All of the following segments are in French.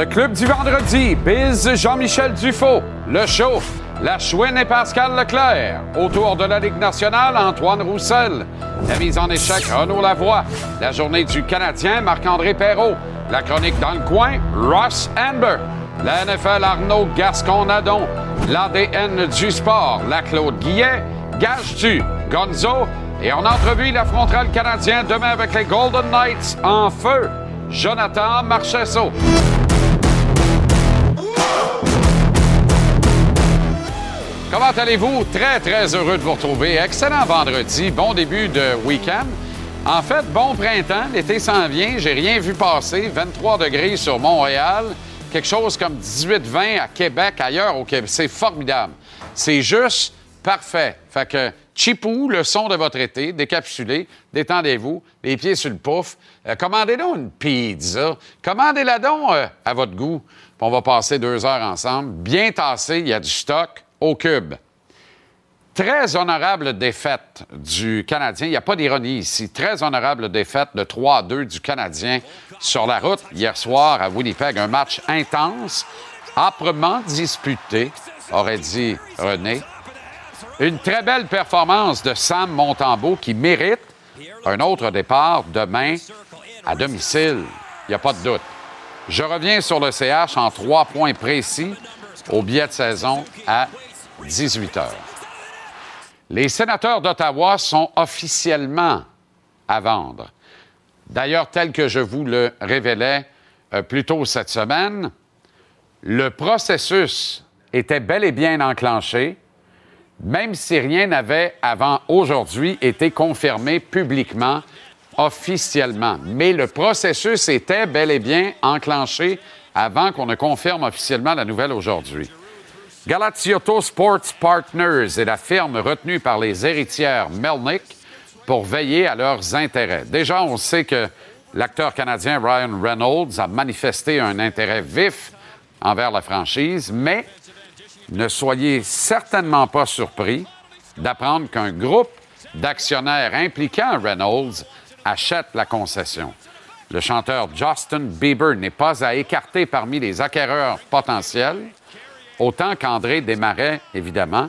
Le club du vendredi, Biz Jean-Michel Dufaux, le show, la chouine et Pascal Leclerc. Autour de la Ligue nationale, Antoine Roussel. La mise en échec, Renaud Lavoie. La journée du Canadien, Marc-André Perrault. La chronique dans le coin, Ross Amber. La NFL, Arnaud Gascon-Nadon. L'ADN du sport, la Claude Guillet. Gage-tu, Gonzo. Et on entrevue l'affrontera le Canadien demain avec les Golden Knights en feu. Jonathan Marchesso. Comment allez-vous? Très, très heureux de vous retrouver. Excellent vendredi. Bon début de week-end. En fait, bon printemps. L'été s'en vient. J'ai rien vu passer. 23 degrés sur Montréal. Quelque chose comme 18-20 à Québec, ailleurs au Québec. C'est formidable. C'est juste parfait. Fait que Chipou, le son de votre été, décapsulé, détendez-vous, les pieds sur le pouf. Euh, commandez donc une pizza. Commandez-la donc euh, à votre goût. Puis on va passer deux heures ensemble. Bien tassé, il y a du stock au cube. Très honorable défaite du Canadien. Il n'y a pas d'ironie ici. Très honorable défaite de 3 à 2 du Canadien sur la route hier soir à Winnipeg. Un match intense, âprement disputé, aurait dit René. Une très belle performance de Sam Montembeau qui mérite un autre départ demain à domicile. Il n'y a pas de doute. Je reviens sur le CH en trois points précis au billet de saison à 18 heures. Les sénateurs d'Ottawa sont officiellement à vendre. D'ailleurs, tel que je vous le révélais euh, plus tôt cette semaine, le processus était bel et bien enclenché même si rien n'avait avant aujourd'hui été confirmé publiquement, officiellement. Mais le processus était bel et bien enclenché avant qu'on ne confirme officiellement la nouvelle aujourd'hui. Galaziotto Sports Partners est la firme retenue par les héritières Melnick pour veiller à leurs intérêts. Déjà, on sait que l'acteur canadien Ryan Reynolds a manifesté un intérêt vif envers la franchise, mais ne soyez certainement pas surpris d'apprendre qu'un groupe d'actionnaires impliquant Reynolds achète la concession. Le chanteur Justin Bieber n'est pas à écarter parmi les acquéreurs potentiels, autant qu'André Desmarais, évidemment,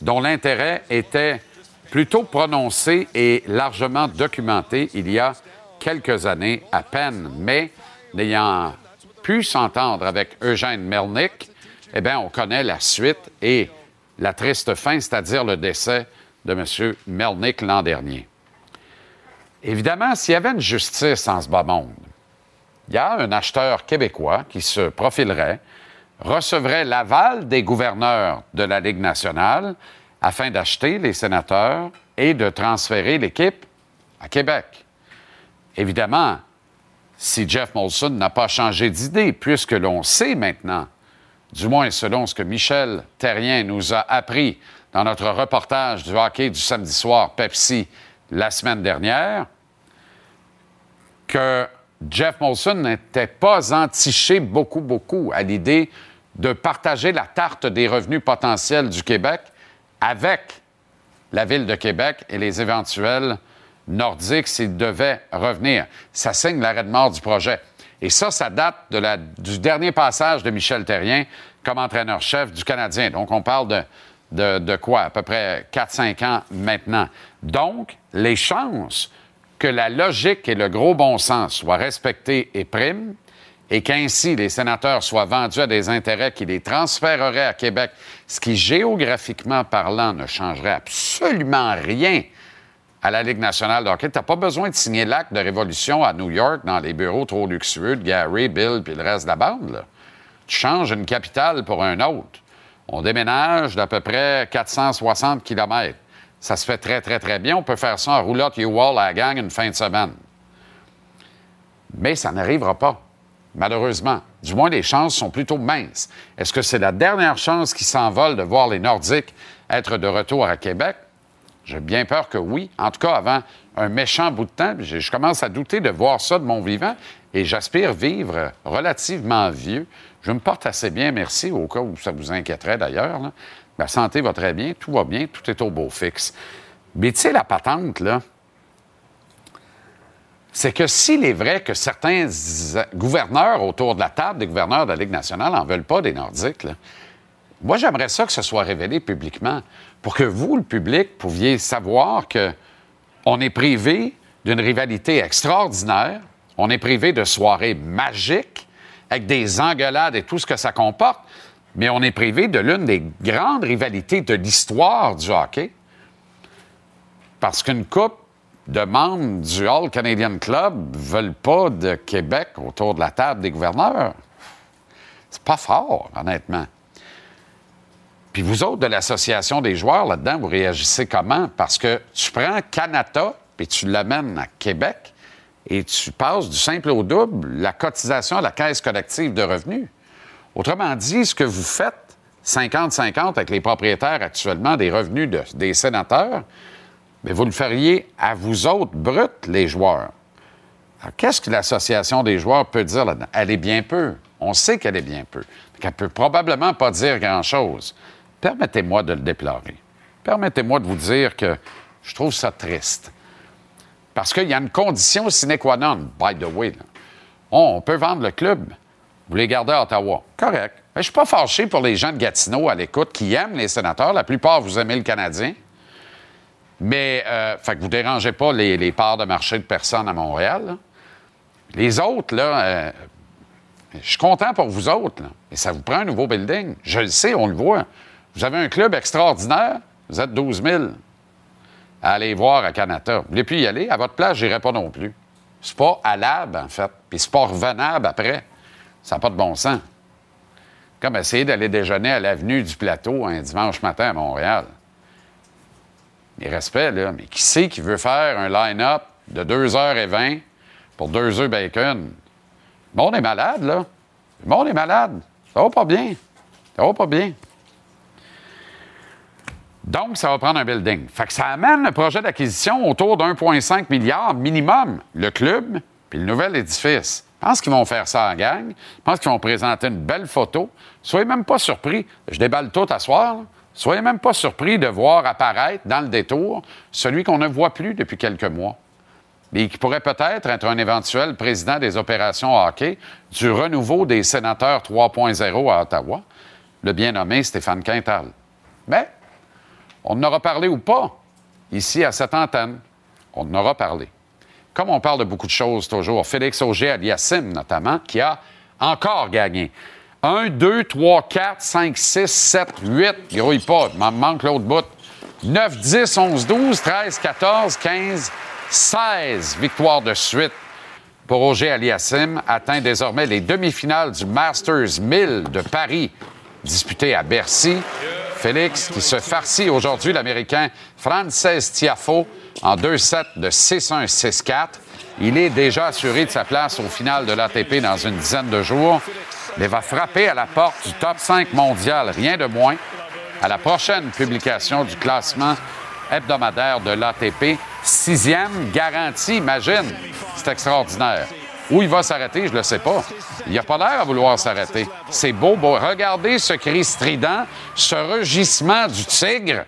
dont l'intérêt était plutôt prononcé et largement documenté il y a quelques années à peine, mais n'ayant pu s'entendre avec Eugène Melnick, eh bien, on connaît la suite et la triste fin, c'est-à-dire le décès de M. Melnick l'an dernier. Évidemment, s'il y avait une justice en ce bas monde, il y a un acheteur québécois qui se profilerait, recevrait l'aval des gouverneurs de la Ligue nationale afin d'acheter les sénateurs et de transférer l'équipe à Québec. Évidemment, si Jeff Molson n'a pas changé d'idée, puisque l'on sait maintenant du moins selon ce que Michel Terrien nous a appris dans notre reportage du hockey du samedi soir Pepsi la semaine dernière, que Jeff Molson n'était pas entiché beaucoup, beaucoup à l'idée de partager la tarte des revenus potentiels du Québec avec la ville de Québec et les éventuels Nordiques s'ils devaient revenir. Ça signe l'arrêt de mort du projet. Et ça, ça date du dernier passage de Michel Terrien comme entraîneur-chef du Canadien. Donc, on parle de, de, quoi? À peu près 4-5 ans maintenant. Donc, les chances que la logique et le gros bon sens soient respectés et priment, et qu'ainsi les sénateurs soient vendus à des intérêts qui les transféreraient à Québec, ce qui, géographiquement parlant, ne changerait absolument rien à la Ligue nationale de. Tu n'as pas besoin de signer l'acte de révolution à New York dans les bureaux trop luxueux de Gary, Bill puis le reste de la bande. Tu changes une capitale pour un autre. On déménage d'à peu près 460 km. Ça se fait très, très, très bien. On peut faire ça en roulotte U-Wall à la gang une fin de semaine. Mais ça n'arrivera pas, malheureusement. Du moins, les chances sont plutôt minces. Est-ce que c'est la dernière chance qui s'envole de voir les Nordiques être de retour à Québec? J'ai bien peur que oui. En tout cas, avant un méchant bout de temps, je commence à douter de voir ça de mon vivant et j'aspire vivre relativement vieux. Je me porte assez bien, merci, au cas où ça vous inquiéterait d'ailleurs. Ma santé va très bien, tout va bien, tout est au beau fixe. Mais tu sais, la patente, là, c'est que s'il est vrai que certains gouverneurs autour de la table, des gouverneurs de la Ligue nationale, n'en veulent pas des Nordiques, moi, j'aimerais ça que ce soit révélé publiquement pour que vous, le public, pouviez savoir que on est privé d'une rivalité extraordinaire, on est privé de soirées magiques avec des engueulades et tout ce que ça comporte, mais on est privé de l'une des grandes rivalités de l'histoire du hockey. Parce qu'une coupe de membres du All Canadian Club ne veulent pas de Québec autour de la table des gouverneurs. C'est pas fort, honnêtement. Puis vous autres de l'Association des joueurs là-dedans, vous réagissez comment? Parce que tu prends Canada puis tu l'amènes à Québec et tu passes du simple au double la cotisation à la caisse collective de revenus. Autrement dit, ce que vous faites, 50-50 avec les propriétaires actuellement des revenus des sénateurs, mais vous le feriez à vous autres, bruts, les joueurs. Qu'est-ce que l'Association des joueurs peut dire là-dedans? Elle est bien peu. On sait qu'elle est bien peu. Qu'elle peut probablement pas dire grand-chose. Permettez-moi de le déplorer. Permettez-moi de vous dire que je trouve ça triste. Parce qu'il y a une condition sine qua non, by the way. On peut vendre le club. Vous les gardez à Ottawa. Correct. Je ne suis pas fâché pour les gens de Gatineau à l'écoute qui aiment les sénateurs. La plupart, vous aimez le Canadien. Mais, euh, fait que vous ne dérangez pas les, parts de marché de personnes à Montréal. Les autres, là, euh, je suis content pour vous autres, là. mais ça vous prend un nouveau building. Je le sais, on le voit. Vous avez un club extraordinaire, vous êtes 12 000 à aller voir à Canada. Vous voulez plus y aller? À votre place, je n'irai pas non plus. C'est pas l'ab, en fait. Puis c'est pas revenable après. Ça n'a pas de bon sens. Comme essayer d'aller déjeuner à l'avenue du Plateau un dimanche matin à Montréal. Mes respects, là, mais qui sait qui veut faire un line-up de 2h20 pour deux œufs bacon? Le monde est malade, là. Le monde est malade. Ça va pas bien. Ça va pas bien. Donc, ça va prendre un building. Fait que ça amène le projet d'acquisition autour d'1,5 milliard minimum, le club puis le nouvel édifice. Je pense qu'ils vont faire ça en gang. Je pense qu'ils vont présenter une belle photo. Soyez même pas surpris. Je déballe tout à soir. Soyez même pas surpris de voir apparaître dans le détour celui qu'on ne voit plus depuis quelques mois. Et qui pourrait peut-être être un éventuel président des opérations hockey du renouveau des sénateurs 3.0 à Ottawa, le bien nommé Stéphane Quintal. Mais on en aura parlé ou pas ici à cette antenne. On en aura parlé. Comme on parle de beaucoup de choses toujours, Félix Auger Aliassim notamment, qui a encore gagné. 1, 2, 3, 4, 5, 6, 7, 8. Grouille pas, il m'en manque l'autre bout. 9, 10, 11, 12, 13, 14, 15, 16 victoires de suite pour Roger Aliassim, atteint désormais les demi-finales du Masters 1000 de Paris, disputé à Bercy. Félix, qui se farcit aujourd'hui l'Américain Frances Tiafo en 2-7 de 6-1, 6-4. Il est déjà assuré de sa place au final de l'ATP dans une dizaine de jours mais va frapper à la porte du top 5 mondial, rien de moins, à la prochaine publication du classement hebdomadaire de l'ATP. Sixième garantie, imagine. C'est extraordinaire. Où il va s'arrêter, je ne le sais pas. Il n'a pas l'air à vouloir s'arrêter. C'est beau, beau. Regardez ce cri strident, ce rugissement du tigre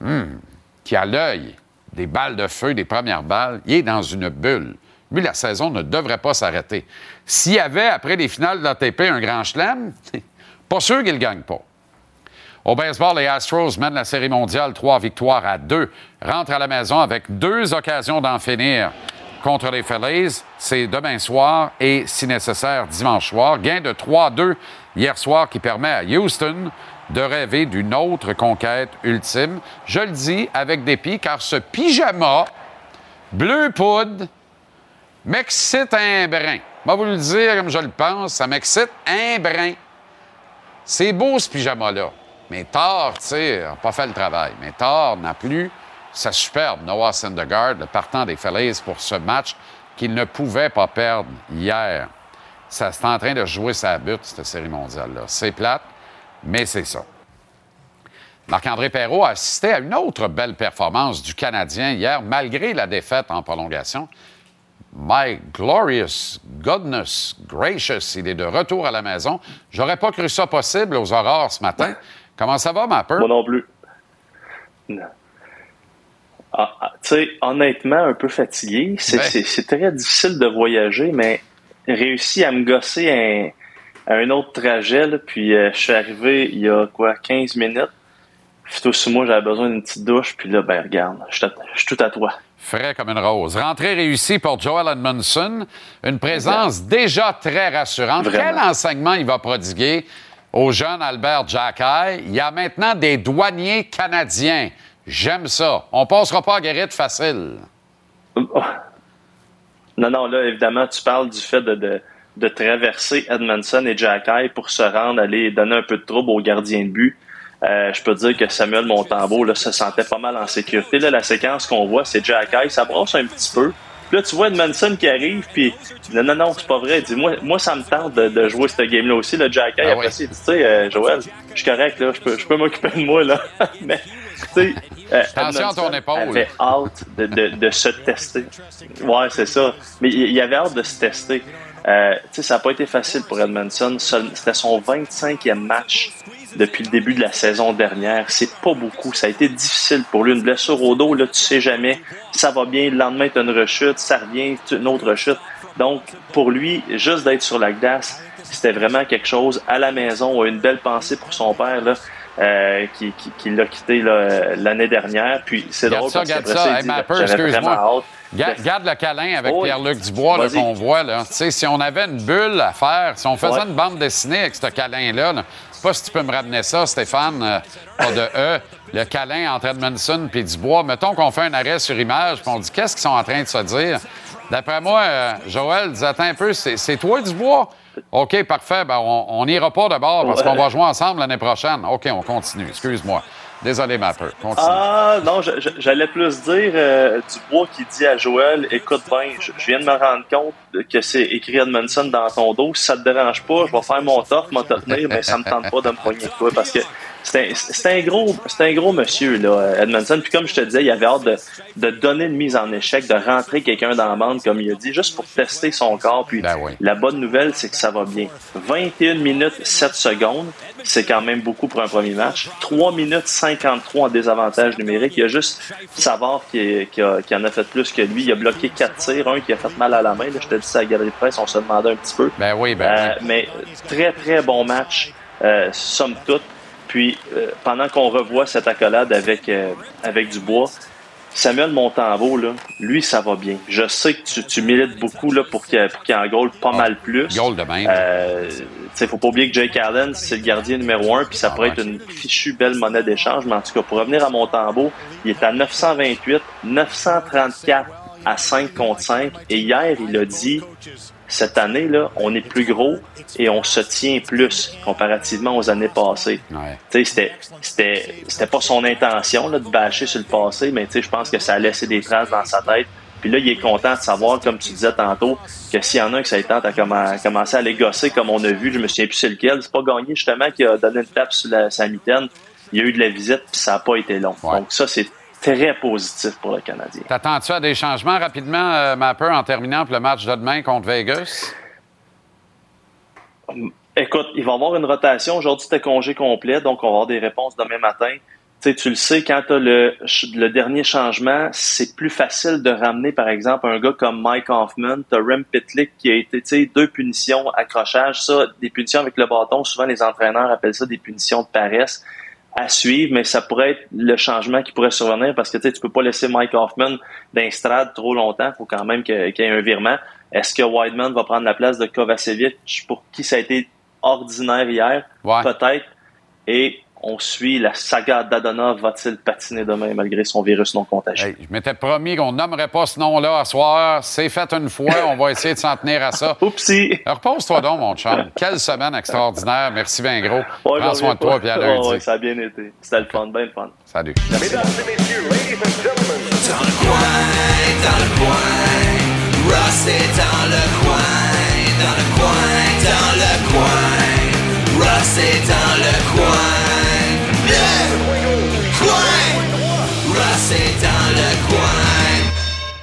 hmm, qui a l'œil des balles de feu, des premières balles. Il est dans une bulle. Lui, la saison ne devrait pas s'arrêter. S'il y avait, après les finales de l'ATP, un grand chelem, pas sûr qu'il ne gagne pas. Au baseball, les Astros mènent la Série mondiale trois victoires à deux. Rentrent à la maison avec deux occasions d'en finir contre les Phillies. C'est demain soir et, si nécessaire, dimanche soir. Gain de 3-2 hier soir qui permet à Houston de rêver d'une autre conquête ultime. Je le dis avec dépit car ce pyjama bleu poudre m'excite un brin. Moi, vous le dire comme je le pense, ça m'excite un brin. C'est beau ce pyjama-là. Mais Thor, tu sais, pas fait le travail. Mais Thor n'a plus sa superbe Noah Syndergaard, le partant des Phillies pour ce match qu'il ne pouvait pas perdre hier. Ça c'est en train de jouer sa butte, cette série mondiale-là. C'est plate, mais c'est ça. Marc-André Perrault a assisté à une autre belle performance du Canadien hier, malgré la défaite en prolongation. My glorious goodness gracious, il est de retour à la maison. J'aurais pas cru ça possible aux aurores ce matin. Comment ça va, ma peur? Moi non plus. Ah, ah, tu sais, honnêtement, un peu fatigué. C'est très difficile de voyager, mais réussi à me gosser un, un autre trajet, puis euh, je suis arrivé il y a quoi, 15 minutes. Plutôt sur moi, j'avais besoin d'une petite douche, puis là, ben regarde, je suis tout à toi. Frais comme une rose. Rentrée réussie pour Joel Edmondson. Une présence déjà très rassurante. Quel enseignement il va prodiguer au jeune Albert Jacky? Il y a maintenant des douaniers canadiens. J'aime ça. On passera pas à guérite facile. Non, non, là, évidemment, tu parles du fait de, de, traverser Edmondson et Jacky pour se rendre, aller donner un peu de trouble aux gardiens de but. Euh, je peux dire que Samuel Montembeau là, se sentait pas mal en sécurité. Là, la séquence qu'on voit, c'est Jacky, ça brosse un petit peu. Puis là, tu vois Edmondson qui arrive, puis non, non, non, c'est pas vrai. Dis, moi, moi, ça me tente de, jouer ce game-là aussi. Le Jacky, ah après, tu sais, euh, Joël, je suis correct, là, je peux, je peux m'occuper de moi, là. Mais, tu sais, euh, Attention à ton épaule. avait hâte de, de, de se tester. Ouais, c'est ça. Mais il avait hâte de se tester. Euh, ça n'a pas été facile pour Edmondson. C'était son 25e match depuis le début de la saison dernière. C'est pas beaucoup. Ça a été difficile pour lui. Une blessure au dos, là, tu sais jamais. Ça va bien. Le lendemain, tu as une rechute. Ça revient, une autre rechute. Donc, pour lui, juste d'être sur la glace, c'était vraiment quelque chose. À la maison, une belle pensée pour son père. Là. Euh, qui, qui, l'a quitté l'année dernière. Puis c'est drôle ça, parce ça. Hey, excuse-moi. Garde, le câlin avec Pierre-Luc Dubois qu'on voit. Là. Si on avait une bulle à faire, si on faisait une bande dessinée avec ce câlin-là, là, pas si tu peux me ramener ça, Stéphane, euh, pas de E, le câlin entre Edmondson et Dubois. Mettons qu'on fait un arrêt sur image, puis on dit qu'est-ce qu'ils sont en train de se dire? D'après moi, euh, Joël, dis attends un peu, c'est toi Dubois? OK, parfait. Ben, on n'ira pas d'abord parce qu'on va jouer ensemble l'année prochaine. OK, on continue. Excuse-moi. Désolé, Mapper. Ah, non, j'allais plus dire euh, Dubois qui dit à Joël Écoute bien, je, viens de me rendre compte que c'est écrit Edmondson dans ton dos. Si ça te dérange pas, je vais faire mon top, m'en mais ça me tente pas de me poigner parce que c'est un, gros, un gros monsieur, là, Edmondson. Puis comme je te disais, il avait hâte de, de donner une mise en échec, de rentrer quelqu'un dans la bande, comme il a dit, juste pour tester son corps. Puis ben la bonne nouvelle, c'est que ça va bien. 21 minutes 7 secondes, c'est quand même beaucoup pour un premier match. 3 minutes 53 en désavantage numérique. Il y a juste Savard qui, qui, en a fait plus que lui. Il a bloqué 4 tirs, un qui a fait mal à la main. je te dis ça à la galerie de presse, on se demandait un petit peu. Ben oui, ben euh, Mais très, très bon match, euh, somme toute. Puis, euh, pendant qu'on revoit cette accolade avec, euh, avec Dubois, Samuel Montembeau, là, lui, ça va bien. Je sais que tu, tu milites beaucoup là, pour qu'il qu en goal pas ah, mal plus. Goal de même. Euh, faut pas oublier que Jake Allen, c'est le gardien numéro un, puis ça ah, pourrait être une fichue belle monnaie d'échange. Mais en tout cas, pour revenir à Montembeau, il est à 928, 934 à 5 contre 5. Et hier, il a dit cette année, là, on est plus gros et on se tient plus comparativement aux années passées. Ouais. C'était, c'était, c'était pas son intention là, de bâcher sur le passé, mais je pense que ça a laissé des traces dans sa tête. Puis là, il est content de savoir, comme tu disais tantôt, que s'il y en a un qui ça tente à commencer à les gosser, comme on a vu, je me souviens plus c'est lequel, c'est pas gagné justement qui a donné une tape sur la, sa mitaine. Il y a eu de la visite, puis ça n'a pas été long. Donc ça, c'est très positif pour le Canadien. T'attends-tu à des changements rapidement, euh, Mapper, en terminant pour le match de demain contre Vegas? Écoute, il va y avoir une rotation. Aujourd'hui, c'était congé complet, donc on va avoir des réponses demain matin. tu le sais, quand tu as le, le, dernier changement, c'est plus facile de ramener, par exemple, un gars comme Mike Hoffman. Tu as Rem Pitlick qui a été, deux punitions, accrochage. Ça, des punitions avec le bâton, souvent les entraîneurs appellent ça des punitions de paresse à suivre, mais ça pourrait être le changement qui pourrait survenir parce que tu sais, tu peux pas laisser Mike Hoffman d'instrade trop longtemps. Il faut quand même qu'il y ait un virement. Est-ce que Wideman va prendre la place de Kovacevic pour qui ça a été ordinaire hier? Peut-être. Et on suit la saga d'Adana. Va-t-il patiner demain malgré son virus non contagieux? je m'étais promis qu'on nommerait pas ce nom-là à soir. C'est fait une fois. On va essayer de s'en tenir à ça. Oupsie! Repose-toi donc, mon chum. Quelle semaine extraordinaire. Merci bien gros. Prends soin de toi, Pierre lundi. ça a bien été. C'était le fun, bien le fun. Salut. Mesdames et messieurs, ladies and gentlemen. Dans le coin, dans le coin. Ross est dans le coin, dans le coin, dans le coin. Ross est dans le coin.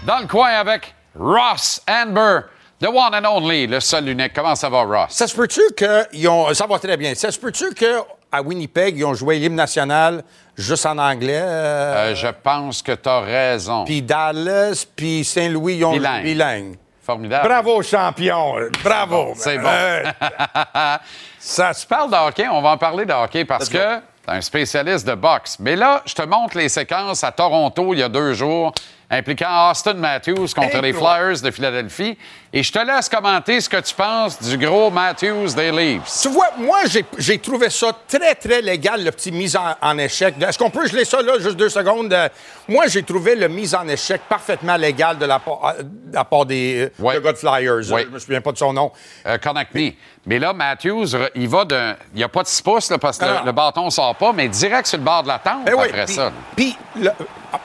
Dans le coin avec Ross Amber. The one and only, le seul unique. Comment ça va, Ross? Ça se peut-tu qu'ils ont. Ça va très bien. Ça se peut-tu qu'à Winnipeg, ils ont joué l'hymne national juste en anglais? euh, Euh, je pense que tu as raison. Puis Dallas, puis Saint-Louis, ils ont Bilingue. bilingue. Formidable. Bravo, champion. Bravo. C'est bon. Euh, ça se Tu parles de hockey, on va en parler de hockey parce que un spécialiste de boxe. Mais là, je te montre les séquences à Toronto il y a deux jours impliquant Austin Matthews contre Hey, les. Flyers de Philadelphie. Et je te laisse commenter ce que tu penses du gros Matthews des Leafs. Tu vois, moi, j'ai- trouvé ça très, très légal, le petit mise en, en échec. Est-ce qu'on peut geler ça, là, juste deux secondes? Euh, moi, j'ai trouvé le mise en échec parfaitement légal de la, part- euh, de la part des euh, Ouais. Flyers. Ouais. Je me souviens pas de son nom. Euh, connect me. Mais là, Matthews, il va de. Il n'y a pas de 6 pouces là, parce que le, non. le bâton ne sort pas, mais direct sur le bord de la tente Ben après ça. Puis,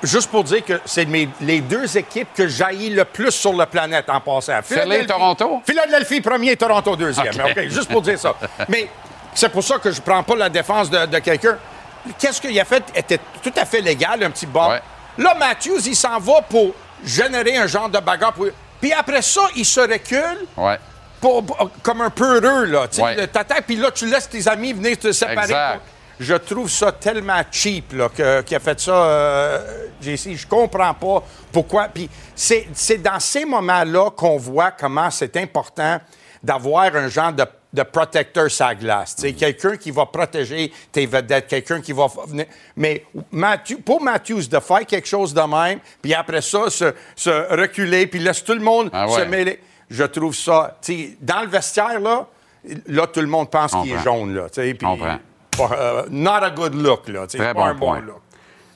juste pour dire que c'est les deux équipes que jaillit le plus sur la planète en passant. Philadelphie- Toronto? Philadelphie premier, Toronto deuxième. OK. Juste pour dire ça. Mais c'est pour ça que je prends pas la défense de, de quelqu'un. Qu'est-ce qu'il a fait? Était tout à fait légal, un petit. Ouais. Là, Matthews, il s'en va pour générer un genre de bagarre. pour- Puis après ça, il se recule Ouais. pour- pour- comme un peu heureux, là. Tu Ouais. t'attaques, puis là, tu laisses tes amis venir te séparer. Exact. Je trouve ça tellement cheap, là, que- qu'il a fait ça, euh, JC. Je comprends pas pourquoi. Puis c'est c'est dans ces moments-là qu'on voit comment c'est important d'avoir un genre de, de protecteur sa glace. Sais, Quelqu'un qui va protéger tes vedettes, quelqu'un qui va venir. Mais Matthew- pour Matthews, de faire quelque chose de même, puis après ça, se, se reculer, puis laisse tout le monde Ah se mêler. Je trouve ça. dans le vestiaire, là, là, tout le monde pense qu'il est jaune. Là, puis. Pas, euh, not a good look. Là, Très pas bon un bon point. look.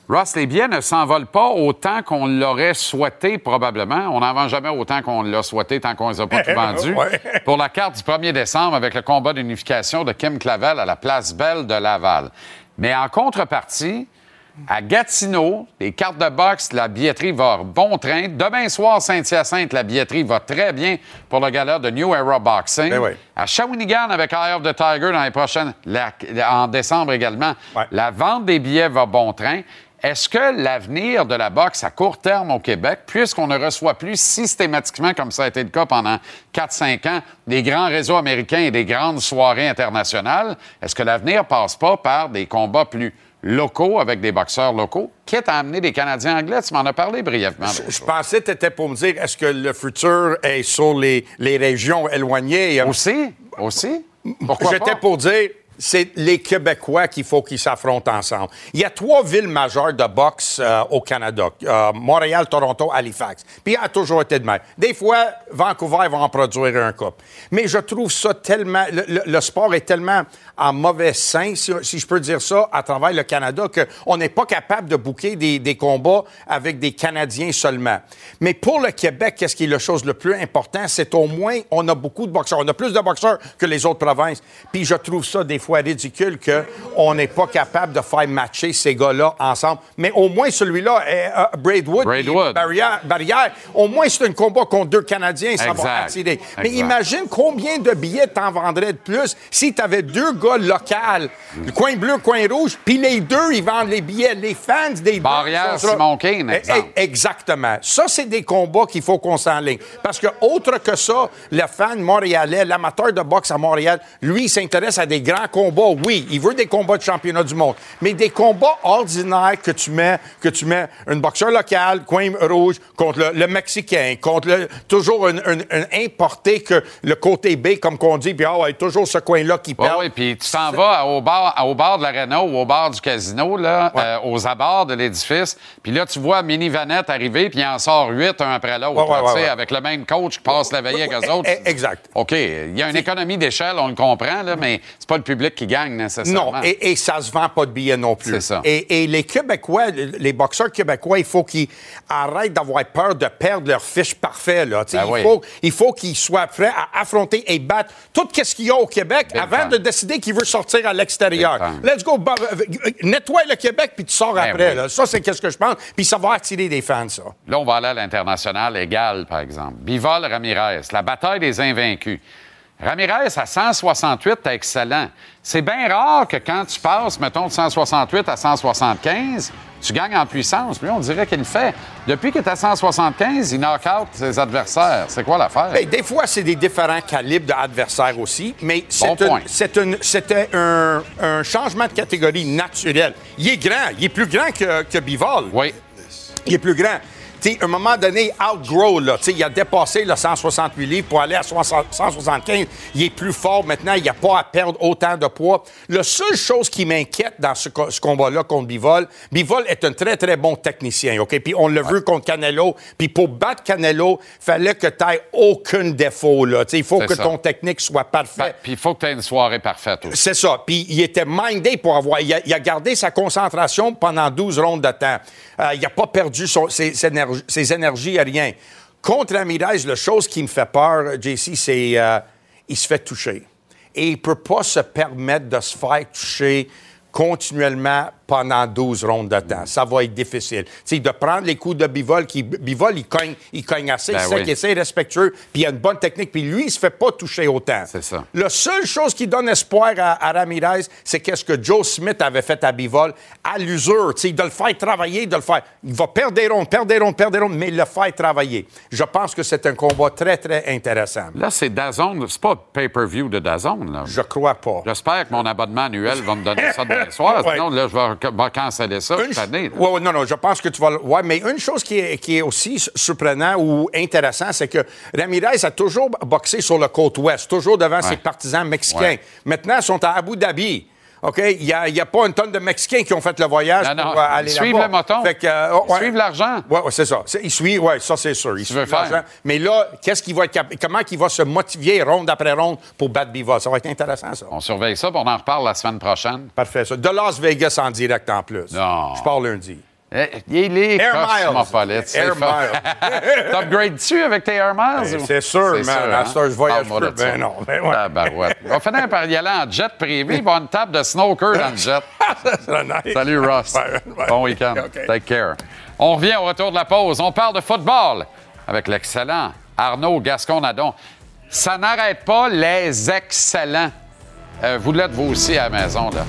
Ross, les billets ne s'envolent pas autant qu'on l'aurait souhaité, probablement. On n'en vend jamais autant qu'on l'a souhaité tant qu'on les a pas tout vendus. Ouais. Pour la carte du 1er décembre avec le combat d'unification de Kim Clavel à la place Belle de Laval. Mais en contrepartie, à Gatineau, les cartes de boxe, la billetterie va bon train. Demain soir, Saint-Hyacinthe, la billetterie va très bien pour le gala de New Era Boxing. Ben oui. À Shawinigan, avec Eye of the Tiger dans les prochaines, la- en décembre également, Ouais. la vente des billets va bon train. Est-ce que l'avenir de la boxe à court terme au Québec, puisqu'on ne reçoit plus systématiquement, comme ça a été le cas pendant 4-5 ans, des grands réseaux américains et des grandes soirées internationales, est-ce que l'avenir passe pas par des combats plus locaux avec des boxeurs locaux, quitte à amener des Canadiens anglais? Tu m'en as parlé brièvement. Je, pensais que tu étais pour me dire est-ce que le futur est sur les, les régions éloignées? Aussi? Aussi? Pourquoi J'étais pour dire c'est les Québécois qu'il faut qu'ils s'affrontent ensemble. Il y a trois villes majeures de boxe euh, au Canada Euh, Montréal, Toronto, Halifax. Puis il a toujours été de même. Des fois, Vancouver va en produire un couple. Mais je trouve ça tellement. Le, sport est tellement en mauvais sein, si, si je peux dire ça, à travers le Canada, qu'on n'est pas capable de bouquer des, des combats avec des Canadiens seulement. Mais pour le Québec, qu'est-ce qui est la chose le plus important? C'est au moins, on a beaucoup de boxeurs. On a plus de boxeurs que les autres provinces. Puis je trouve ça des fois ridicule qu'on n'est pas capable de faire matcher ces gars-là ensemble. Mais au moins celui-là, est, euh, Braidwood, Braidwood. Barrière, Barrière, au moins c'est un combat contre deux Canadiens, ça Exact. va attirer. Mais imagine combien de billets t'en vendrais de plus si tu avais deux gars locaux, le coin bleu, coin rouge, puis les deux, ils vendent les billets. Les fans des deux. Barrière, sur- Simon Kane, Eh, exemple. eh, Exactement. Ça, c'est des combats qu'il faut qu'on s'enligne. Parce que, autre que ça, le fan montréalais, l'amateur de boxe à Montréal, lui, il s'intéresse à des grands combats. Oui, il veut des combats de championnat du monde. Mais des combats ordinaires que tu mets, que tu mets un boxeur local, coin rouge, contre le, le Mexicain, contre le, toujours un, un- un importé que le côté B, comme qu'on dit, puis ah ouais, toujours ce coin-là qui Oui, perd. oui, puis tu t'en vas au bar, au bar de l'aréna ou au bar du casino, là, Ouais. euh, aux abords de l'édifice. Puis là, tu vois Mini Vanette arriver, puis il en sort huit, un après l'autre, Ouais, ouais, avec le même coach qui passe la veillée avec eux autres. Eh, exact. OK, il y a une économie d'échelle, on le comprend, là, mais c'est pas le public qui gagne nécessairement. Non, et, et ça se vend pas de billets non plus. C'est ça. Et, et les Québécois, les boxeurs québécois, il faut qu'ils arrêtent d'avoir peur de perdre leur fiche parfait. Là. Ben il, oui. faut, il faut qu'ils soient prêts à affronter et battre tout ce qu'il y a au Québec Big avant time. de décider qu'il veut sortir à l'extérieur. Let's go, euh, nettoie le Québec puis tu sors Ben après. oui. là. Ça, c'est qu'est-ce que je pense. Puis ça va attirer des fans, ça. Là, on va aller à l'international égal, par exemple. Bivol Ramirez, la bataille des invaincus. Ramirez à 168, t'es excellent. C'est bien rare que quand tu passes, mettons, de 168 à 175, tu gagnes en puissance. Lui, on dirait qu'il le fait. Depuis qu'il est à 175, il knock out ses adversaires. C'est quoi l'affaire? Ben, des fois, c'est des différents calibres d'adversaires aussi, mais c'est Bon un changement de catégorie naturel. Il est grand, il est plus grand que, que Bivol. oui. Il est plus grand. Sais, à un moment donné, outgrow, là, il a dépassé le 168 livres pour aller à 60 175. Il est plus fort maintenant, il n'y a pas à perdre autant de poids. La seule chose qui m'inquiète dans ce, co- ce combat-là contre Bivol, Bivol est un très, très bon technicien, OK? Puis on l'a vu contre Canelo. Puis pour battre Canelo, fallait que tu n'aies aucun défaut, là. Il faut que ça. ton technique soit parfait. Ben, Puis il faut que tu aies une soirée parfaite aussi. C'est ça. Puis il était mindé pour avoir. Il a, il a gardé sa concentration pendant 12 rondes de temps. Euh, il n'a pas perdu son- ses, ses énergies, ses énergies à rien. Contre Ramirez, la chose qui me fait peur, JC, c'est euh, il se fait toucher. Et il ne peut pas se permettre de se faire toucher continuellement pendant 12 rondes de temps. Ça va être difficile. Tu sais, de prendre les coups de Bivol, qui, Bivol, il cogne, il cogne assez, Ben il sait oui. qu'il essaie respectueux, puis il a une bonne technique, puis lui, il se fait pas toucher autant. C'est ça. La seule chose qui donne espoir à, à Ramirez, c'est qu'est-ce que Joe Smith avait fait à Bivol, à l'usure, tu sais, de le faire travailler, de le faire. Il va perdre des rondes, perdre des rondes, perdre des rondes, mais le faire travailler. Je pense que c'est un combat très, très intéressant. Là, c'est Dazone. C'est pas pay-per-view de Dazone, là. Je crois pas. J'espère que mon abonnement annuel va me donner ça demain soir. Ouais. Sinon, là, je vais, vais canceller ça Une cette année. là. Ouais, ouais, non, non, je pense que tu vas. le- Ouais, mais une chose qui est, qui est aussi su- surprenant ou intéressant, c'est que Ramirez a toujours boxé sur le côte ouest, toujours devant ses partisans mexicains. Maintenant, ils sont à Abu Dhabi. OK? Il n'y a, pas une tonne de Mexicains qui ont fait le voyage Non, non, pour euh, aller ils suivent là-bas. le moton. Fait que, euh, Ils ouais. suivent l'argent. Oui, c'est ça. Ils suivent, oui, ça, c'est sûr. Ils Tu suivent faire. l'argent. Mais là, qu'est-ce qu'il va être comment il va se motiver ronde après ronde pour battre Biva? Ça va être intéressant, ça. On surveille ça, puis on en reparle la semaine prochaine. Parfait, ça. De Las Vegas en direct en plus. Non. Je pars lundi. Eh, Il est Air Miles. c'est Air. Miles. T'upgrades-tu avec tes Air Miles? Ben, ou- c'est sûr, man. Heure, je voyage Parle-moi plus. Ben non, ben ouais. Tabarouette. On va finir par y aller en jet privé, il va une table de snooker dans le jet. Nice. Salut, Ross. Ouais, ouais. Bon week-end. OK. Take care. On revient au retour de la pause. On parle de football avec l'excellent Arnaud Gascon-Nadon. Ça n'arrête pas les excellents. Euh, vous l'êtes vous aussi à la maison, là.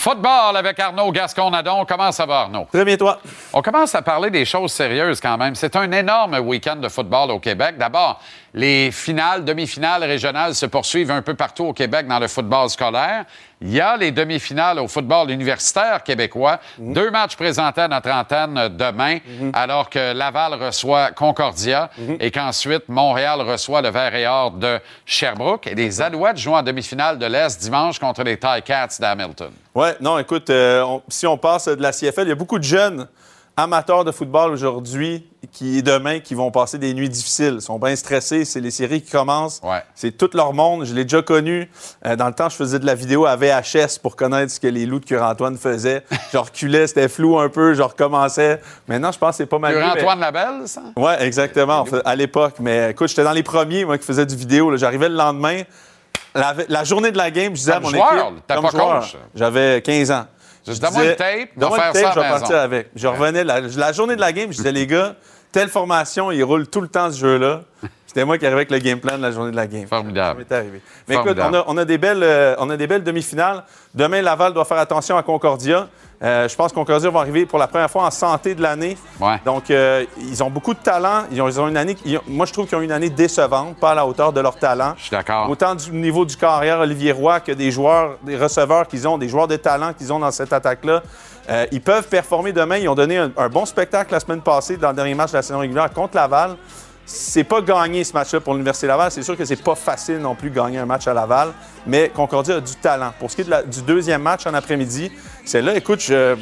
Football avec Arnaud Gascon-Nadon. Comment ça va, Arnaud? Très bien, toi. On commence à parler des choses sérieuses quand même. C'est un énorme week-end de football au Québec. D'abord, les finales, demi-finales régionales se poursuivent un peu partout au Québec dans le football scolaire. Il y a les demi-finales au football universitaire québécois. Deux matchs présentés à notre antenne demain, alors que Laval reçoit Concordia et qu'ensuite Montréal reçoit le Vert et Or de Sherbrooke. Et les Alouettes jouent en demi-finale de l'Est dimanche contre les Ticats d'Hamilton. Ouais, non, écoute, euh, on- si on passe de la CFL, il y a beaucoup de jeunes amateurs de football aujourd'hui qui et demain qui vont passer des nuits difficiles. Ils sont bien stressés. C'est les séries qui commencent. Ouais. C'est tout leur monde. Je l'ai déjà connu. Euh, dans le temps, je faisais de la vidéo à VHS pour connaître ce que les loups de Cure-Antoine faisaient. Je reculais, c'était flou un peu, je recommençais. Maintenant, je pense que c'est pas mal. mieux, mais- Antoine Labelle, ça? Oui, exactement. À l'époque. Mais écoute, j'étais dans les premiers, moi, qui faisaient du vidéo. J'arrivais le lendemain. La, la journée de la game, je disais à mon joueur, équipe. t'as pas. J'avais 15 ans. Je donne-moi tape, on va faire tape, ça à je vais partir avec. Je revenais, la, la journée de la game, je disais, les gars, telle formation, il roule tout le temps ce jeu-là. C'était moi qui arrivais avec le game plan de la journée de la game. Formidable. Ça m'est arrivé. Mais écoute, Formidable. on a, on a des belles, euh, on a des belles demi-finales. Demain, Laval doit faire attention à Concordia. Euh, je pense que Concordia va arriver pour la première fois en santé de l'année. Ouais. Donc, euh, ils ont beaucoup de talent. Ils ont, ils ont une année, ont- moi, je trouve qu'ils ont une année décevante, pas à la hauteur de leur talent. Je suis d'accord. Autant du niveau du carrière Olivier Roy que des joueurs, des receveurs qu'ils ont, des joueurs de talent qu'ils ont dans cette attaque-là. Euh, ils peuvent performer demain. Ils ont donné un, un bon spectacle la semaine passée dans le dernier match de la saison régulière contre Laval. C'est pas gagné ce match-là pour l'Université Laval. C'est sûr que c'est pas facile non plus de gagner un match à Laval, mais Concordia a du talent. Pour ce qui est de la- du deuxième match en après-midi, c'est là, écoute, je,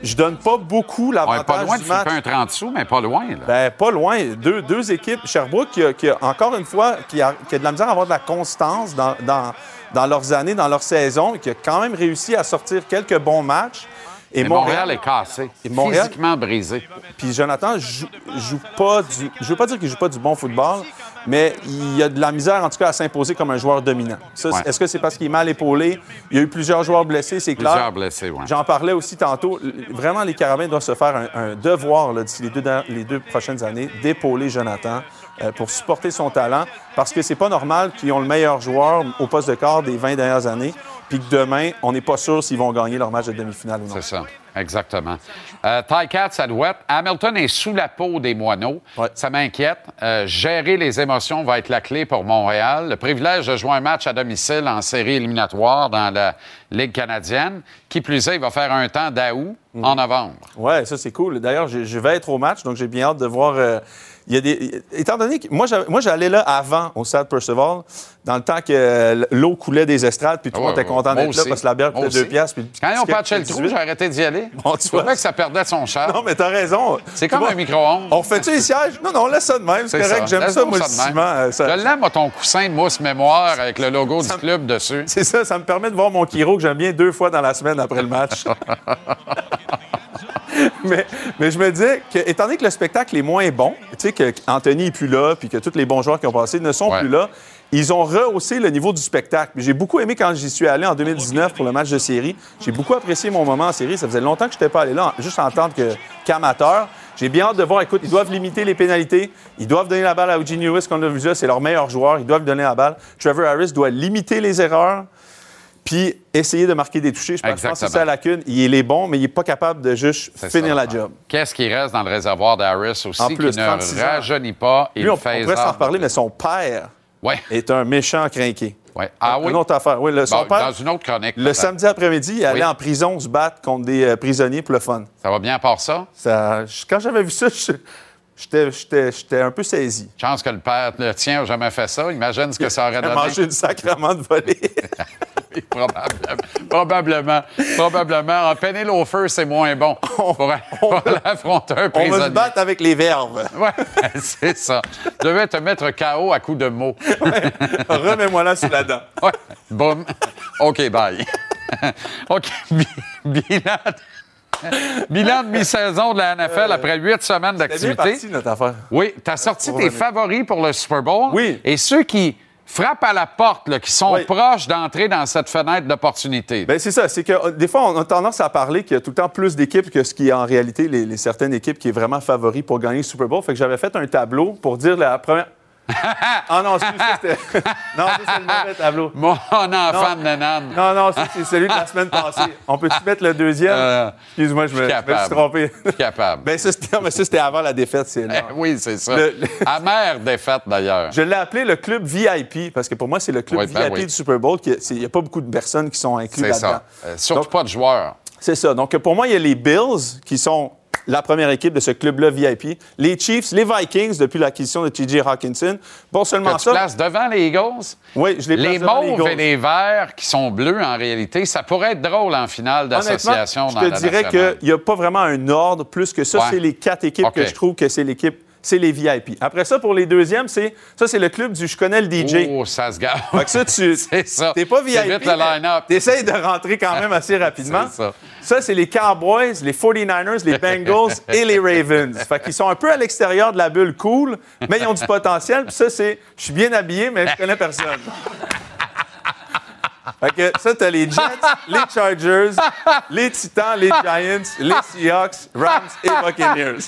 je donne pas beaucoup l'avantage pas loin de du match. flipper un 30 sous, mais pas loin. Là. Ben, pas loin. Deux, deux équipes. Sherbrooke, qui a, qui a, encore une fois, qui a, qui a de la misère à avoir de la constance dans, dans, dans leurs années, dans leur saison, et qui a quand même réussi à sortir quelques bons matchs. Et Montréal, est cassé, Et Montréal- physiquement brisé. Puis Jonathan joue, joue pas du. Je veux pas dire qu'il joue pas du bon football, mais il a de la misère, en tout cas, à s'imposer comme un joueur dominant. Ouais. Est-ce que c'est parce qu'il est mal épaulé? Il y a eu plusieurs joueurs blessés, c'est clair. Plusieurs blessés, oui. J'en parlais aussi tantôt. Vraiment, les Carabins doivent se faire un, un devoir d'ici les deux, der- les deux prochaines années d'épauler Jonathan euh, pour supporter son talent parce que c'est pas normal qu'ils ont le meilleur joueur au poste de quart des 20 dernières années puis que demain, on n'est pas sûr s'ils vont gagner leur match de demi-finale ou non. C'est ça, exactement. Euh, Cat, ça doit être. Hamilton est sous la peau des moineaux. Ouais. Ça m'inquiète. Euh, gérer les émotions va être la clé pour Montréal. Le privilège de jouer un match à domicile en série éliminatoire dans la Ligue canadienne. Qui plus est, il va faire un temps d'août Mhm. en novembre. Ouais, ça c'est cool. D'ailleurs, je, je vais être au match, donc j'ai bien hâte de voir. euh, il y a des, étant donné que moi, j'allais là avant au stade Percival, dans le temps que l'eau coulait des estrades, puis tout le Ouais, monde était content d'être là parce que la bière coûtait deux piastres. puis Quand ils ont ticket patché le trou, 18. j'ai arrêté d'y aller. Bon, tu vois. que ça perdait son charme. Non, mais t'as raison. C'est comme vois, un micro-ondes. On fait-tu les sièges? Non, non, laisse ça de même. C'est correct. J'aime Laisse ça, moi, le ciment. euh, ça- Je l'aime, moi, ton coussin de mousse mémoire avec le logo du club dessus. C'est ça, ça me permet de voir mon Kiro que j'aime bien deux fois dans la semaine après le match. mais, mais je me disais que, étant donné que le spectacle est moins bon, tu sais, que Anthony n'est plus là, puis que tous les bons joueurs qui ont passé ne sont Ouais. plus là, ils ont rehaussé le niveau du spectacle. J'ai beaucoup aimé quand j'y suis allé en 2019 pour le match de série. J'ai beaucoup apprécié mon moment en série. Ça faisait longtemps que je n'étais pas allé là, juste en tant qu'amateur. J'ai bien hâte de voir. Écoute, ils doivent limiter les pénalités. Ils doivent donner la balle à Eugene Lewis, qu'on a vu là. C'est leur meilleur joueur. Ils doivent donner la balle. Trevor Harris doit limiter les erreurs puis essayer de marquer des touchés. Je pense, que c'est ça la lacune. Il est bon, mais il n'est pas capable de juste C'est finir ça, la job. Qu'est-ce qui reste dans le réservoir d'Harris aussi, En plus, qui ne 36 ans. rajeunit pas? Il Lui, on, on fait pourrait s'en reparler, mais son père est un méchant crinqué. Ah oui? Une autre affaire. Oui, le, son Bon, père, dans une autre chronique. le peut-être. samedi après-midi, il allait Oui. en prison se battre contre des euh, prisonniers pour le fun. Ça va bien à part ça? Ça, quand j'avais vu ça, je- j'étais un peu saisi. Chance que le père, le tien, n'a jamais fait ça. Imagine ce que ça aurait Il a donné. mangé une sacrement de volée. Probablement. Probablement. Probablement. En Penelofer, c'est moins bon pour, pour affronter un On va se prisonnier. battre avec les verves. Ouais, c'est ça. Tu devais te mettre KO à coups de mots. Remets-moi là sous la dent. Ouais. Boum. OK, bye. OK. bi- Bilan. Bilan de mi-saison de la NFL après huit semaines bien d'activité. parti, notre affaire. Oui, tu as sorti tes favoris pour le Super Bowl. Oui. Et ceux qui frappent à la porte, là, qui sont Oui. proches d'entrer dans cette fenêtre d'opportunité. Ben c'est ça. C'est que euh, des fois, on a tendance à parler qu'il y a tout le temps plus d'équipes que ce qui est en réalité les, les certaines équipes qui est vraiment favori pour gagner le Super Bowl. Fait que j'avais fait un tableau pour dire la première. Ah non, c'était. non, c'est le mauvais tableau. Mon enfant Non. de nanane. Non, non, c'est celui de la semaine passée. On peut-tu mettre le deuxième? Euh, Excuse-moi, je me, je me suis trompé. Capable. ben, ça, c'était, mais ça, c'était avant la défaite, c'est là. Eh oui, c'est ça. Le- le- Amère défaite, d'ailleurs. Je l'ai appelé le club VIP parce que pour moi, c'est le club Oui, ben VIP oui. du Super Bowl. Il n'y a pas beaucoup de personnes qui sont incluses C'est là-dedans. ça. Euh, surtout Donc, pas de joueurs. C'est ça. Donc, pour moi, il y a les Bills qui sont la première équipe de ce club-là VIP. Les Chiefs, les Vikings depuis l'acquisition de T.J. Hawkinson. Pas seulement Que tu ça. places devant les Eagles. Oui, je les place Les devant mauves et les verts qui sont bleus, en réalité, ça pourrait être drôle en finale d'association dans je la te dirais qu'il n'y a pas vraiment un ordre plus que ça. Ouais. C'est les quatre équipes que je trouve que c'est l'équipe, c'est les VIP. Après ça, pour les deuxièmes, c'est ça, c'est le club du je connais le DJ. Oh, ça se gave. Fait que ça, tu t'es pas VIP. Essaies de rentrer quand même assez rapidement. C'est ça. Ça, c'est les Cowboys, les 49ers, les Bengals et les Ravens. Fait qu'ils sont un peu à l'extérieur de la bulle cool, mais ils ont du potentiel. Puis ça, c'est je suis bien habillé, mais je connais personne. Fait que ça, t'as les Jets, les Chargers, les Titans, les Giants, les Seahawks, Rams et Buccaneers.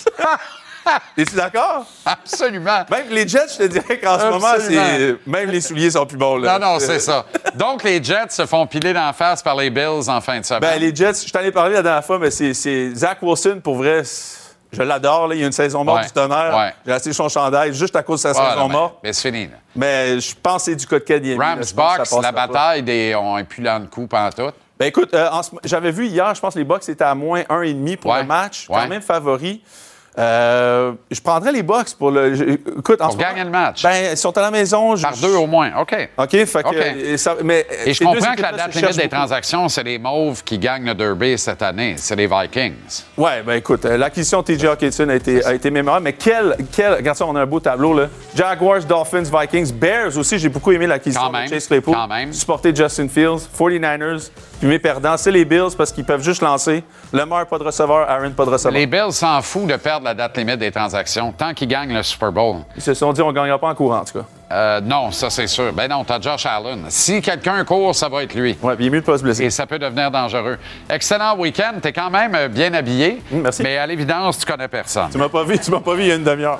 Es-tu d'accord? Absolument. Même les Jets, je te dirais qu'en ce moment, c'est même les souliers sont plus bons. Là. Non, non, c'est ça. Donc, les Jets se font piler d'en face par les Bills en fin de semaine. Ben, les Jets, je t'en ai parlé la dernière fois, mais c'est- Zach Wilson, pour vrai, je l'adore. là. Il y a une saison morte Ouais. du tonnerre. Ouais. J'ai acheté son chandail juste à cause de sa Ah, saison mais, morte. mais c'est fini. là. Mais je pense que c'est du cas de. Rams Box, la pas. bataille des ont un pulant de coup pendant tout. Ben écoute, euh, j'avais vu hier, je pense que les Bucks étaient à moins 1,5 pour Ouais. le match. Quand même favori. Euh, je prendrais les Bucks pour le. je- écoute, en Pour gagner le match. Ben, ils sont à la maison. je- Par deux au moins. OK. OK, fait que. Euh, ça- mais, Et je comprends que la date limite des beaucoup. transactions, c'est les Mauves qui gagnent le Derby cette année. C'est les Vikings. Ouais, ben écoute, euh, l'acquisition de TJ Hawkinson a été, a été mémorable, mais quel, quel. Regarde ça, on a un beau tableau, là. Jaguars, Dolphins, Vikings, Bears aussi, j'ai beaucoup aimé l'acquisition de Chase Claypool. quand même. Supporter Justin Fields, 49ers, puis mes perdants, c'est les Bills parce qu'ils peuvent juste lancer. Lemar, pas de receveur, Aaron, pas de receveur. Les Bills s'en foutent de perdre regarde la date limite des transactions. Tant qu'ils gagnent le Super Bowl. Ils se sont dit, on ne gagnera pas en courant, en tout cas. Euh, non, ça, c'est sûr. Ben non, t'as Josh Allen. Si quelqu'un court, ça va être lui. Ouais, puis il est mieux de pas se blesser. Et ça peut devenir dangereux. Excellent week-end. T'es quand même euh, bien habillé. Mm, merci. Mais à l'évidence, tu connais personne. Tu m'as pas vu, tu m'as pas vu il y a une demi-heure.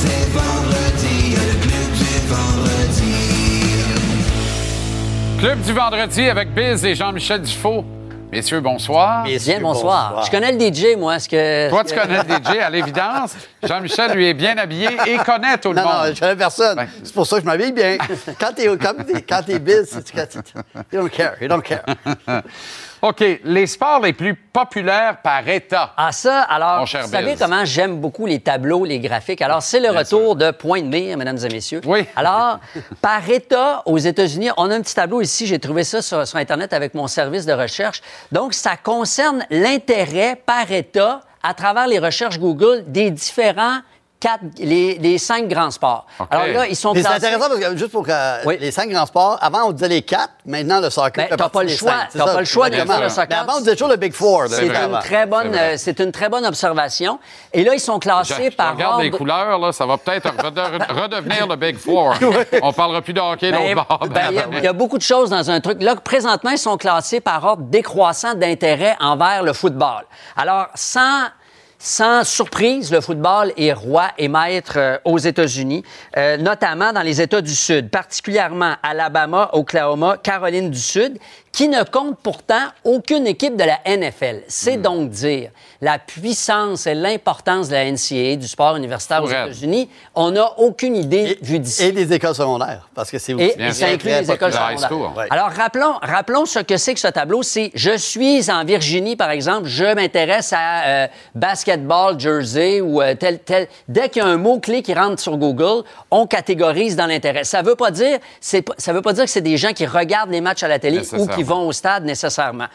De Club du vendredi avec Biz et Jean-Michel Dufault. Messieurs, bonsoir. Bien, bonsoir. Je connais le DJ, moi. Est-ce que... Toi, tu connais le DJ à l'évidence. Jean-Michel, lui, est bien habillé et connaît tout le Non, non, monde. je connais personne. Ben. C'est pour ça que je m'habille bien. Quand t'es quand t'es- quand t'es biz, c'est- tu you don't care, you don't care. OK. Les sports les plus populaires par État. Ah ça, alors, Mon cher vous savez comment j'aime beaucoup les tableaux, les graphiques? Alors, c'est le retour de Point de mire, mesdames et messieurs. Oui. Alors, par État, aux États-Unis, on a un petit tableau ici, j'ai trouvé ça sur, sur Internet avec mon service de recherche. Donc, ça concerne l'intérêt par État à travers les recherches Google des différents quatre, les, les cinq grands sports. Alors là, ils sont Mais c'est intéressant parce que juste pour que Oui. les cinq grands sports, avant on disait les quatre, maintenant le soccer. Ben, t'as pas le choix. T'as pas le choix de faire le soccer. Mais avant on disait toujours le Big Four. là, C'est une, très bonne, C'est euh, une très bonne observation. Et là, ils sont Je, classés je par regarde les ordre- couleurs, là, ça va peut-être rede- redevenir le Big Four. On parlera plus de hockey Ben, l'autre bord. ben, Il y a- il y, a beaucoup de choses dans un truc. Là, présentement, ils sont classés par ordre décroissant d'intérêt envers le football. Alors, sans, sans surprise, le football est roi et maître euh, aux États-Unis, euh, notamment dans les États du Sud, particulièrement Alabama, Oklahoma, Caroline du Sud, qui ne comptent pourtant aucune équipe de la NFL. C'est Hmm. donc dire la puissance et l'importance de la NCAA, du sport universitaire aux. États-Unis. On n'a aucune idée Et, vue d'ici. et des écoles secondaires, parce que c'est aussi Et Bien ça inclut les écoles secondaires. Ouais. Alors, rappelons, rappelons ce que c'est que ce tableau. C'est je suis en Virginie, par exemple, je m'intéresse à euh, basketball, jersey ou euh, tel, tel. Dès qu'il y a un mot-clé qui rentre sur Google, on catégorise dans l'intérêt. Ça veut pas dire, c'est pas- ça veut pas dire que c'est des gens qui regardent les matchs à la télé ou Nécessairement. Qui vont au stade nécessairement.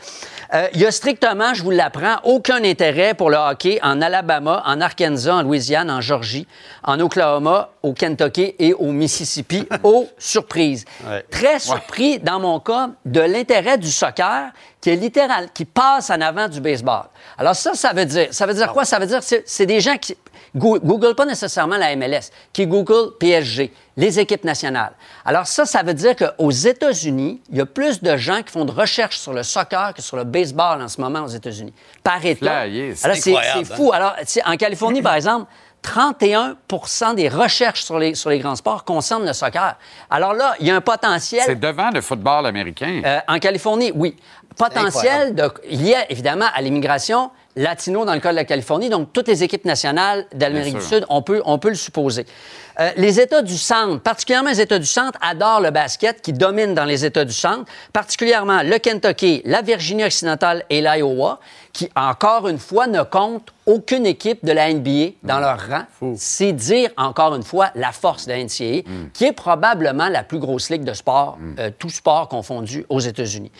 Euh, Il y a strictement, je vous l'apprends, aucun intérêt pour le hockey en Alabama, en Arkansas, en Louisiane, en Georgie, en Oklahoma, au Kentucky et au Mississippi. surprises. Ouais. Très surpris, dans mon cas, de l'intérêt du soccer qui est littéral, qui passe en avant du baseball. Alors ça, ça veut dire, ça veut dire quoi? Ça veut dire que c'est des gens qui Goo- Google pas nécessairement la MLS, qui Google PSG, les équipes nationales. Alors ça, ça veut dire qu'aux États-Unis, il y a plus de gens qui font de recherches sur le soccer que sur le baseball en ce moment aux États-Unis. Par État. C'est Alors, fou. Alors, tu sais, en Californie, par exemple, 31% des recherches sur les, sur les grands sports concernent le soccer. Alors là, il y a un potentiel. C'est devant le football américain. Euh, en Californie, oui. Potentiel de, lié évidemment à l'immigration latino dans le cas de la Californie. Donc, toutes les équipes nationales d'Amérique du. Sud, on peut, on peut le supposer. Euh, les États du centre, particulièrement les États du centre, adorent le basket qui domine dans les États du centre, particulièrement le Kentucky, la Virginie occidentale et l'Iowa, qui, encore une fois, ne comptent aucune équipe de la NBA dans leur rang. C'est dire, encore une fois, la force de la NCAA, qui est probablement la plus grosse ligue de sport, euh, tout sport confondu, aux États-Unis.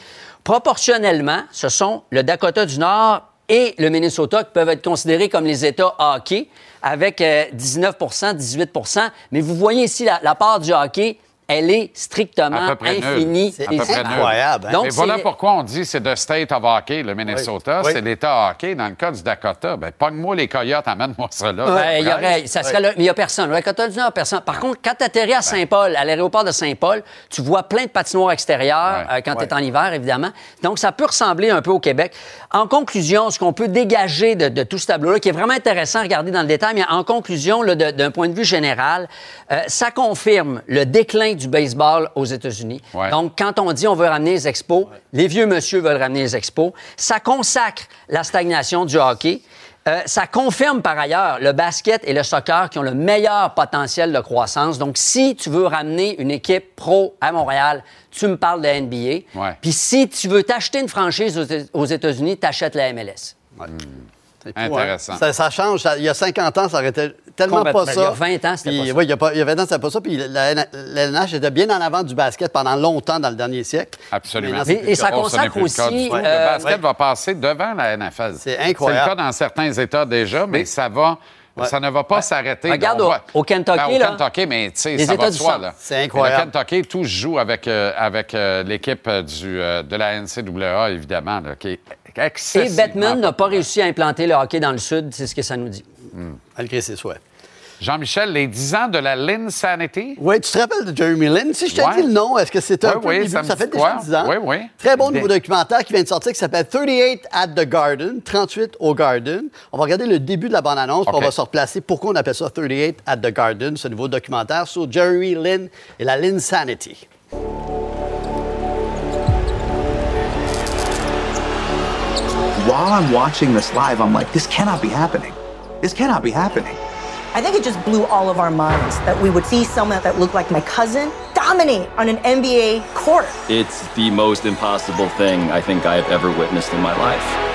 Proportionnellement, ce sont le Dakota du Nord et le Minnesota qui peuvent être considérés comme les États hockey, avec euh, 19% 18% Mais vous voyez ici la, la part du hockey, elle est strictement À peu près nulle. infinie. C'est simple. nulle. incroyable. hein? Donc, Mais voilà c'est- pourquoi on dit c'est the state of hockey, le Minnesota. Oui. C'est l'État hockey. Dans le cas du Dakota, ben, pogne-moi les coyotes, amène-moi ça là. Ben, il y aurait, ça serait là, mais il n'y a personne. Le Dakota du Nord, personne. Par contre, quand tu atterris à Saint-Paul, à l'aéroport de Saint-Paul, tu vois plein de patinoires extérieures Ouais. euh, quand tu es en hiver, évidemment. Donc, ça peut ressembler un peu au Québec. En conclusion, ce qu'on peut dégager de, de tout ce tableau-là, qui est vraiment intéressant à regarder dans le détail, mais en conclusion, là, de- d'un point de vue général, euh, ça confirme le déclin du baseball aux États-Unis. Ouais. Donc, quand on dit on veut ramener les expos, les vieux monsieur veulent ramener les expos. Ça consacre la stagnation du hockey. Euh, ça confirme par ailleurs le basket et le soccer qui ont le meilleur potentiel de croissance. Donc, si tu veux ramener une équipe pro à Montréal, tu me parles de la NBA. Ouais. Puis si tu veux t'acheter une franchise aux, États-Unis, t'achètes la MLS. C'est fou, Intéressant. hein? Ça, ça change. Ça- il y a 50 ans, ça aurait été tellement pas ça. il y a 20 ans, c'était pas ça. Oui, il y a, pas- il y a 20 ans, c'était pas ça. Puis la, la LNH était bien en avant du basket pendant longtemps dans le dernier siècle. Absolument. Et- et le ça consacre le aussi, tout. euh, le basket ouais. va passer devant la NFL. C'est incroyable. C'est le cas dans certains États déjà, mais ça va Ça ne va pas s'arrêter. Regarde On au- va- au Kentucky, Ben, au là. Kentucky, mais tu sais, Les ça États va de du soi. C'est incroyable. Le Kentucky, tout se joue avec, euh, avec euh, l'équipe du, euh, de la NCAA, évidemment, là, qui est Et Bettman n'a pas réussi à implanter le hockey dans le Sud, c'est ce que ça nous dit. Malgré ses souhaits. Jean-Michel, les 10 ans de la Linsanity? Oui, tu te rappelles de Jeremy Lin? Si je te Ouais. dis le nom, est-ce que c'était un Oui, peu oui, début? ça fait déjà quoi? 10 ans. Oui, oui. Très bon nouveau documentaire qui vient de sortir qui s'appelle 38 at the Garden, 38 au Garden. On va regarder le début de la bande-annonce, puis OK. on va se replacer pourquoi on appelle ça 38 at the Garden, ce nouveau documentaire sur Jeremy Lin et la Linsanity. While I'm watching this live, I'm like, this cannot be happening. This cannot be happening. I think it just blew all of our minds that we would see someone that looked like my cousin dominate on an NBA court. It's the most impossible thing I think I've ever witnessed in my life.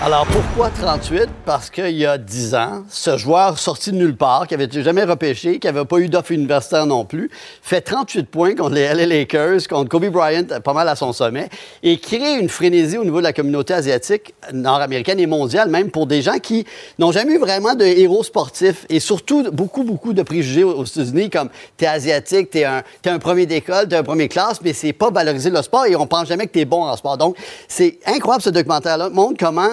Alors pourquoi 38? Parce qu'il y a 10 ans, ce joueur sorti de nulle part, qui avait été jamais repêché, qui n'avait pas eu d'offre universitaire non plus, fait 38 points contre les LA Lakers, contre Kobe Bryant, pas mal à son sommet, et crée une frénésie au niveau de la communauté asiatique, nord-américaine et mondiale, même pour des gens qui n'ont jamais eu vraiment de héros sportifs, et surtout beaucoup, beaucoup de préjugés aux États-Unis, comme t'es asiatique, t'es un, un premier d'école, t'es un premier classe, mais c'est pas valoriser le sport, et on pense jamais que t'es bon en sport. Donc, c'est incroyable ce documentaire-là, montre comment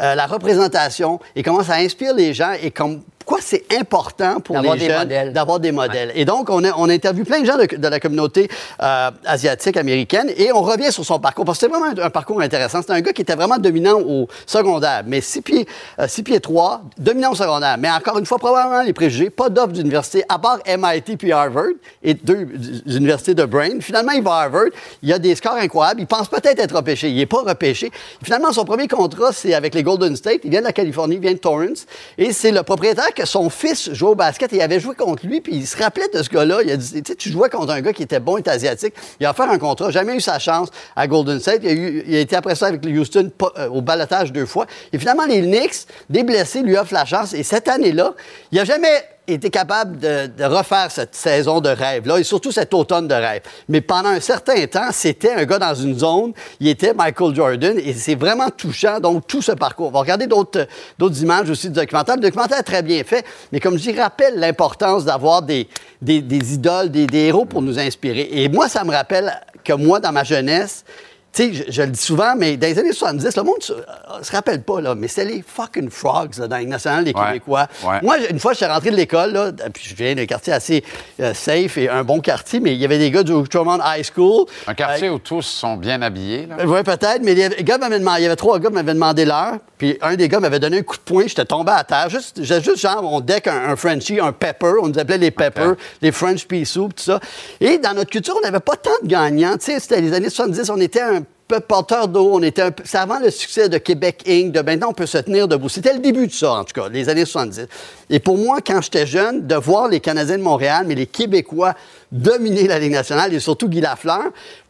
euh, la représentation et comment ça inspire les gens et comme pourquoi c'est important pour les des jeunes d'avoir des modèles. Et donc, on a, on a interviewé plein de gens de, de la communauté euh, asiatique américaine et on revient sur son parcours parce que c'était vraiment un, un parcours intéressant. C'était un gars qui était vraiment dominant au secondaire, mais 6 pieds, euh, six pieds 3, dominant au secondaire. Mais encore une fois, probablement les préjugés, pas d'offre d'université à part MIT puis Harvard et deux universités de Brain. Finalement, il va à Harvard, il a des scores incroyables, il pense peut-être être repêché, il n'est pas repêché. Finalement, son premier contrat, c'est avec les Golden State. Il vient de la Californie, il vient de Torrance. Et c'est le propriétaire que son fils jouait au basket. Et il avait joué contre lui, puis il se rappelait de ce gars-là. Il a dit, tu sais, tu jouais contre un gars qui était bon, il était asiatique. Il a offert un contrat, jamais eu sa chance à Golden State. Il a, été après ça avec les Houston euh, au balotage deux fois. Et finalement, les Knicks, des blessés, lui offrent la chance. Et cette année-là, il n'a jamais été capable de, refaire cette saison de rêve-là, et surtout cet automne de rêve. Mais pendant un certain temps, c'était un gars dans une zone, il était Michael Jordan, et c'est vraiment touchant, donc tout ce parcours. On va regarder d'autres images aussi du documentaire. Le documentaire est très bien fait, mais comme je dis, rappelle l'importance d'avoir des, des, idoles, des, héros pour nous inspirer. Et moi, ça me rappelle que moi, dans ma jeunesse, sais, je, je le dis souvent, mais dans les années 70, le monde se, euh, se rappelle pas, là, mais c'était les fucking frogs là, dans les nationales, les Ouais. Québécois. Ouais. Moi, une fois, je suis rentré de l'école, là, puis je viens d'un quartier assez euh, safe et un bon quartier, mais il y avait des gars du Truman High School. Un quartier où tous sont bien habillés. là. Oui, peut-être, mais gars demandé- il y avait trois gars qui m'avaient demandé l'heure, puis un des gars m'avait donné un coup de poing, j'étais tombé à terre. Juste, juste genre, on deck un, un Frenchie, un pepper, on nous appelait les peppers, les French pea soup, tout ça. Et dans notre culture, on n'avait pas tant de gagnants. Tu sais, c'était les années 70, on était un peu porteur d'eau, on était un peu... C'est avant le succès de Québec Inc., de maintenant on peut se tenir debout. C'était le début de ça, en tout cas, les années 70. Et pour moi, quand j'étais jeune, de voir les Canadiens de Montréal, mais les Québécois dominer la Ligue nationale, et surtout Guy Lafleur,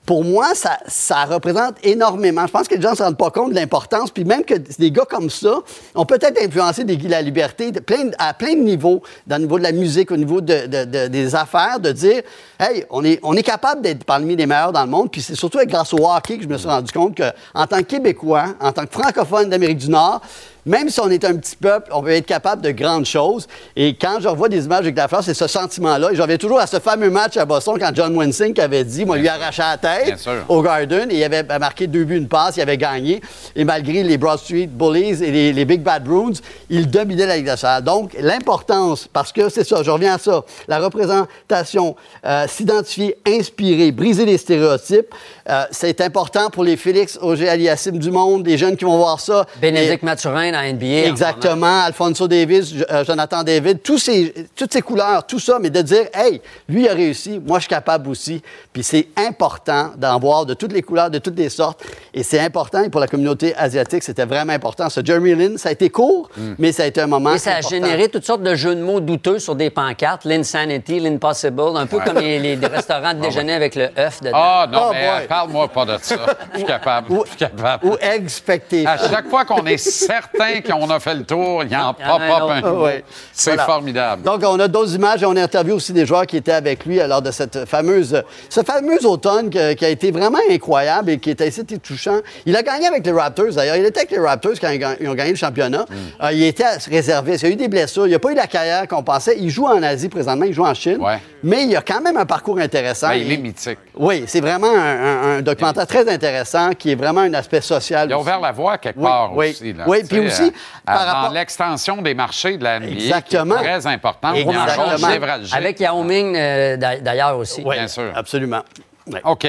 pour moi, ça, représente énormément. Je pense que les gens ne se rendent pas compte de l'importance. Puis même que des gars comme ça ont peut-être influencé des Guy La Liberté à plein de niveaux, dans le niveau de la musique, au niveau de, de- de- des affaires, de dire Hey, on est, on est capable d'être parmi les meilleurs dans le monde. Puis c'est surtout grâce au hockey que je me suis rendu compte qu'en tant que Québécois, en tant que francophone d'Amérique du Nord, même si on est un petit peuple, on peut être capable de grandes choses. Et quand je revois des images avec Lafleur, c'est ce sentiment-là. Et j'en reviens toujours à ce fameux match à Boston quand John Winsink avait dit, moi, lui arraché la tête au Garden et il avait marqué deux buts, une passe, il avait gagné. Et malgré les Broad Street Bullies et les, les Big Bad Bruins, il dominait la Ligue nationale. Donc, l'importance, parce que c'est ça, je reviens à ça, la représentation, euh, s'identifier, inspirer, briser les stéréotypes, euh, c'est important pour les Félix Auger-Aliassime du monde, les jeunes qui vont voir ça. Bénédicte Mathurin dans NBA. Exactement, Alfonso Davis, euh, Jonathan David, tous ces, toutes ces couleurs, tout ça, mais de dire, hey, lui il a réussi, moi je suis capable aussi. Puis c'est important d'en voir de toutes les couleurs, de toutes les sortes. Et c'est important, et pour la communauté asiatique, c'était vraiment important. Ce Jeremy Lin, ça a été court, mais ça a été un moment. Et ça a important. généré toutes sortes de jeux de mots douteux sur des pancartes, l'insanity, l'impossible, un peu comme les, les restaurants de déjeuner avec le œuf dedans. Ah, non, Oh mais boy. euh, parle-moi pas de ça. Je suis capable. Je suis capable. Ou expectation. À chaque fois qu'on est certain matin qu'on a fait le tour, il y en a pop un up un. C'est Voilà. formidable. Donc, on a d'autres images et on a interviewé aussi des joueurs qui étaient avec lui lors de cette fameuse, ce fameux automne qui a été vraiment incroyable et qui était assez touchant. Il a gagné avec les Raptors, d'ailleurs. Il était avec les Raptors quand ils ont gagné le championnat. Mm. Euh, il était réservé. Il a eu des blessures. Il n'a pas eu la carrière qu'on pensait. Il joue en Asie présentement. Il joue en Chine. Ouais. Mais il a quand même un parcours intéressant. Ben, il est mythique. Oui, c'est vraiment un, un- un documentaire très intéressant qui est vraiment un aspect social. Il a aussi. ouvert la voie quelque Oui, part oui. aussi. Là, Oui, puis sais, aussi, euh, par dans rapport- l'extension des marchés de la NBA, Exactement. qui est très important. Il y a un Exactement. Avec Yao Ming, euh, d'a- d'ailleurs aussi. Oui, Bien sûr. Absolument. OK.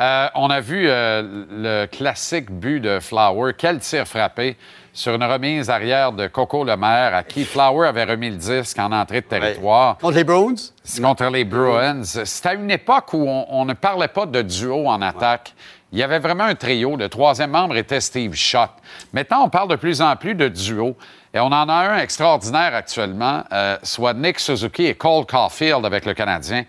Euh, on a vu euh, le classique but de Flower. Quel tir frappé sur une remise arrière de Coco Lemaire, à qui Flower avait remis le disque en entrée de territoire. Contre les Browns? C'est contre les Bruins. C'était à une époque où on, on ne parlait pas de duo en attaque. Il y avait vraiment un trio. Le troisième membre était Steve Schott. Maintenant, on parle de plus en plus de duo. Et on en a un extraordinaire actuellement, euh, soit Nick Suzuki et Cole Caulfield avec le Canadien.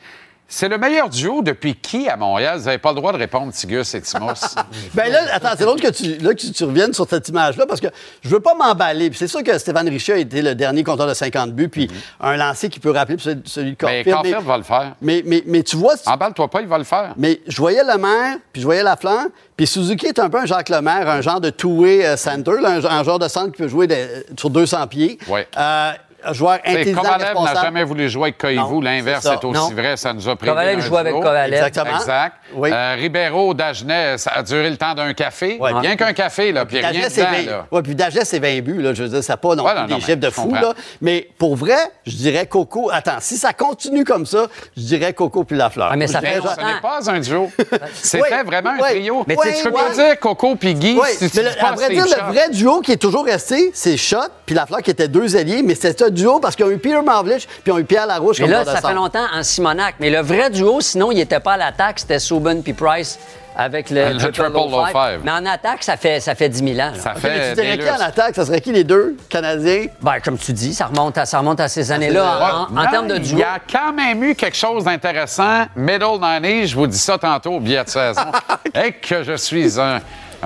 C'est le meilleur duo depuis qui à Montréal? Vous n'avez pas le droit de répondre, Tigus et Timos. Ben là, attends, c'est l'autre que tu, là, que tu, tu reviennes sur cette image-là parce que je veux pas m'emballer. Puis c'est sûr que Stéphane Richer a été le dernier compteur de 50 buts, puis un lancé qui peut rappeler celui, de Mais Caulfield. Caulfield va le faire. mais, mais, mais tu vois, Emballe-toi pas, il va le faire. mais je voyais le maire, puis je voyais la flanc, puis Suzuki est un peu un Jacques Lemaire, un genre de two-way euh, center, là, un, un genre de centre qui peut jouer de- sur 200 pieds. Ouais. Euh, joueur intelligent, Kovalev n'a jamais voulu jouer avec Koivu. L'inverse est, aussi Non. vrai. Ça nous a pris. Kovalev jouait avec Kovalev. Exactement. Exact. Oui. Euh, Ribeiro, Dagenet, ça a duré le temps d'un café. Ouais. Rien qu'un café, là, puis rien Dagenet, c'est dedans, 20, là. ouais, puis Dagenet, c'est 20 buts, là. Je veux dire, ça n'a pas non Ouais, plus non, des chiffres de fou, là. Mais pour vrai, je dirais Coco. Attends, si ça continue comme ça, je dirais Coco puis Lafleur. Ah, mais ça fait ce n'est pas un duo. C'était vraiment un trio. mais tu- peux pas dire Coco puis Guy Oui, si tu à vrai dire, le vrai duo qui est toujours resté, c'est Schott puis Lafleur qui étaient deux alliés, mais c'était duo parce qu'ils ont eu Peter Mavlich puis ils ont eu Pierre Larouche Mais comme là, ça fait longtemps en Simonac. Mais le vrai duo, sinon, il n'était pas à l'attaque, c'était Subban puis Price avec le, Le triple low five. Mais en attaque, ça fait, ça fait 10 000 ans. là. Ça Ok, mais fait tu dirais qui en attaque? Ça serait qui les deux Canadiens? Ben, comme tu dis, ça remonte à, ça remonte à ces années-là. En, termes de Il duo, y a quand même eu quelque chose d'intéressant. Middle 90, je vous dis ça tantôt au billet de saison. Et que je suis un,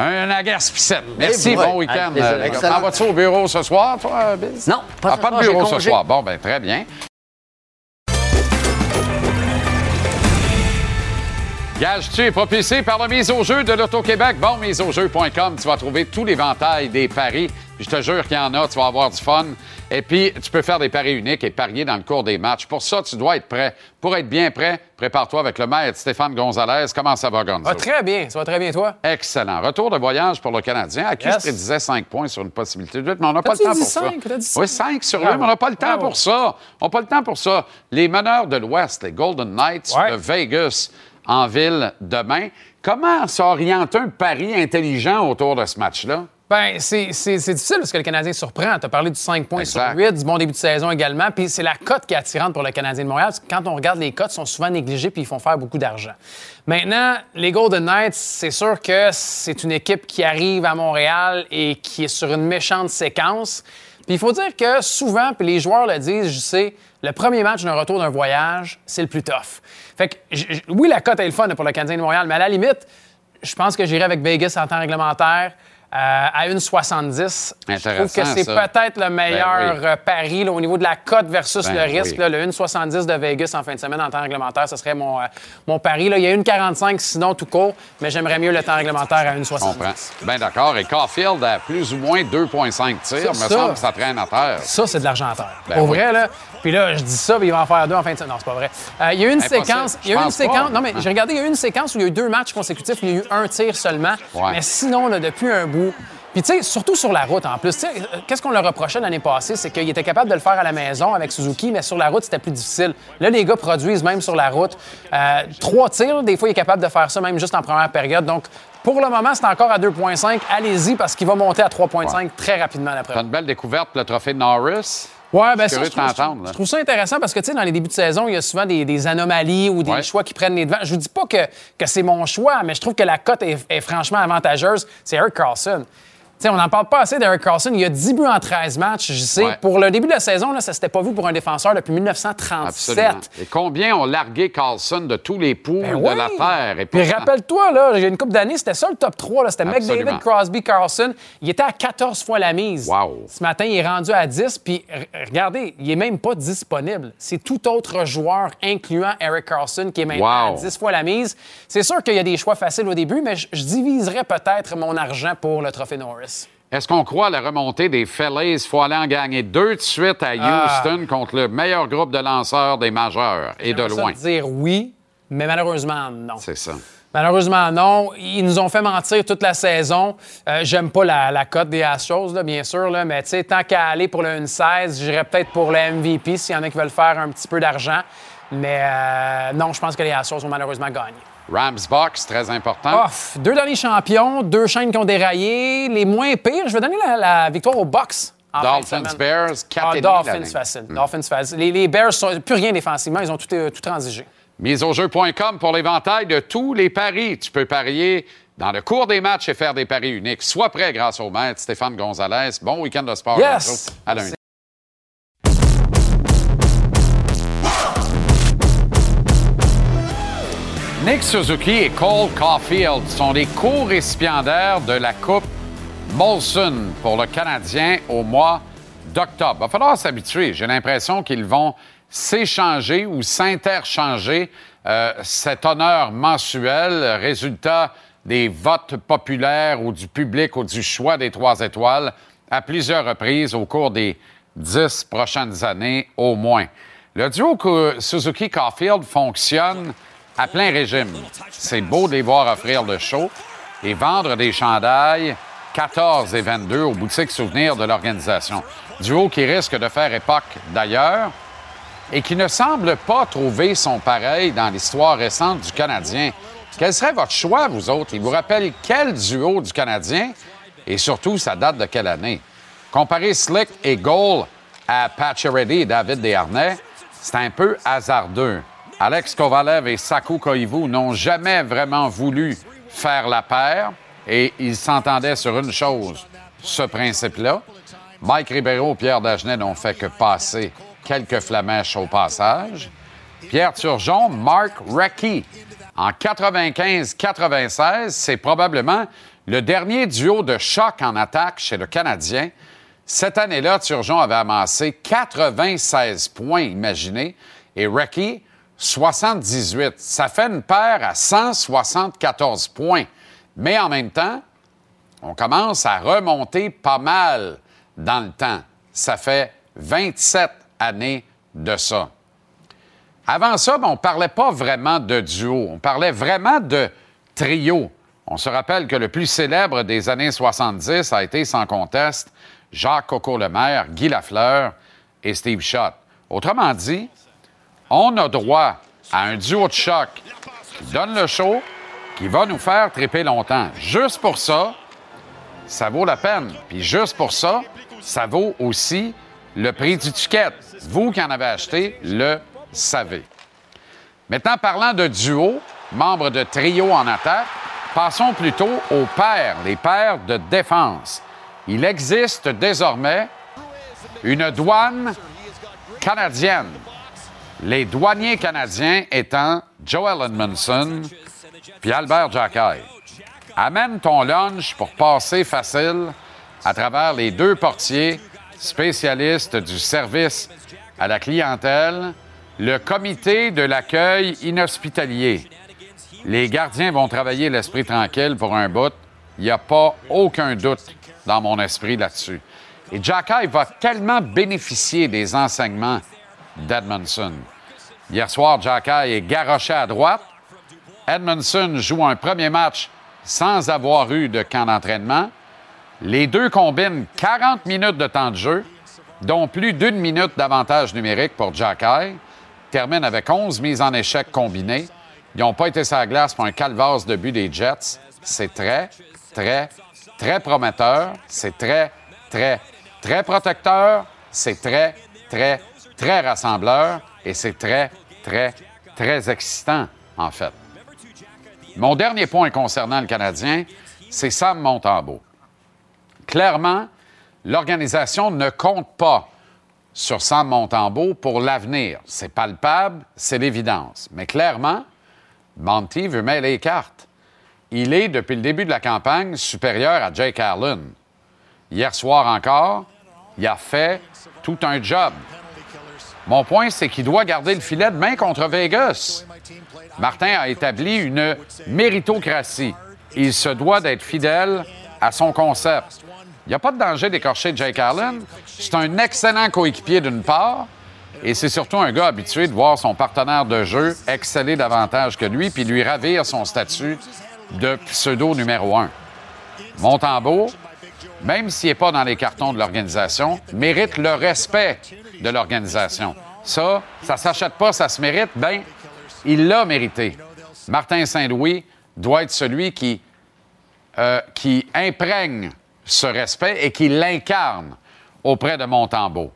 un agaspicette. Merci, Eh, bon ouais. week-end. Euh. T'en vas-tu au bureau ce soir, toi, Biz? Non, pas Ah, pas de bureau ce congé. soir. Bon, ben très bien. Gage-tu est propulsé par la mise au jeu de l'Auto-Québec? Bon, miseaujeu.com, tu vas trouver tout l'éventail des paris. Puis je te jure qu'il y en a, tu vas avoir du fun. Et puis, tu peux faire des paris uniques et parier dans le cours des matchs. Pour ça, tu dois être prêt. Pour être bien prêt, prépare-toi avec le maître Stéphane Gonzalez. Comment ça va, Gonzo? Ah, très bien, ça va très bien, toi? Excellent. Retour de voyage pour le Canadien. À qui Yes. je prédisais 5 points sur une possibilité de 8, mais on n'a pas le temps dit pour ça. cinq? T'as dit cinq? Oui, 5 sur 8, Bravo. mais on n'a pas le temps Bravo. pour ça. On n'a pas le temps pour ça. Les meneurs de l'Ouest, les Golden Knights Ouais. de Vegas en ville demain. Comment s'orienter un pari intelligent autour de ce match-là? Ben, c'est difficile parce que le Canadien surprend. Tu as parlé du 5 points Exact. sur 8, du bon début de saison également. Puis c'est la cote qui est attirante pour le Canadien de Montréal. parce que Quand on regarde les cotes, ils sont souvent négligés puis ils font faire beaucoup d'argent. Maintenant, les Golden Knights, c'est sûr que c'est une équipe qui arrive à Montréal et qui est sur une méchante séquence. Puis il faut dire que souvent, puis les joueurs le disent, je sais, le premier match d'un retour d'un voyage, c'est le plus tough. Fait que, oui, la cote est le fun pour le Canadien de Montréal, mais à la limite, je pense que j'irai avec Vegas en temps réglementaire. Euh, à 1,70. Je trouve que c'est peut-être le meilleur Ben oui. euh, pari là, au niveau de la cote versus Ben le risque. oui. là, le 1,70 de Vegas en fin de semaine en temps réglementaire, ce serait mon, euh, mon pari. Là. Il y a 1,45 sinon tout court, mais j'aimerais mieux le temps réglementaire à Je 1,70. comprends. Bien d'accord. Et Caulfield a plus ou moins 2,5 tirs. Ça, me ça. semble que ça traîne à terre. Ça, c'est de l'argent à terre. Ben Pour oui. vrai, là. Puis là, je dis ça, puis il va en faire deux en fin de semaine. Non, c'est pas vrai. Euh, il y a eu une Impossible. séquence. Il y a eu une séquence. pas. Non, mais j'ai regardé, il y a eu une séquence où il y a eu deux matchs consécutifs, où il y a eu un tir seulement. Ouais. Mais sinon, là, depuis un bout. Puis, tu sais, surtout sur la route en plus. Tu sais, euh, Qu'est-ce qu'on leur reprochait l'année passée? C'est qu'il était capable de le faire à la maison avec Suzuki, mais sur la route, c'était plus difficile. Là, les gars produisent même sur la route. Euh, trois tirs, des fois, il est capable de faire ça même juste en première période. Donc, pour le moment, c'est encore à 2,5. Allez-y parce qu'il va monter à 3,5 très rapidement d'après T'as une belle découverte le trophée de Norris. Ouais, ben ça, je trouve, je trouve ça intéressant parce que, tu sais, dans les débuts de saison, il y a souvent des, des anomalies ou des Ouais. choix qui prennent les devants. Je vous dis pas que, que c'est mon choix, mais je trouve que la cote est, est franchement avantageuse. C'est Eric Carlson. On n'en parle pas assez d'Eric Carlson. Il y a 10 buts en 13 matchs, je sais. Ouais. Pour le début de la saison, là, ça s'était pas vu pour un défenseur depuis 1937. Absolument. Et combien ont largué Carlson de tous les poules Ben de la terre? Et Puis rappelle-toi, là, il y a une couple d'années, c'était ça le top 3. là. C'était. McDavid, Crosby, Carlson. Il était à 14 fois la mise. Wow. Ce matin, il est rendu à 10. Puis regardez, il est même pas disponible. C'est tout autre joueur, incluant Eric Carlson, qui est maintenant Wow. à 10 fois la mise. C'est sûr qu'il y a des choix faciles au début, mais je, je diviserais peut-être mon argent pour le trophée Norris. Est-ce qu'on croit à la remontée des Phillies? Il faut aller en gagner deux de suite à Ah. Houston contre le meilleur groupe de lanceurs des majeurs et de J'aimerais ça loin. dire oui, mais malheureusement, non. C'est ça. Malheureusement, non. Ils nous ont fait mentir toute la saison. Euh, J'aime pas la, la cote des Astros, là, bien sûr, là, mais tu sais, tant qu'à aller pour le 1-16, j'irais peut-être pour le MVP s'il y en a qui veulent faire un petit peu d'argent. Mais euh, non, je pense que les Astros vont malheureusement gagner. Rams Box, très important. Off, deux derniers champions, deux chaînes qui ont déraillé. Les moins pires, je vais donner la, la victoire aux de Dolphins. Bears, 4 Ah, et Dolphins facile. Dolphins facile. Les, les Bears sont plus rien défensivement, ils ont tout, euh, tout transigé. Miseaujeu.com pour l'éventail de tous les paris. Tu peux parier dans le cours des matchs et faire des paris uniques. Sois prêt grâce au maître Stéphane Gonzalez. Bon week-end de sport. Yes! À lundi. Nick Suzuki et Cole Caulfield sont les co-récipiendaires de la Coupe Molson pour le Canadien au mois d'octobre. Va falloir s'habituer. J'ai l'impression qu'ils vont s'échanger ou s'interchanger euh, cet honneur mensuel, résultat des votes populaires ou du public ou du choix des trois étoiles à plusieurs reprises au cours des dix prochaines années au moins. Le duo Suzuki-Caulfield fonctionne à plein régime. C'est beau de les voir offrir le show et vendre des chandails 14 et 22 aux boutiques souvenirs de l'organisation. Duo qui risque de faire époque d'ailleurs et qui ne semble pas trouver son pareil dans l'histoire récente du Canadien. Quel serait votre choix, vous autres? Il vous rappelle quel duo du Canadien et surtout, ça date de quelle année? Comparer Slick et Goal à Pacioretty et David Desharnais, c'est un peu hasardeux. Alex Kovalev et Saku Koivu n'ont jamais vraiment voulu faire la paire et ils s'entendaient sur une chose, ce principe-là. Mike Ribeiro et Pierre Dagenet n'ont fait que passer quelques flamèches au passage. Pierre Turgeon, Mark Recchi. En 95-96, c'est probablement le dernier duo de choc en attaque chez le Canadien. Cette année-là, Turgeon avait amassé 96 points, imaginez, et Recchi, 78. Ça fait une paire à 174 points. Mais en même temps, on commence à remonter pas mal dans le temps. Ça fait 27 années de ça. Avant ça, ben, on ne parlait pas vraiment de duo, on parlait vraiment de trio. On se rappelle que le plus célèbre des années 70 a été sans conteste Jacques Coco-Lemaire, Guy Lafleur et Steve Schott. Autrement dit, on a droit à un duo de choc qui donne le show, qui va nous faire triper longtemps. Juste pour ça, ça vaut la peine. Puis juste pour ça, ça vaut aussi le prix du ticket. Vous qui en avez acheté, le savez. Maintenant, parlant de duo, membres de trio en attaque, passons plutôt aux paires, les paires de défense. Il existe désormais une douane canadienne. Les douaniers canadiens étant Joel Edmondson puis Albert Jacquet. Amène ton lunch pour passer facile à travers les deux portiers spécialistes du service à la clientèle, le comité de l'accueil inhospitalier. Les gardiens vont travailler l'esprit tranquille pour un bout. Il n'y a pas aucun doute dans mon esprit là-dessus. Et Jacky va tellement bénéficier des enseignements d'Edmondson. Hier soir, Jacky est garoché à droite. Edmondson joue un premier match sans avoir eu de camp d'entraînement. Les deux combinent 40 minutes de temps de jeu, dont plus d'une minute d'avantage numérique pour Jacky. Termine avec 11 mises en échec combinées. Ils n'ont pas été sur la glace pour un calvasse de but des Jets. C'est très, très, très prometteur. C'est très, très, très protecteur. C'est très, très, très rassembleur. Et c'est très, très, très excitant, en fait. Mon dernier point concernant le Canadien, c'est Sam Montembeau. Clairement, l'organisation ne compte pas sur Sam Montembeau pour l'avenir. C'est palpable, c'est l'évidence. Mais clairement, Monty veut mêler les cartes. Il est, depuis le début de la campagne, supérieur à Jake Allen. Hier soir encore, il a fait tout un job. Mon point, c'est qu'il doit garder le filet de main contre Vegas. Martin a établi une méritocratie. Il se doit d'être fidèle à son concept. Il n'y a pas de danger d'écorcher Jake Allen. C'est un excellent coéquipier d'une part, et c'est surtout un gars habitué de voir son partenaire de jeu exceller davantage que lui, puis lui ravir son statut de pseudo numéro un. Montembeau, même s'il n'est pas dans les cartons de l'organisation, mérite le respect de l'organisation. Ça, ça s'achète pas, ça se mérite. Ben, il l'a mérité. Martin Saint-Louis doit être celui qui, euh, qui imprègne ce respect et qui l'incarne auprès de Montembeau.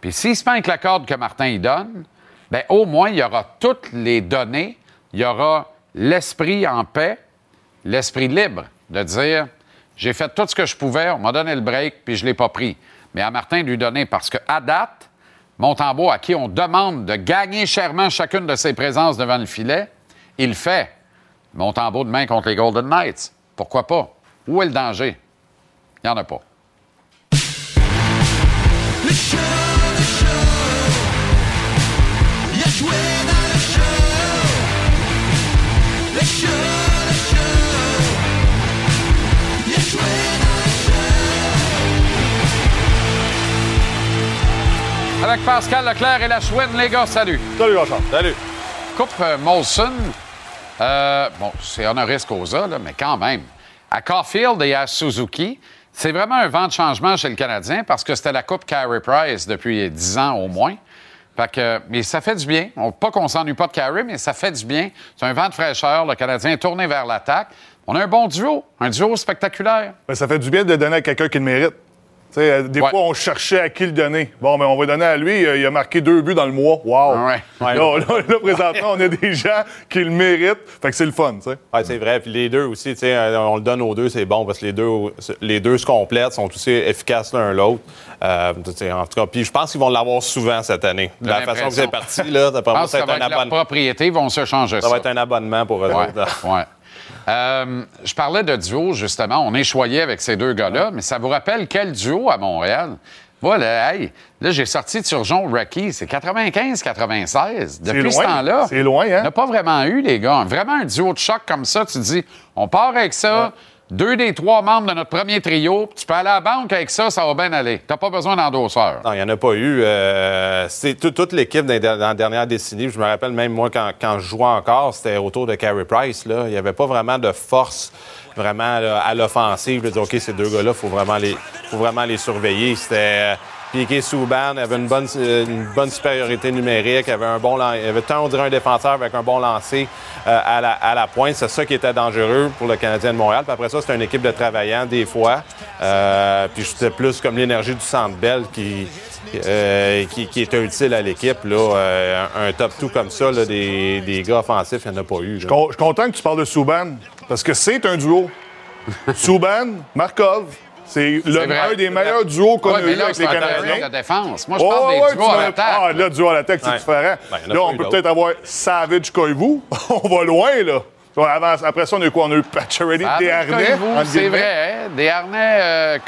Puis s'il se avec la corde que Martin y donne, ben au moins, il y aura toutes les données, il y aura l'esprit en paix, l'esprit libre de dire j'ai fait tout ce que je pouvais, on m'a donné le break, puis je ne l'ai pas pris. Mais à Martin de lui donner, parce qu'à date, Montembeau, à qui on demande de gagner chèrement chacune de ses présences devant le filet, il fait. Montembeau demain contre les Golden Knights. Pourquoi pas? Où est le danger? Il n'y en a pas. Avec Pascal Leclerc et la Chouine, les gars, salut. Salut, Jean-Charles. Salut. Coupe euh, Molson, euh, bon, c'est honoris causa, là, mais quand même. À Caulfield et à Suzuki, c'est vraiment un vent de changement chez le Canadien parce que c'était la Coupe Carey Price depuis 10 ans au moins. Fait que, mais ça fait du bien. On, pas qu'on s'ennuie pas de Carey, mais ça fait du bien. C'est un vent de fraîcheur. Le Canadien est tourné vers l'attaque. On a un bon duo, un duo spectaculaire. Ben, ça fait du bien de donner à quelqu'un qui le mérite. Euh, des Ouais. fois, on cherchait à qui le donner. Bon, mais on va donner à lui. euh, Il a marqué deux buts dans le mois. Wow! Ouais. Ouais. Là, là, là, présentement, on a des gens qui le méritent. Fait que c'est le fun, tu sais. Ouais, c'est vrai. Puis les deux aussi, tu sais, euh, on le donne aux deux, c'est bon parce que les deux, les deux se complètent, sont aussi efficaces l'un l'autre. Euh, en tout cas, puis je pense qu'ils vont l'avoir souvent cette année. De la façon que c'est parti, là, ça ça va être être un abonnement. propriété. Vont se changer ça. Ça va être un abonnement pour eux autres. Euh, je parlais de duo, justement. On est choyé avec ces deux gars-là, mais ça vous rappelle quel duo à Montréal? Voilà, hey, là, j'ai sorti de Surgeon Rocky. C'est 95-96. Depuis ce temps-là. C'est loin, hein? On n'a pas vraiment eu, les gars. Vraiment un duo de choc comme ça. Tu te dis, on part avec ça. Deux des trois membres de notre premier trio. Tu peux aller à la banque avec ça, ça va bien aller. T'as pas besoin d'endosseur. Non, il n'y en a pas eu. Euh, c'est tout- toute l'équipe dans, la dernière décennie. Je me rappelle même, moi, quand, quand je jouais encore, c'était autour de Carey Price. Là. Il n'y avait pas vraiment de force vraiment à l'offensive. OK, ces deux gars-là, il faut, vraiment les- faut vraiment les surveiller. C'était... euh, Piqué Souban avait une bonne, euh, une bonne supériorité numérique, avait un bon avait tant on dirait un défenseur avec un bon lancer euh, à, la, à la pointe. C'est ça qui était dangereux pour le Canadien de Montréal. Puis après ça, c'était une équipe de travaillants des fois. Euh, puis c'était plus comme l'énergie du Centre Bell qui, euh, qui, qui était utile à l'équipe. Là, Euh, un top tout comme ça, là, des, des gars offensifs, il n'y en a pas eu. Con- Je suis content que tu parles de Souban, parce que c'est un duo. Souban, Markov, c'est un des meilleurs duos qu'on Ouais, a eu là, avec c'est les un Canadiens. de défense. Moi, je Oh, parle ouais, des tu duos à l'attaque. Ah, là, duo à l'attaque, c'est Ouais. différent. Ben, là, on eu peut peut-être avoir Savage Koivu. on va loin, là. Après ça, on a eu quoi? On a eu Pacioretty, Ah, Desharnais. C'est vrai, hein? Des harnais,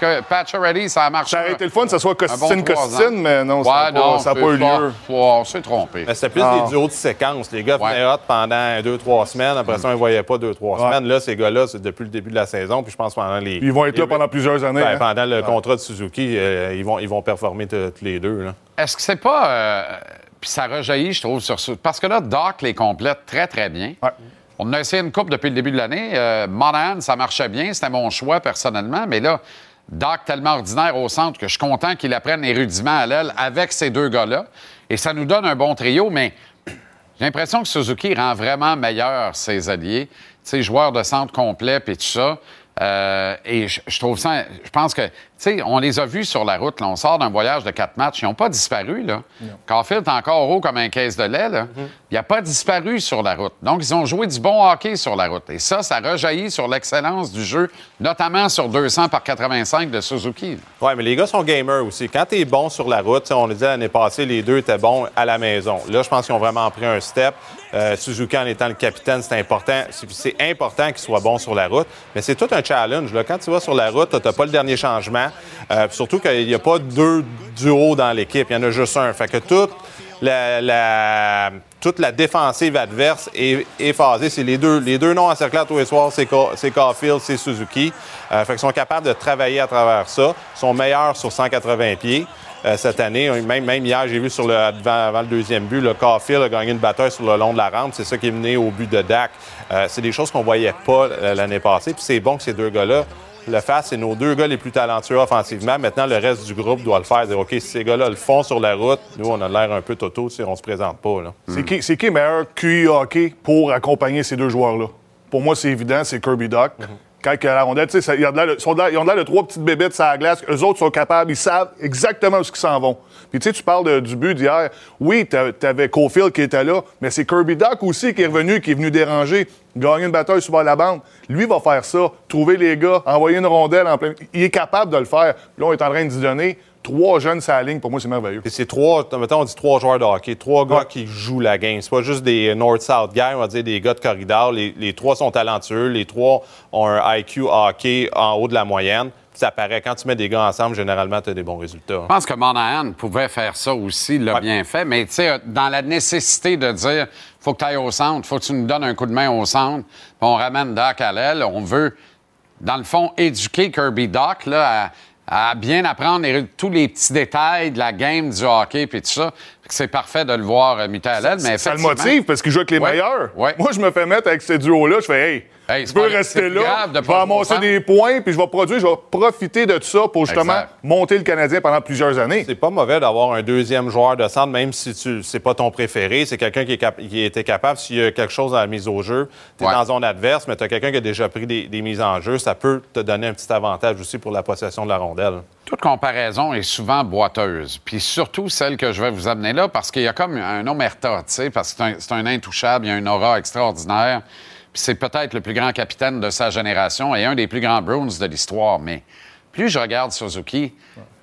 euh, Pacioretty, ça a marché. Ça aurait été le fun que ce soit un bon Costine trois Costine, ans. mais non, ça n'a pas, non, ça a c'est pas eu lieu. On s'est trompé. Mais C'était plus Ah. des duos de séquence. Les gars venaient Ouais. hot pendant deux, trois semaines. Après ça, on ne voyaient pas deux, trois Ouais. semaines. Là, ces gars-là, c'est depuis le début de la saison. Puis je pense pendant les. Puis ils vont être là pendant plusieurs années. Ben, hein? Pendant le contrat de Suzuki, euh, ils, vont, ils vont performer tous les deux. Là. Est-ce que c'est pas. euh, Puis ça rejaillit, je trouve, sur ça. Parce que là, Doc les complète très, très bien. Ouais. On a essayé une coupe depuis le début de l'année. Euh, ça marchait bien. C'était mon choix personnellement. Mais là, Doc tellement ordinaire au centre que je suis content qu'il apprenne les rudiments à l'aile avec ces deux gars-là. Et ça nous donne un bon trio. Mais j'ai l'impression que Suzuki rend vraiment meilleur ses alliés. Sais, joueurs de centre complet puis tout ça. Euh, et je trouve ça. Je pense que sais, on les a vus sur la route. Là. On sort d'un voyage de quatre matchs. Ils n'ont pas disparu. Là. Caulfield est encore haut comme un caisse de lait. là. Il n'a pas disparu sur la route. Donc, ils ont joué du bon hockey sur la route. Et ça, ça rejaillit sur l'excellence du jeu, notamment sur 200 par 85 de Suzuki. Oui, mais les gars sont gamers aussi. Quand tu es bon sur la route, on le disait l'année passée, les deux étaient bons à la maison. Là, je pense qu'ils ont vraiment pris un step. Euh, Suzuki en étant le capitaine, c'est important. C'est- C'est important qu'il soit bon sur la route. Mais c'est tout un challenge. Là. Quand tu vas sur la route, tu n'as pas le dernier changement. Euh, puis surtout qu'il n'y a pas deux duos dans l'équipe. Il y en a juste un. Fait que toute la, défensive adverse est, est phasée. C'est les deux, les deux noms encerclés à tous les soirs, c'est Ca- c'est Suzuki. Euh, fait qu'ils sont capables de travailler à travers ça. Ils sont meilleurs sur 180 pieds euh, cette année. Même, hier, j'ai vu sur le, avant, le deuxième but, le Caulfield a gagné une bataille sur le long de la rampe. C'est ça qui est mené au but de Dak. Euh, c'est des choses qu'on voyait pas euh, l'année passée. Puis c'est bon que ces deux gars-là le fassent. C'est nos deux gars les plus talentueux offensivement. Maintenant, le reste du groupe doit le faire. Dire, OK, si ces gars-là le font sur la route, nous, on a l'air un peu toto si on se présente pas. Là. C'est qui, c'est qui le meilleur QI hockey pour accompagner ces deux joueurs-là? Pour moi, c'est évident, c'est Kirby Doc. Quand il y a la rondelle, ça- ils ont de l'air- ils ont de l'air de trois petites bébêtes sur la glace. Eux autres sont capables, ils savent exactement où ils s'en vont. Puis tu sais, tu parles de- du but d'hier. Oui, t'a- t'avais Cofield qui était là, mais c'est Kirby Doc aussi qui est revenu, qui est venu déranger, gagner une bataille sur la bande. Lui va faire ça, trouver les gars, envoyer une rondelle en plein. Il est capable de le faire. Là, on est en train de lui donner trois jeunes sur la ligne. Pour moi, c'est merveilleux. Puis c'est trois, mettons, on dit trois joueurs de hockey, trois gars qui jouent la game. C'est pas juste des North-South guys, on va dire des gars de corridor. Les, les trois sont talentueux, les trois ont un IQ hockey en haut de la moyenne. Ça paraît, quand tu mets des gars ensemble, généralement, tu as des bons résultats. Je pense que Monahan pouvait faire ça aussi, l'a bien fait, mais tu sais, dans la nécessité de dire faut que tu ailles au centre, faut que tu nous donnes un coup de main au centre, puis on ramène Doc à l'aile, on veut, dans le fond, éduquer Kirby Doc là, à, à bien apprendre les- tous les petits détails de la game du hockey puis tout ça. C'est parfait de le voir euh, muté à l'aile, mais Ça le effectivement- motive parce qu'il joue avec les Ouais, meilleurs. ouais. Moi, je me fais mettre avec ce duo-là. Je fais, hey, Hey, je c'est peux pas- rester là. grave de Je vais pas amasser des points, puis je vais produire, je vais profiter de ça pour justement Exact. monter le Canadien pendant plusieurs années. C'est pas mauvais d'avoir un deuxième joueur de centre, même si tu c'est pas ton préféré. C'est quelqu'un qui, est cap- qui était capable, s'il y a quelque chose à la mise au jeu, tu es Ouais. dans zone adverse, mais tu as quelqu'un qui a déjà pris des, des mises en jeu, ça peut te donner un petit avantage aussi pour la possession de la rondelle. Toute comparaison est souvent boiteuse. Puis surtout celle que je vais vous amener là, parce qu'il y a comme un omerta, tu sais, parce que c'est un, intouchable, il y a une aura extraordinaire. Puis c'est peut-être le plus grand capitaine de sa génération et un des plus grands Bruins de l'histoire. Mais plus je regarde Suzuki,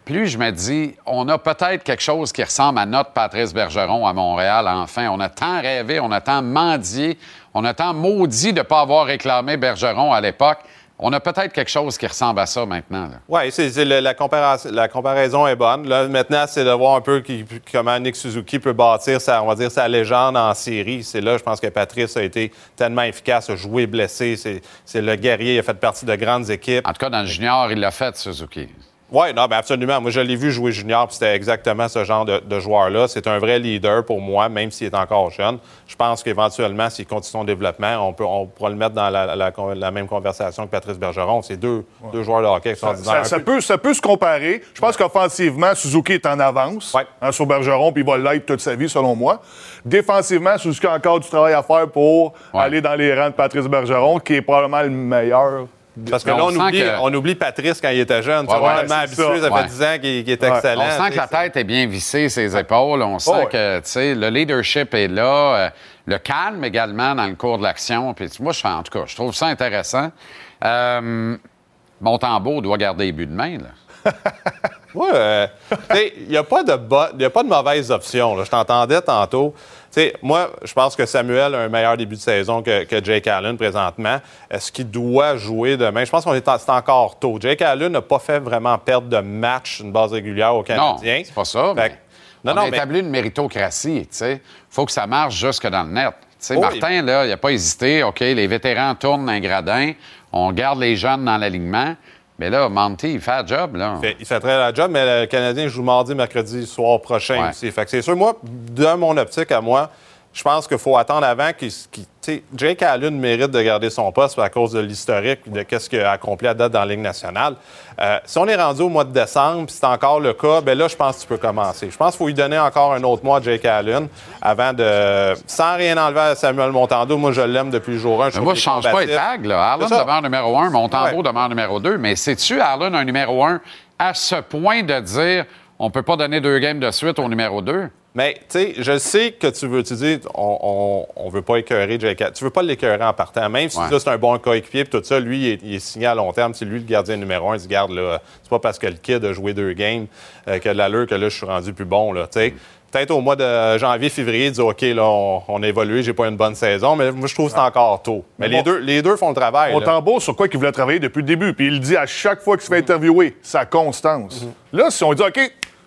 plus je me dis, on a peut-être quelque chose qui ressemble à notre Patrice Bergeron à Montréal, enfin. On a tant rêvé, on a tant mendié, on a tant maudit de ne pas avoir réclamé Bergeron à l'époque. On a peut-être quelque chose qui ressemble à ça maintenant. Oui, la, comparaison, la comparaison est bonne. Là, maintenant, c'est de voir un peu qui- comment Nick Suzuki peut bâtir sa, on va dire, sa légende en série. C'est là, je pense que Patrice a été tellement efficace, a joué blessé. C'est, c'est le guerrier, il a fait partie de grandes équipes. En tout cas, dans le junior, il l'a fait, Suzuki. Oui, non, ben absolument. Moi, je l'ai vu jouer junior, puis c'était exactement ce genre de, de joueur-là. C'est un vrai leader pour moi, même s'il est encore jeune. Je pense qu'éventuellement, s'il continue son développement, on, peut, on pourra le mettre dans la, la- la même conversation que Patrice Bergeron. C'est deux, deux joueurs de hockey Ça, extraordinaires. ça- ça peu- peut, ça peut se comparer. Je pense qu'offensivement, Suzuki est en avance Ouais. hein, sur Bergeron, puis il va l'être toute sa vie, selon moi. Défensivement, Suzuki a encore du travail à faire pour aller dans les rangs de Patrice Bergeron, qui est probablement le meilleur. Parce que Mais là, on oublie, que- on oublie Patrice quand il était jeune. Ouais, on est ouais, tellement c'est habitué, ça. ça, Ouais. fait 10 ans qu'il qu'il est Ouais. excellent. On sent que la tête est bien vissée, ses épaules. On sent Oh, que, le leadership est là. euh, le calme également dans le cours de l'action. Puis moi, je, en tout cas, je trouve ça intéressant. Euh, Montembeau doit garder les buts de main, là. Ouais, euh, il n'y a, a pas de mauvaise option. là. Je t'entendais tantôt. Sais, moi, je pense que Samuel a un meilleur début de saison que, que Jake Allen présentement. Est-ce qu'il doit jouer demain? Je pense qu'on est, en- c'est encore tôt. Jake Allen n'a pas fait vraiment perdre de match, une base régulière au Non, Canadien. c'est pas ça. Fait mais que- non, on non, a mais- établi une méritocratie, tu sais. faut que ça marche jusque dans le net. Oh, Martin, là, il n'a pas hésité. OK, les vétérans tournent un gradin. On garde les jeunes dans l'alignement. Mais là, Monty, il fait le job, là. fait- il fait très la job, mais le Canadien joue mardi, mercredi soir prochain Ouais. aussi. Fait que c'est sûr, moi, dans mon optique à moi, je pense qu'il faut attendre avant qu'il. sais, Jake Allen mérite de garder son poste à cause de l'historique de qu'est-ce qu'il a accompli à date dans la Ligue nationale. Euh, si on est rendu au mois de décembre, puis c'est encore le cas, ben là, je pense que tu peux commencer. Je pense qu'il faut lui donner encore un autre mois à Jake Allen avant de. Sans rien enlever à Samuel Montando. Moi, je l'aime depuis le jour 1. Mais moi, je change pas les tags. Là. Ça. demeure numéro un, Montembeau Ouais. demeure numéro deux. Mais sais-tu, Arlen, un numéro un à ce point de dire on peut pas donner deux games de suite au numéro 2? Mais, tu sais, je sais que tu veux, tu dis, on, on veut pas écœurer Jake Allen. Tu veux pas l'écœurer en partant, même si Ouais. c'est un bon coéquipier, tout ça, lui, il est, il est signé à long terme. C'est lui le gardien numéro un. Il se garde, là. C'est pas parce que le kid a joué deux games euh, que l'allure que là, je suis rendu plus bon, là, tu sais. Peut-être au mois de janvier, février, dire OK, là, on, on a évolué, j'ai pas une bonne saison, mais moi, je trouve que c'est encore tôt. Mais les, deux, les deux font le travail. On là. t'embourse sur quoi qu'il voulait travailler depuis le début. Puis il le dit à chaque fois qu'il se fait interviewer, sa constance. Là, si on dit, OK,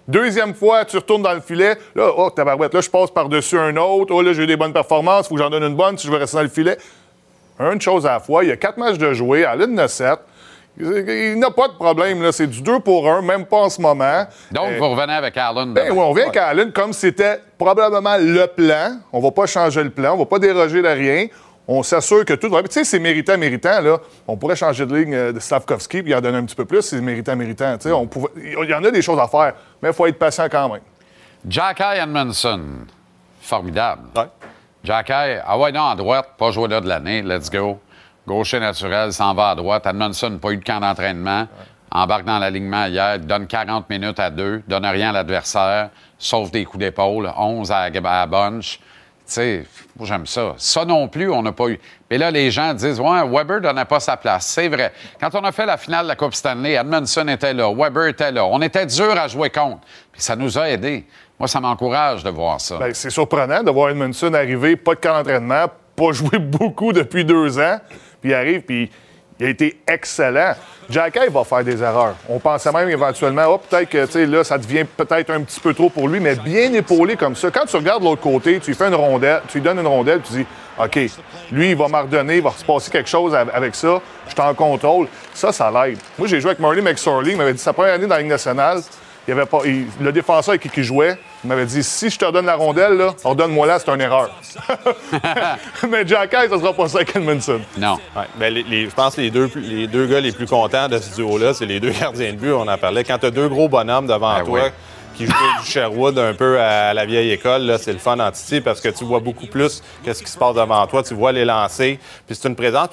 deuxième fois, tu retournes dans le filet, là, oh, tabarouette, là, je passe par-dessus un autre, oh, là, j'ai eu des bonnes performances, faut que j'en donne une bonne si je veux rester dans le filet. Une chose à la fois, il y a quatre matchs de jouer, à l'une de sept. Il n'a pas de problème, là. C'est du 2 pour 1, même pas en ce moment. Donc, Euh, vous revenez avec Allen. ben oui, on vient avec Allen comme c'était probablement le plan. On va pas changer le plan, on va pas déroger de rien. On s'assure que tout va bien. Tu sais, c'est méritant, méritant, là. On pourrait changer de ligne euh, de Slavkovski puis en donner un petit peu plus, c'est méritant, méritant. Tu sais, on pouvait- Il y en a des choses à faire, mais il faut être patient quand même. Jack Edmondson, formidable. Ouais. Jack ah ouais, non, à droite, pas joué là de l'année, let's go. Gaucher naturel, s'en va à droite. Edmondson, pas eu de camp d'entraînement. Embarque dans l'alignement hier, donne 40 minutes à deux, donne rien à l'adversaire, sauf des coups d'épaule, 11 à, à la bunch. Sais, j'aime ça. Ça non plus, on n'a pas eu. Mais là, les gens disent, ouais, Weber donnait pas sa place. C'est vrai. Quand on a fait la finale de la Coupe Stanley, Edmondson était là, Weber était là. On était dur à jouer contre. Puis ça nous a aidés. Moi, ça m'encourage de voir ça. Ben, c'est surprenant de voir Edmondson arriver, pas de camp d'entraînement, pas joué beaucoup depuis deux ans, puis il arrive, puis il a été excellent. Jack va faire des erreurs. On pensait même éventuellement, oh, peut-être que là, ça devient peut-être un petit peu trop pour lui, mais bien épaulé comme ça. Quand tu regardes l'autre côté, tu lui fais une rondelle, tu lui donnes une rondelle, tu dis, OK, lui, il va m'ordonner, il va se passer quelque chose av- avec ça, je suis en contrôle. Ça, ça l'aide. Moi, j'ai joué avec Marley McSorley, il m'avait dit sa première année dans la Ligue nationale, il avait pas, il- le défenseur avec qui il jouait, il m'avait dit si je te redonne la rondelle, là, ordonne-moi là, c'est une erreur. Mais Jack ça sera pas ça avec Edmondson. Non. Ouais, ben, les- les- je pense que les deux, les deux gars les plus contents de ce duo-là, c'est les deux gardiens de but. On en parlait. Quand tu as deux gros bonhommes devant Ben toi oui. Qui jouent du Sherwood un peu à la vieille école, là, c'est le fun en Titi parce que tu vois beaucoup plus que ce qui se passe devant toi. Tu vois les lancer. Puis c'est une présence.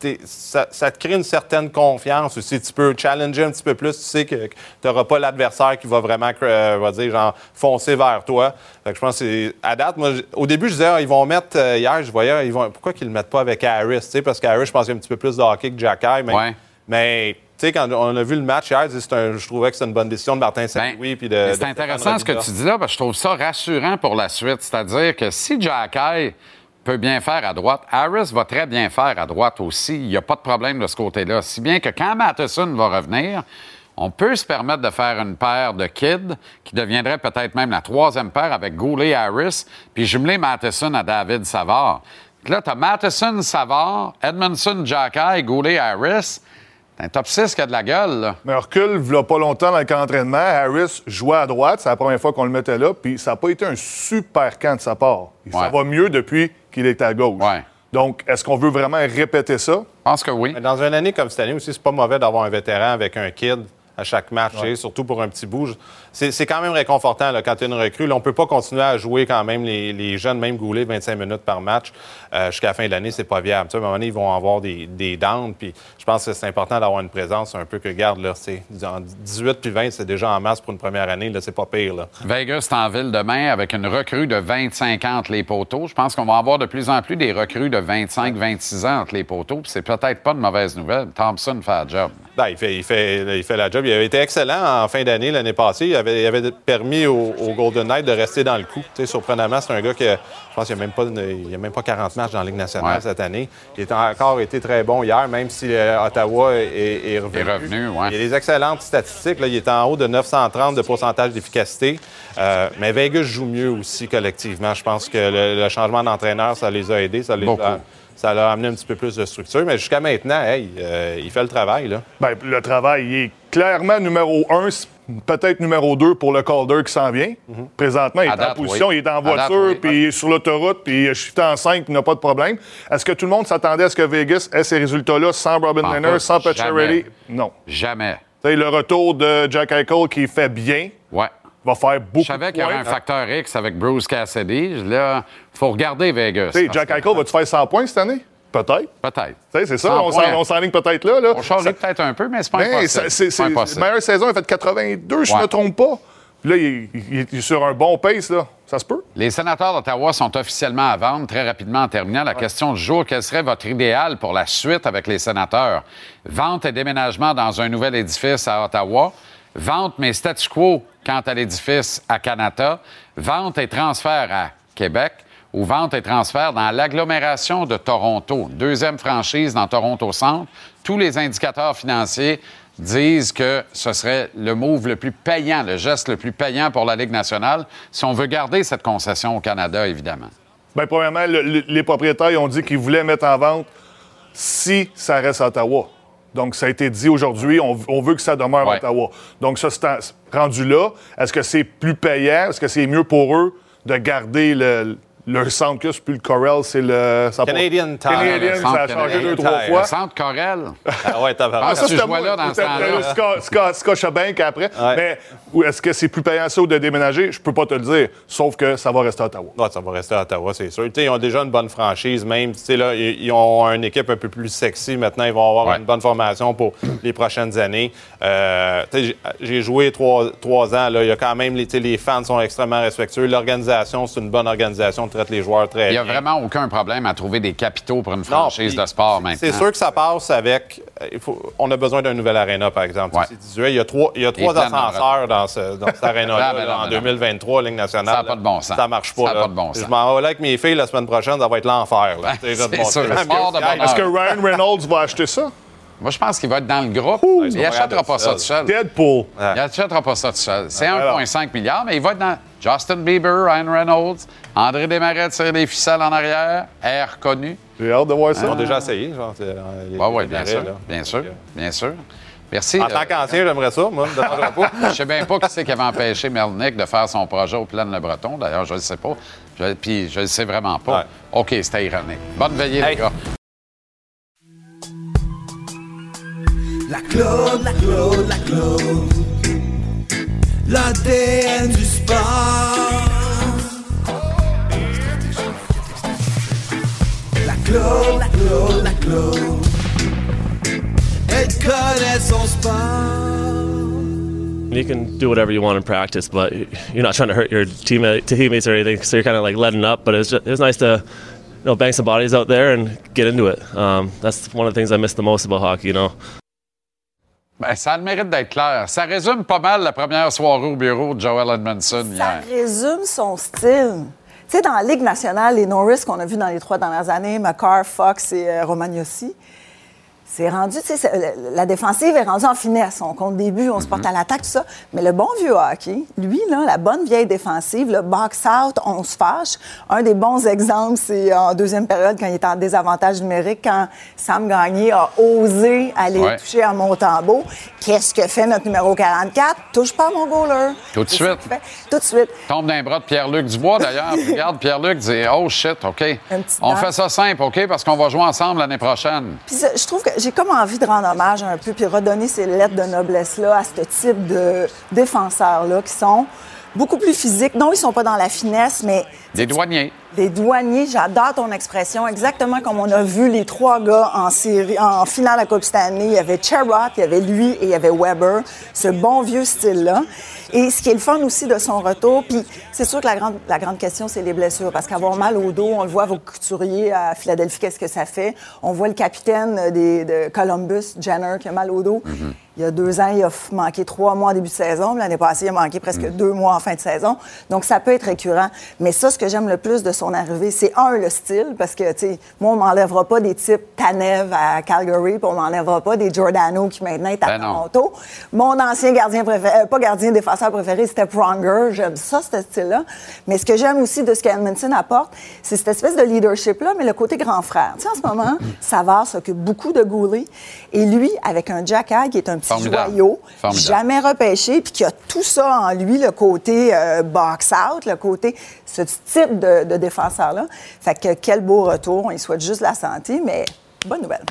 Puis ça, ça te crée une certaine confiance aussi. Tu peux challenger un petit peu plus. Tu sais que, tu n'auras pas l'adversaire qui va vraiment, euh, va dire, genre, foncer vers toi. Fait que je pense que c'est. À date, moi, au début, je disais, ah, ils vont mettre. euh, hier, je voyais, ils vont, pourquoi qu'ils le mettent pas avec Harris? Tu sais, parce qu'Harris, je pense qu'il y a un petit peu plus de hockey que Jack Mais, Ouais. mais tu sais, quand on a vu le match hier, un- je trouvais que c'était une bonne décision de Martin Saint-Louis. puis de- C'est intéressant ce que tu dis là, parce que je trouve ça rassurant pour la suite. C'est-à-dire que si Jack peut bien faire à droite, Harris va très bien faire à droite aussi. Il n'y a pas de problème de ce côté-là. Si bien que quand Matheson va revenir, on peut se permettre de faire une paire de kids qui deviendrait peut-être même la troisième paire avec Goulet Harris, puis jumeler Matheson à David Savard. Là, tu as Matheson, Savard, Edmondson, Jacky, Goulet Harris. C'est un top 6 qui a de la gueule, là. Mais recule, il pas longtemps dans le camp d'entraînement, Harris jouait à droite, c'est la première fois qu'on le mettait là, puis ça n'a pas été un super camp de sa part. Ça va mieux depuis qu'il est à gauche. Ouais. Donc, est-ce qu'on veut vraiment répéter ça? Je pense que oui. Mais Dans une année comme cette année aussi, c'est pas mauvais d'avoir un vétéran avec un kid à chaque match, surtout pour un petit bout. C'est quand même réconfortant là, quand tu es une recrue. Là, on peut pas continuer à jouer quand même les, les jeunes, même Goulet, 25 minutes par match. euh, Jusqu'à la fin de l'année, c'est pas viable. Tu sais, à un moment donné, ils vont avoir des, des downs. Puis je pense que c'est important d'avoir une présence un peu que garde. Là, c'est- en 18 puis 20, c'est déjà en masse pour une première année. Là, c'est pas pire. Là. Vegas est en ville demain avec une recrue de 25 ans entre les poteaux. Je pense qu'on va avoir de plus en plus des recrues de 25-26 ans entre les poteaux. Puis c'est peut-être pas de mauvaise nouvelle. Thompson fait le job. Ben, il, fait, il, fait, il fait la job. Il avait été excellent en fin d'année l'année passée. Il avait, il avait permis au, au Golden Knight de rester dans le coup. Tu sais, surprenamment, c'est un gars que je pense qu'il n'y a, même pas il a même pas 40 matchs dans la Ligue nationale Ouais. cette année. Il a encore été très bon hier, même si euh, Ottawa est, est revenu. Est revenu, ouais. Il a des excellentes statistiques. Là. Il est en haut de 930 de pourcentage d'efficacité. Euh, mais Vegas joue mieux aussi collectivement. Je pense que le, le changement d'entraîneur, ça les a aidés. Ça les Beaucoup. a, ça leur a amené un petit peu plus de structure. Mais jusqu'à maintenant, hey, euh, il fait le travail. Là. Ben, le travail il est clairement numéro un, peut-être numéro deux pour le Calder qui s'en vient. Présentement, il est en position, oui. il est en voiture, oui. puis il est sur l'autoroute, puis il est shifté en 5, puis il n'a pas de problème. Est-ce que tout le monde s'attendait à ce que Vegas ait ces résultats-là sans Robin Leonard, tout, sans. Pacioretty? Non. Jamais. Tu sais, le retour de Jack Eichel qui fait bien, Ouais. va faire beaucoup Je savais qu'il y avait un facteur X avec Bruce Cassidy. Là, il faut regarder Vegas. Jack Eichel, va-tu faire 100 points cette année? Peut-être. Peut-être. C'est ça, 100 on s'enligne peut-être là. là. On Ça- peut-être un peu, mais c'est pas Ben, impossible. c'est- impossible. meilleure saison, il a fait 82, je ne Ouais. me trompe pas. Puis là, il, il- il est sur un bon pace, là. Ça se peut? Les sénateurs d'Ottawa sont officiellement à vendre. Très rapidement, en terminant, la question du jour, quel serait votre idéal pour la suite avec les sénateurs? Vente et déménagement dans un nouvel édifice à Ottawa. Vente, mais statu quo quant à l'édifice à Canada. Vente et transfert à Québec. Ou vente et transfert dans l'agglomération de Toronto. Deuxième franchise dans Toronto Centre. Tous les indicateurs financiers disent que ce serait le move le plus payant, le geste le plus payant pour la Ligue nationale, si on veut garder cette concession au Canada, évidemment. Bien, premièrement, le- le- les propriétaires ils ont dit qu'ils voulaient mettre en vente si ça reste à Ottawa. Donc, ça a été dit aujourd'hui, on, on veut que ça demeure à Ottawa. Donc, ça, c'est en- rendu là. Est-ce que c'est plus payant? Est-ce que c'est mieux pour eux de garder le, leur centre que c'est plus le Corel, c'est le... ça Canadian Tire. Canadian, Le ça a changé Canadian deux, trois fois. Le centre Corel. Ah ouais, t'as Ah, ça, tu c'était jouais moi, là dans ce temps-là. le Scotiabank après. Mais est-ce que c'est plus payant ça ou de déménager? Je peux pas te le dire. Sauf que ça va rester à Ottawa. Ouais, ça va rester à Ottawa, c'est sûr. Tu sais, ils ont déjà une bonne franchise, même. Tu sais, là, ils ils ont une équipe un peu plus sexy. Maintenant, ils vont avoir une bonne formation pour les prochaines années. Euh, tu sais, j'ai- joué trois, trois ans. Là. Il y a quand même, les, tu les fans sont extrêmement respectueux. L'organisation, c'est une bonne organisation, traite les joueurs très Il n'y a bien. vraiment aucun problème à trouver des capitaux pour une franchise de sport maintenant. C'est sûr que ça passe avec. euh, il faut- on a besoin d'un nouvel aréna, par exemple. Ouais. C'est 18. Il y a trois, il y a trois ascenseurs dans, ce, dans cet aréna-là Ah, ben en ben non. 2023, Ligue nationale. Ça n'a pas de bon sens. Ça marche pas. Ça n'a là. pas de bon sens. Je m'en vais là avec mes filles la semaine prochaine, ça va être l'enfer. sais, c'est sûr. Est-ce que Ryan Reynolds va acheter ça? Moi, je pense qu'il va être dans le groupe. il n'achètera pas ça tout seul. Deadpool. Il n'achètera pas ça tout seul. C'est alors. 1,5 milliard, mais il va être dans Justin Bieber, Ryan Reynolds, André Desmarais tire les ficelles en arrière, air connu. J'ai hâte de voir ça. Ils ont déjà essayé. Genre, c'est, euh, les- Oui, oui, bien sûr. là. Bien sûr. Bien sûr. Merci. En euh, tant qu'ancien, j'aimerais ça, moi, me dérangerait pas. Je sais bien pas qui c'est qui avait empêché Melnick de faire son projet au plan Le Breton. D'ailleurs, je ne le sais pas. Je- puis je ne le sais vraiment pas. Ouais. OK, c'était ironique. Bonne veillée, Hey. les gars. La Claude, la Claude, la Claude. L'ADN du sport. La Claude, la Claude, la Claude. Elle connaît son sport. You can do whatever you want in practice, but you're not trying to hurt your teammate, teammates or anything. So you're kind of like letting up. But just, it's nice to, you know, bang some bodies out there and get into it. Um, that's one of the things I miss the most about hockey. You know. Ben, ça a le mérite d'être clair. Ça résume pas mal la première soirée au bureau de Joel Edmondson Ça hier. résume son style. Tu sais, dans la Ligue nationale, les Norris qu'on a vus dans les trois dernières années, McCarr, Fox et euh, Romagnosi, c'est rendu, tu sais, c'est- la- défensive est rendue en finesse. On compte des buts, on se porte à l'attaque, tout ça. Mais le bon vieux hockey, lui, là, la bonne vieille défensive, le box-out, on se fâche. Un des bons exemples, c'est en deuxième période, quand il était en désavantage numérique, quand Sam Gagné a osé aller Ouais. toucher à Montembeau. Qu'est-ce que fait notre numéro 44? Touche pas à mon goaler. Tout de suite. Tout de suite. Tombe d'un bras de Pierre-Luc Dubois, d'ailleurs. Regarde, Pierre-Luc dit Oh shit, OK. On fait ça simple, OK, parce qu'on va jouer ensemble l'année prochaine. Puis je trouve que j'ai comme envie de rendre hommage un peu, puis redonner ces lettres de noblesse-là à ce type de défenseurs-là qui sont beaucoup plus physiques. Non, ils sont pas dans la finesse, mais Des douaniers. Des douaniers, j'adore ton expression, exactement comme on a vu les trois gars en série, en finale à Coupe Stanley. Il y avait Cherrott, il y avait lui et il y avait Weber, ce bon vieux style-là. Et ce qui est le fun aussi de son retour, puis c'est sûr que la grande, la grande question, c'est les blessures, parce qu'avoir mal au dos, on le voit vos couturiers à Philadelphie, qu'est-ce que ça fait? On voit le capitaine des, de Columbus, Jenner, qui a mal au dos. Il y a deux ans, il a manqué trois mois en début de saison. L'année passée, il a manqué presque deux mois en fin de saison. Donc, ça peut être récurrent. Mais ça, ce que j'aime le plus de son arrivée, c'est un, le style, parce que, tu sais, moi, on m'enlèvera pas des types Tanev à Calgary, puis on m'enlèvera pas des Giordano qui maintenant est à Ben non. Toronto. Mon ancien gardien préféré, euh, pas gardien défenseur préféré, c'était Pronger. J'aime ça, ce style-là. Mais ce que j'aime aussi de ce qu'Edmondson apporte, c'est cette espèce de leadership-là, mais le côté grand frère. Tu sais, en ce moment, Savard s'occupe beaucoup de Goulet. Et lui, avec un Jack High qui est un petit Formidable. joyau, Formidable. jamais repêché, puis qui a tout ça en lui, le côté euh, box-out, le côté, ce type de, de défenseur-là. Fait que quel beau retour. On lui souhaite juste la santé, mais bonne nouvelle.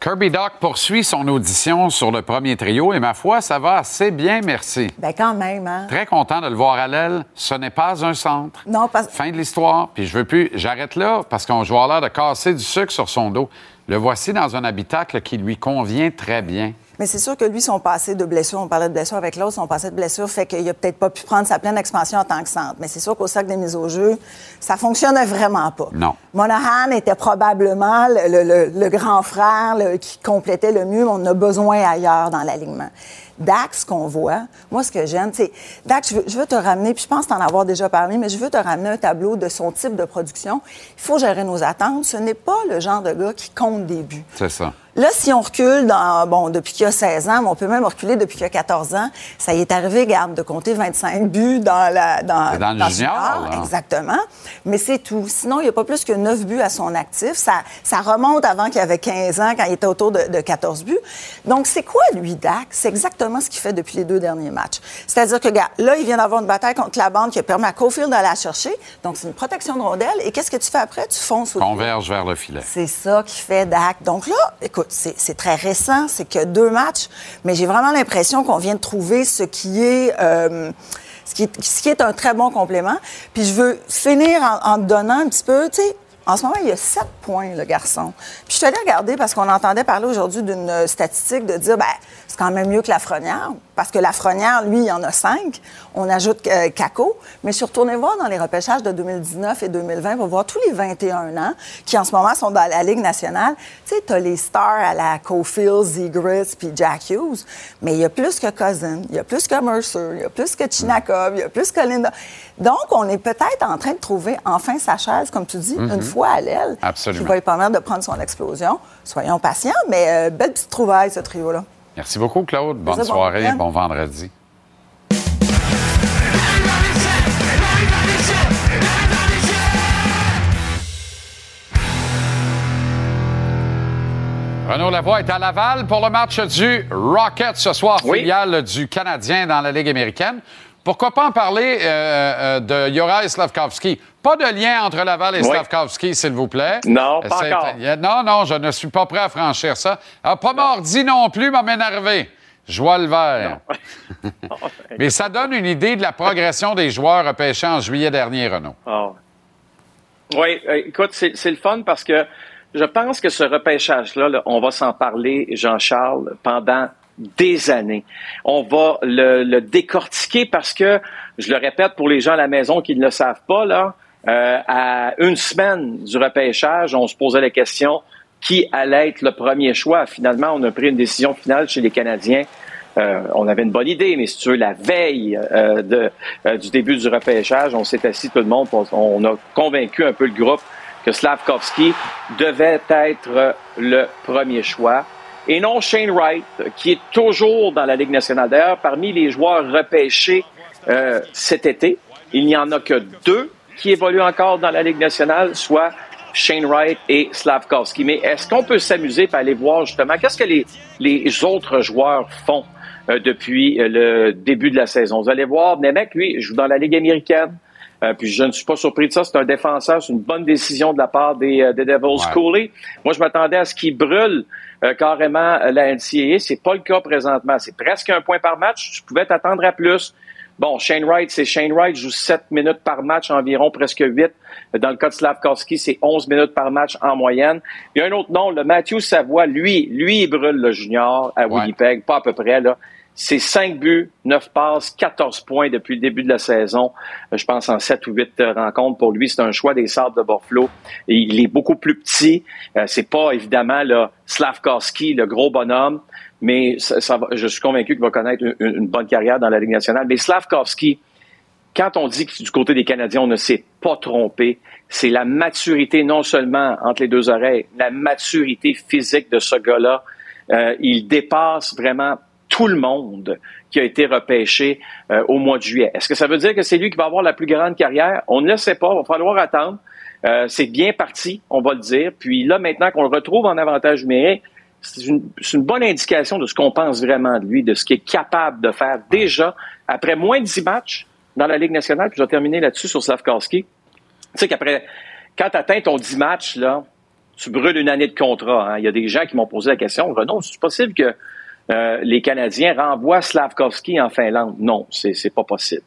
Kirby Doc poursuit son audition sur le premier trio et ma foi, ça va assez bien, merci. Ben quand même, hein? Très content de le voir à l'aile. Ce n'est pas un centre. Non, parce Fin de l'histoire. Puis je veux plus. J'arrête là parce qu'on joue à l'air de casser du sucre sur son dos. Le voici dans un habitacle qui lui convient très bien. Mais c'est sûr que lui, son passé de blessure, on parlait de blessure avec l'autre, son passé de blessure fait qu'il a peut-être pas pu prendre sa pleine expansion en tant que centre. Mais c'est sûr qu'au sac des mises au jeu, ça fonctionnait vraiment pas. Non. Monahan était probablement le, le- le- le grand frère le- qui complétait le mieux, mais on a besoin ailleurs dans l'alignement. Dax, ce qu'on voit, moi, ce que j'aime, c'est. Dax, je veux, je veux te ramener, puis je pense t'en avoir déjà parlé, mais je veux te ramener un tableau de son type de production. Il faut gérer nos attentes. Ce n'est pas le genre de gars qui compte des buts. C'est ça. Là, si on recule dans, bon, depuis qu'il a 16 ans, mais on peut même reculer depuis qu'il a 14 ans, ça y est arrivé, garde, de compter 25 buts dans la, dans, le junior. Exactement. Mais c'est tout. Sinon, il n'y a pas plus que 9 buts à son actif. Ça, ça remonte avant qu'il avait 15 ans, quand il était autour de, de 14 buts. Donc, c'est quoi, lui, Dak? C'est exactement ce qu'il fait depuis les deux derniers matchs. C'est-à-dire que, gars, là, il vient d'avoir une bataille contre la bande qui a permis à Cofield d'aller la chercher. Donc, c'est une protection de rondelle. Et qu'est-ce que tu fais après? Tu fonces au Converge vers le filet. c'est ça qui fait Dak. Donc là, écoute, c'est très récent, c'est que deux matchs, mais j'ai vraiment l'impression qu'on vient de trouver ce qui est... euh, ce qui, est, un très bon complément. Puis je veux finir en, te donnant un petit peu, tu en ce moment, il y a sept points, le garçon. Puis je suis allée regarder parce qu'on entendait parler aujourd'hui d'une statistique de dire, ben c'est quand même mieux que la Frenière. Parce que la Frenière, lui, il y en a cinq. On ajoute euh, Caco. Mais je suis retournée voir dans les repêchages de 2019 et 2020 pour voir tous les 21 ans qui, en ce moment, sont dans la Ligue nationale. Tu sais, tu as les stars à la Cofield, Zegras puis Jack Hughes. Mais il y a plus que Cousin, il y a plus que Mercer, il y a plus que Chinakov, il y a plus que Linda. Donc, on est peut-être en train de trouver enfin sa chaise, comme tu dis, Mhm. une fois à l'aile. Absolument. Qui va lui permettre de prendre son explosion. Soyons patients, mais euh, belle petite trouvaille, ce trio-là. Merci beaucoup, Claude. Bonne soirée, week-end. bon vendredi. Renaud Lavoie est à Laval pour le match du Rocket ce soir, filiale du Canadien dans la Ligue américaine. Pourquoi pas en parler euh, euh, de Juraj Slavkovski? Pas de lien entre Laval et Oui. Slavkovski, s'il vous plaît. Non, pas encore. Non, non, je ne suis pas prêt à franchir ça. Ah, pas mordi non plus, m'a m'énervé. Je vois le vert. Mais ça donne une idée de la progression des joueurs repêchés en juillet dernier, Renaud. Ah. Oui, euh, écoute, c'est c'est le fun parce que je pense que ce repêchage-là, là, on va s'en parler, Jean-Charles, pendant des années. On va le, le décortiquer parce que, je le répète pour les gens à la maison qui ne le savent pas, là, euh, à une semaine du repêchage, on se posait la question qui allait être le premier choix? Finalement, on a pris une décision finale chez les Canadiens. Euh, on avait une bonne idée, mais si tu veux, la veille euh, de, euh, du début du repêchage, on s'est assis tout le monde, on, on a convaincu un peu le groupe que Slavkovski devait être le premier choix. Et non Shane Wright, qui est toujours dans la Ligue nationale. D'ailleurs, parmi les joueurs repêchés euh, cet été, il n'y en a que deux qui évoluent encore dans la Ligue nationale, soit Shane Wright et Slavkovski. Mais est-ce qu'on peut s'amuser pour aller voir justement qu'est-ce que les, les autres joueurs font euh, depuis euh, le début de la saison? Vous allez voir, Nemec, lui, joue dans la Ligue américaine. Euh, puis je ne suis pas surpris de ça. C'est un défenseur. C'est une bonne décision de la part des, euh, des Devils Cooley. Moi, je m'attendais à ce qu'il brûle euh, carrément euh, la NCAA. C'est pas le cas présentement. C'est presque un point par match. Tu pouvais t'attendre à plus. Bon, Shane Wright, c'est Shane Wright, joue 7 minutes par match environ, presque 8. Dans le cas de Slavkovski, c'est 11 minutes par match en moyenne. Il y a un autre nom, le Matthew Savoie, lui, lui, il brûle le junior à Winnipeg, pas à peu près, là. C'est 5 buts, 9 passes, 14 points depuis le début de la saison. Euh, Je pense en 7 ou 8 euh, rencontres. Pour lui, c'est un choix des Sables de Buffalo. Il est beaucoup plus petit. Euh, c'est pas évidemment là, Slavkovski, le gros bonhomme, mais je suis convaincu qu'il va connaître une, bonne carrière dans la Ligue nationale. Mais Slavkovski, quand on dit que du côté des Canadiens, on ne s'est pas trompé, c'est la maturité non seulement entre les deux oreilles, la maturité physique de ce gars-là. Il dépasse vraiment tout le monde qui a été repêché euh, au mois de juillet. Est-ce que ça veut dire que c'est lui qui va avoir la plus grande carrière? On ne le sait pas, il va falloir attendre. Euh, c'est bien parti, on va le dire. Puis là, maintenant qu'on le retrouve en avantage numérique, c'est une, bonne indication de ce qu'on pense vraiment de lui, de ce qu'il est capable de faire déjà après moins de 10 matchs dans la Ligue nationale. Puis je vais terminer là-dessus sur Slavkowski. Tu sais qu'après, quand tu atteins ton 10 matchs, là, tu brûles une année de contrat. hein. Il y a des gens qui m'ont posé la question, Renaud, c'est possible que euh, les Canadiens renvoient Slavkovski en Finlande? Non, c'est c'est pas possible.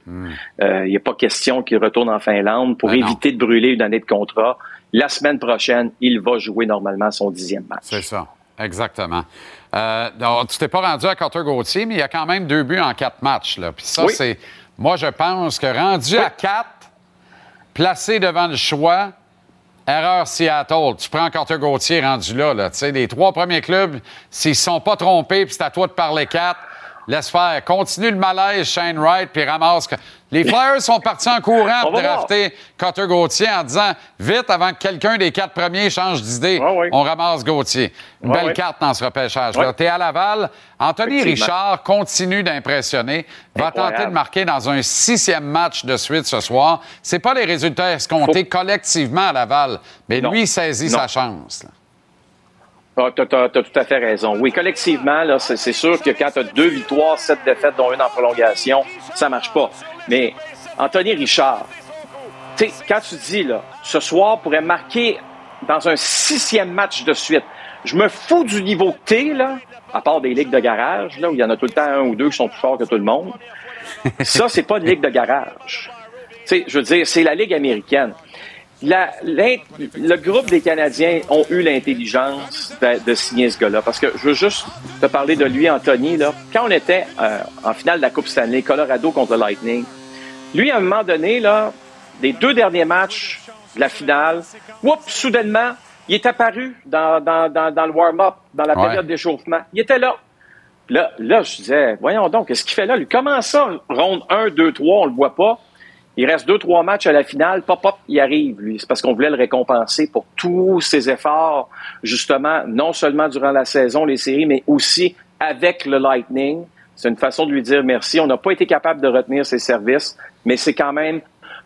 Euh, Il n'y a pas question qu'il retourne en Finlande pour Ben non. éviter de brûler une année de contrat. La semaine prochaine, il va jouer normalement son dixième match. C'est ça, exactement. Euh, donc, tu t'es pas rendu à Carter Gauthier, mais il y a quand même deux buts en quatre matchs. Là. Puis ça, Oui. c'est. Moi, je pense que rendu à quatre, placé devant le choix, erreur Seattle. Tu prends Carter Gauthier rendu là. là. Tu sais, les trois premiers clubs, s'ils ne sont pas trompés, puis c'est à toi de parler quatre, laisse faire. Continue le malaise, Shane Wright, puis ramasse. Les Flyers sont partis en courant pour drafter Carter Gauthier en disant vite avant que quelqu'un des quatre premiers change d'idée, on ramasse Gauthier. Une Ouais, belle carte dans ce repêchage-là. T'es à Laval. Anthony. Richard continue d'impressionner. Va tenter de marquer dans un sixième match de suite ce soir. C'est pas les résultats escomptés collectivement à Laval, mais Non. lui saisit Non. sa chance. là. Ah, tout à fait raison. Oui, collectivement, là, c'est, sûr que quand tu as deux victoires, sept défaites, dont une en prolongation, ça marche pas. Mais Anthony Richard, quand tu dis, là, ce soir pourrait marquer dans un sixième match de suite, je me fous du niveau t'es, là, à part des ligues de garage, là, où il y en a tout le temps un ou deux qui sont plus forts que tout le monde. Ça, c'est pas une ligue de garage. Tu sais, je veux dire, c'est la ligue américaine. La- le groupe des Canadiens ont eu l'intelligence de, de signer ce gars-là. Parce que je veux juste te parler de lui, Anthony. Là. Quand on était euh, en finale de la Coupe Stanley, Colorado contre le Lightning, lui, à un moment donné, là, des deux derniers matchs de la finale, soudainement, il est apparu dans, dans, dans, dans le warm-up, dans la Ouais. période d'échauffement. Il était là. Là, là, je disais, voyons donc, qu'est-ce qu'il fait là? Lui, comment ça, ronde 1, 2, 3, on le voit pas? Il reste deux, trois matchs à la finale, pop, pop, il arrive, lui. C'est parce qu'on voulait le récompenser pour tous ses efforts, justement, non seulement durant la saison, les séries, mais aussi avec le Lightning. C'est une façon de lui dire merci. On n'a pas été capable de retenir ses services, mais c'est quand même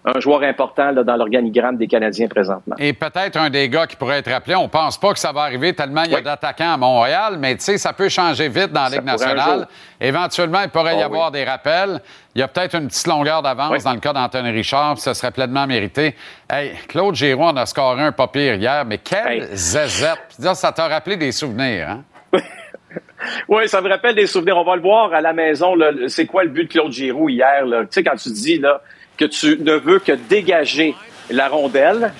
un joueur important là, dans l'organigramme des Canadiens présentement. Et peut-être un des gars qui pourrait être appelé. On pense pas que ça va arriver tellement il y a d'attaquants à Montréal, mais tu sais, ça peut changer vite dans la Ligue nationale. Éventuellement, il pourrait y Ah avoir des rappels. Il y a peut-être une petite longueur d'avance Oui. dans le cas d'Anthony Richard, puis ce serait pleinement mérité. Hey, Claude Giroux en a scoré un pas pire hier, mais quel Hey. zézette! Ça t'a rappelé des souvenirs, hein? Oui, ça me rappelle des souvenirs. On va le voir à la maison. C'est quoi le but de Claude Giroux hier? là? Tu sais, quand tu dis là, que tu ne veux que dégager la rondelle,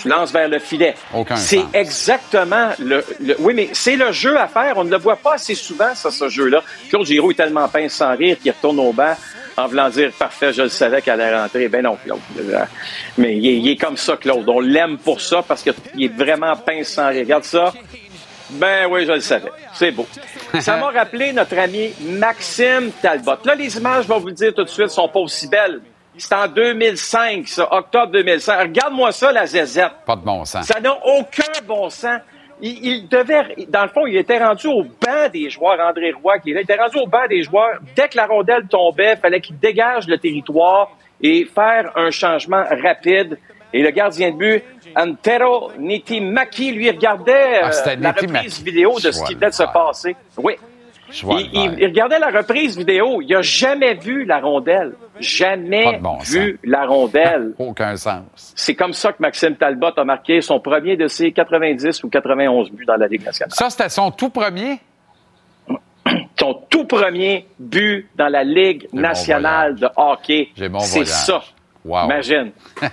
tu lances vers le filet. C'est exactement le, le- Oui, mais c'est le jeu à faire. On ne le voit pas assez souvent, ça, ce jeu-là. Claude Giroux est tellement pince sans rire qu'il retourne au banc en voulant dire Parfait, je le savais qu'elle allait rentrer. Ben non, Claude. Euh, Mais il est, il est comme ça, Claude. On l'aime pour ça parce qu'il est vraiment pince sans rire. Regarde ça. Ben oui, je le savais. C'est beau. Ça m'a rappelé notre ami Maxime Talbot. Là, les images, je vais vous le dire tout de suite, sont pas aussi belles. C'est en 2005, ça, octobre 2005. Regarde-moi ça, la zézette. Pas de bon sens. Ça n'a aucun bon sens. Il, il devait, dans le fond, il était rendu au banc des joueurs, André Roy, qui est là. Il était rendu au banc des joueurs. Dès que la rondelle tombait, il fallait qu'il dégage le territoire et faire un changement rapide. Et le gardien de but, Antero Nitimaki, lui regardait Ah, euh, la Nitimaki. reprise vidéo de ce qui venait de se passer. Oui. Il, il- il regardait la reprise vidéo. Il a jamais vu la rondelle. Jamais de bon vu la rondelle. Aucun sens. C'est comme ça que Maxime Talbot a marqué son premier de ses 90 ou 91 buts dans la Ligue nationale. Ça, c'était son tout premier? Son tout premier but dans la Ligue bon nationale de hockey. J'ai bon C'est ça. Wow. Imagine.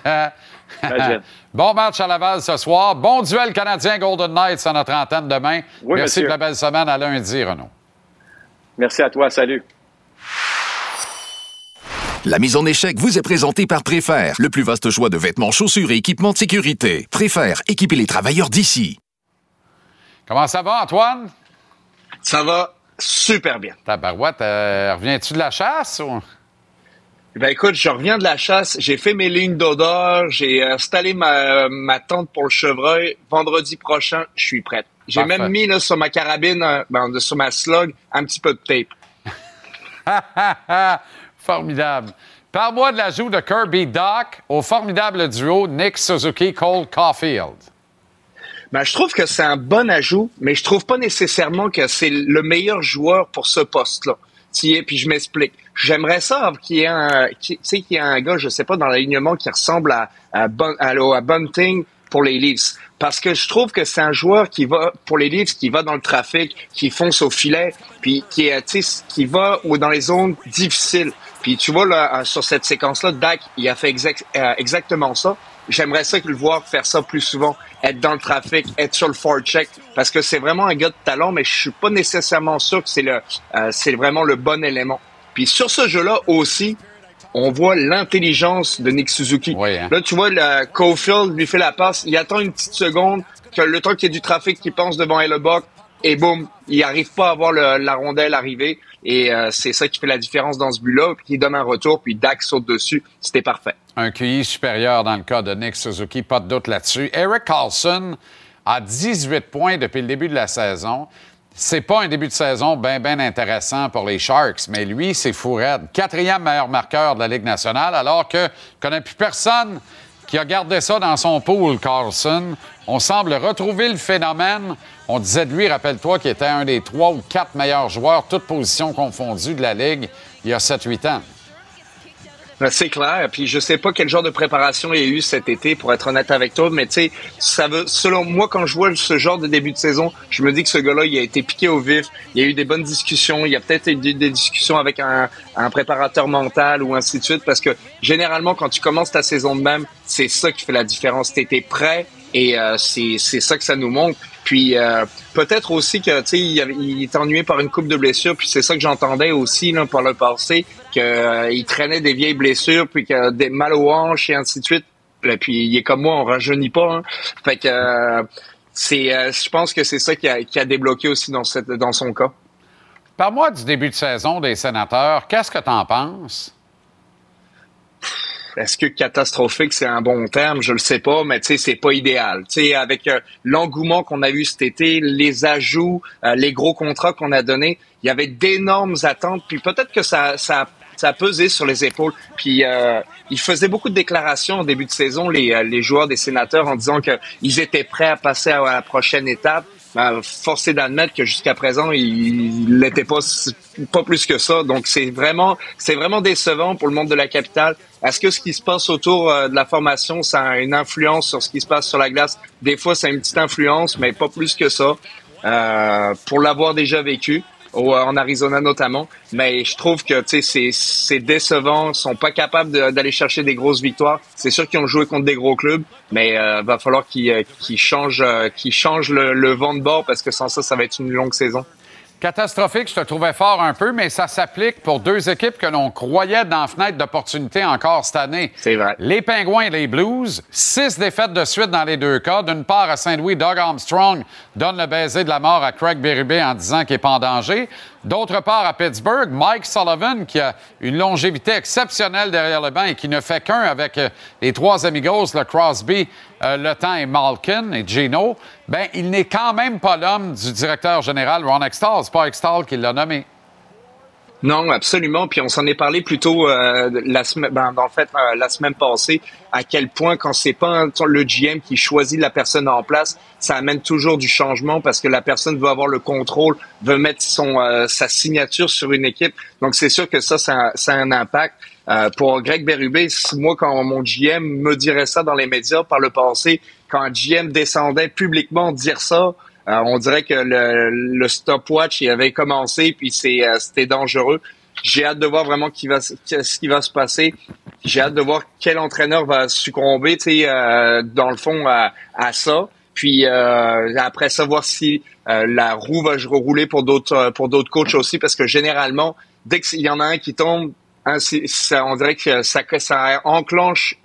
Imagine. bon match à Laval ce soir. Bon duel canadien Golden Knights à notre antenne demain. Oui, Merci monsieur. pour la belle semaine. À lundi, Renaud. Merci à toi. Salut. La mise en échec vous est présentée par Préfère, le plus vaste choix de vêtements, chaussures et équipements de sécurité. Préfère, équiper les travailleurs d'ici. Comment ça va, Antoine? Ça va super bien. Ta barouette, euh, reviens-tu de la chasse ou? Ben écoute, je reviens de la chasse, j'ai fait mes lignes d'odeur, j'ai installé ma, ma tente pour le chevreuil. Vendredi prochain, je suis prête. J'ai même mis là, sur ma carabine, euh, ben, sur ma slug, un petit peu de tape. Formidable. Parle-moi de l'ajout de Kirby Doc au formidable duo Nick Suzuki-Cole Caulfield. Ben, je trouve que c'est un bon ajout, mais je trouve pas nécessairement que c'est le meilleur joueur pour ce poste-là. Puis je m'explique. J'aimerais ça qu'il y ait un, qu'il y ait un gars, je sais pas, dans l'alignement qui ressemble à, à, Bun- à, à Bunting pour les Leafs. Parce que je trouve que c'est un joueur qui va, pour les Leafs, qui va dans le trafic, qui fonce au filet, puis qui, est, qui va ou dans les zones difficiles. Puis tu vois, là, euh, sur cette séquence-là, Dak, il a fait exact- euh, exactement ça. J'aimerais ça que le voir faire ça plus souvent, être dans le trafic, être sur le forecheck, parce que c'est vraiment un gars de talent, mais je suis pas nécessairement sûr que c'est le, euh, c'est vraiment le bon élément. Puis sur ce jeu-là aussi, on voit l'intelligence de Nick Suzuki. Là, tu vois, le Caulfield lui fait la passe, il attend une petite seconde, que le temps qu'il y ait du trafic qui pense devant Hellebuck, et boum, il arrive pas à voir le- la rondelle arriver. Et euh, c'est ça qui fait la différence dans ce but-là, puis qui donne un retour, puis Dak saute dessus. C'était parfait. Un QI supérieur dans le cas de Nick Suzuki, pas de doute là-dessus. Eric Carlson a 18 points depuis le début de la saison. C'est pas un début de saison bien, bien intéressant pour les Sharks, mais lui, c'est fou raide. Quatrième meilleur marqueur de la Ligue nationale, alors que je connais plus personne qui a gardé ça dans son pool, Carlson. On semble retrouver le phénomène. On disait de lui, rappelle-toi, qu'il était un des trois ou quatre meilleurs joueurs, toutes positions confondues de la Ligue, il y a 7-8 ans. Ben, C'est clair. Puis je sais pas quel genre de préparation il y a eu cet été, pour être honnête avec toi, mais tu sais, ça veut, selon moi, quand je vois ce genre de début de saison, je me dis que ce gars-là, il a été piqué au vif. Il y a eu des bonnes discussions. Il y a peut-être eu des, discussions avec un, un préparateur mental ou ainsi de suite, parce que généralement, quand tu commences ta saison de même, c'est ça qui fait la différence. T'étais prêt et euh, c'est ça que ça nous montre. Puis euh, peut-être aussi que tu il, est ennuyé par une coupe de blessures, puis c'est ça que j'entendais aussi là, par le passé que euh, traînait des vieilles blessures, puis que des mal aux hanches et ainsi de suite. Et puis il est comme moi, on rajeunit pas. Hein. Fait que euh, c'est euh, je pense que c'est ça qui a, qui a débloqué aussi dans cette dans son cas. Parle-moi du début de saison des sénateurs. Qu'est-ce que tu en penses? Est-ce que catastrophique c'est un bon terme? Je le sais pas, mais tu sais c'est pas idéal. Tu sais avec euh, l'engouement qu'on a eu cet été, les ajouts, euh, les gros contrats qu'on a donnés, il y avait d'énormes attentes. Puis peut-être que ça ça ça a pesé sur les épaules. Puis euh, ils faisaient beaucoup de déclarations au début de saison, les, euh, les joueurs des sénateurs, en disant qu'ils étaient prêts à passer à la prochaine étape. Ben, force est d'admettre que jusqu'à présent, il l'était pas pas plus que ça. Donc c'est vraiment c'est vraiment décevant pour le monde de la capitale. Est-ce que ce qui se passe autour euh, de la formation, ça a une influence sur ce qui se passe sur la glace? Des fois, ça a une petite influence, mais pas plus que ça. Euh, pour l'avoir déjà vécu au- en Arizona notamment, mais je trouve que c'est décevant, ils sont pas capables d'aller chercher des grosses victoires. C'est sûr qu'ils ont joué contre des gros clubs, mais euh, va falloir qu'ils euh, qu'ils changent euh, qu'ils changent le, le vent de bord parce que sans ça ça va être une longue saison. Catastrophique, je te trouvais fort un peu, mais ça s'applique pour deux équipes que l'on croyait dans la fenêtre d'opportunité encore cette année. C'est vrai. Les Pingouins et les Blues, six défaites de suite dans les deux cas. D'une part, à Saint-Louis, Doug Armstrong donne le baiser de la mort à Craig Berube en disant qu'il n'est pas en danger. D'autre part, à Pittsburgh, Mike Sullivan, qui a une longévité exceptionnelle derrière le banc et qui ne fait qu'un avec euh, les trois amigos, le Crosby, euh, Le Temps et Malkin et Gino, ben, il n'est quand même pas l'homme du directeur général Ron Extall. C'est pas Extall qui l'a nommé. Non, absolument. Puis on s'en est parlé plutôt euh, la semaine, ben, le fait euh, la semaine passée, à quel point quand c'est pas le GM qui choisit la personne en place, ça amène toujours du changement parce que la personne veut avoir le contrôle, veut mettre son euh, sa signature sur une équipe. Donc c'est sûr que ça, ça, ça a un impact. Euh, pour Greg Berube, moi quand mon GM me dirait ça dans les médias par le passé, quand un GM descendait publiquement dire ça, euh, on dirait que le, le stopwatch il avait commencé puis c'est euh, c'était dangereux. J'ai hâte de voir vraiment qui va ce qui va se passer. J'ai hâte de voir quel entraîneur va succomber, tu sais, euh, dans le fond à, à ça. Puis euh, après ça, voir si euh, la roue va rouler pour d'autres euh, pour d'autres coachs aussi, parce que généralement, dès qu'il y en a un qui tombe, hein, ça, on dirait que ça, ça enclenche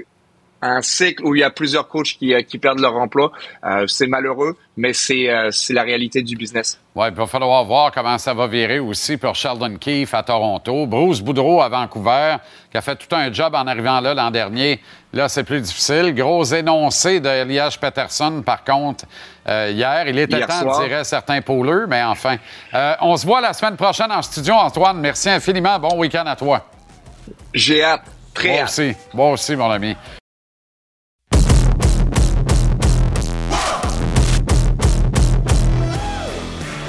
un cycle où il y a plusieurs coachs qui, euh, qui perdent leur emploi. Euh, c'est malheureux, mais c'est euh, c'est la réalité du business. Oui, il va falloir voir comment ça va virer aussi pour Sheldon Keefe à Toronto. Bruce Boudreau à Vancouver, qui a fait tout un job en arrivant là l'an dernier. Là, c'est plus difficile. Gros énoncé de Elias Peterson, par contre, euh, hier. Il était Hier temps, soir. diraient certains pôleux, mais enfin. On se voit la semaine prochaine en studio, Antoine. Merci infiniment. Bon week-end à toi. J'ai hâte. Très Moi hâte. aussi. Moi aussi, mon ami.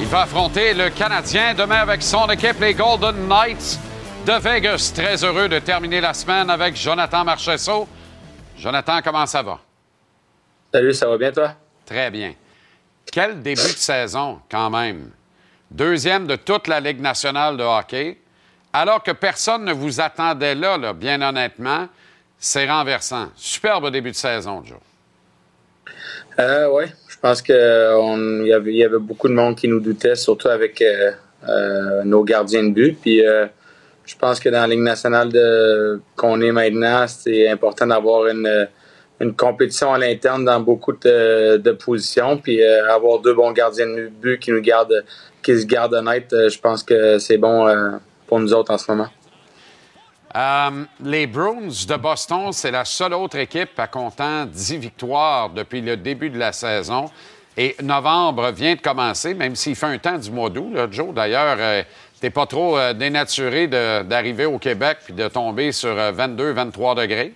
Va affronter le Canadien demain avec son équipe, les Golden Knights de Vegas. Très heureux de terminer la semaine avec Jonathan Marchesso. Jonathan, comment ça va? Salut, ça va bien, toi? Très bien. Quel début de saison, quand même. Deuxième de toute la Ligue nationale de hockey. Alors que personne ne vous attendait là, là bien honnêtement, c'est renversant. Superbe début de saison, Joe. Euh, oui, pense qu'il y avait, y avait beaucoup de monde qui nous doutait, surtout avec euh, euh, nos gardiens de but. Puis euh, je pense que dans la Ligue nationale qu'on est maintenant, c'est important d'avoir une, une compétition à l'interne dans beaucoup de, de positions. Puis euh, avoir deux bons gardiens de but qui nous gardent, qui se gardent honnêtes, euh, je pense que c'est bon euh, pour nous autres en ce moment. Euh, les Bruins de Boston, c'est la seule autre équipe à comptant 10 victoires depuis le début de la saison. Et novembre vient de commencer, même s'il fait un temps du mois d'août. Joe, d'ailleurs, euh, t'es pas trop euh, dénaturé d'arriver au Québec puis de tomber sur 22-23 degrés?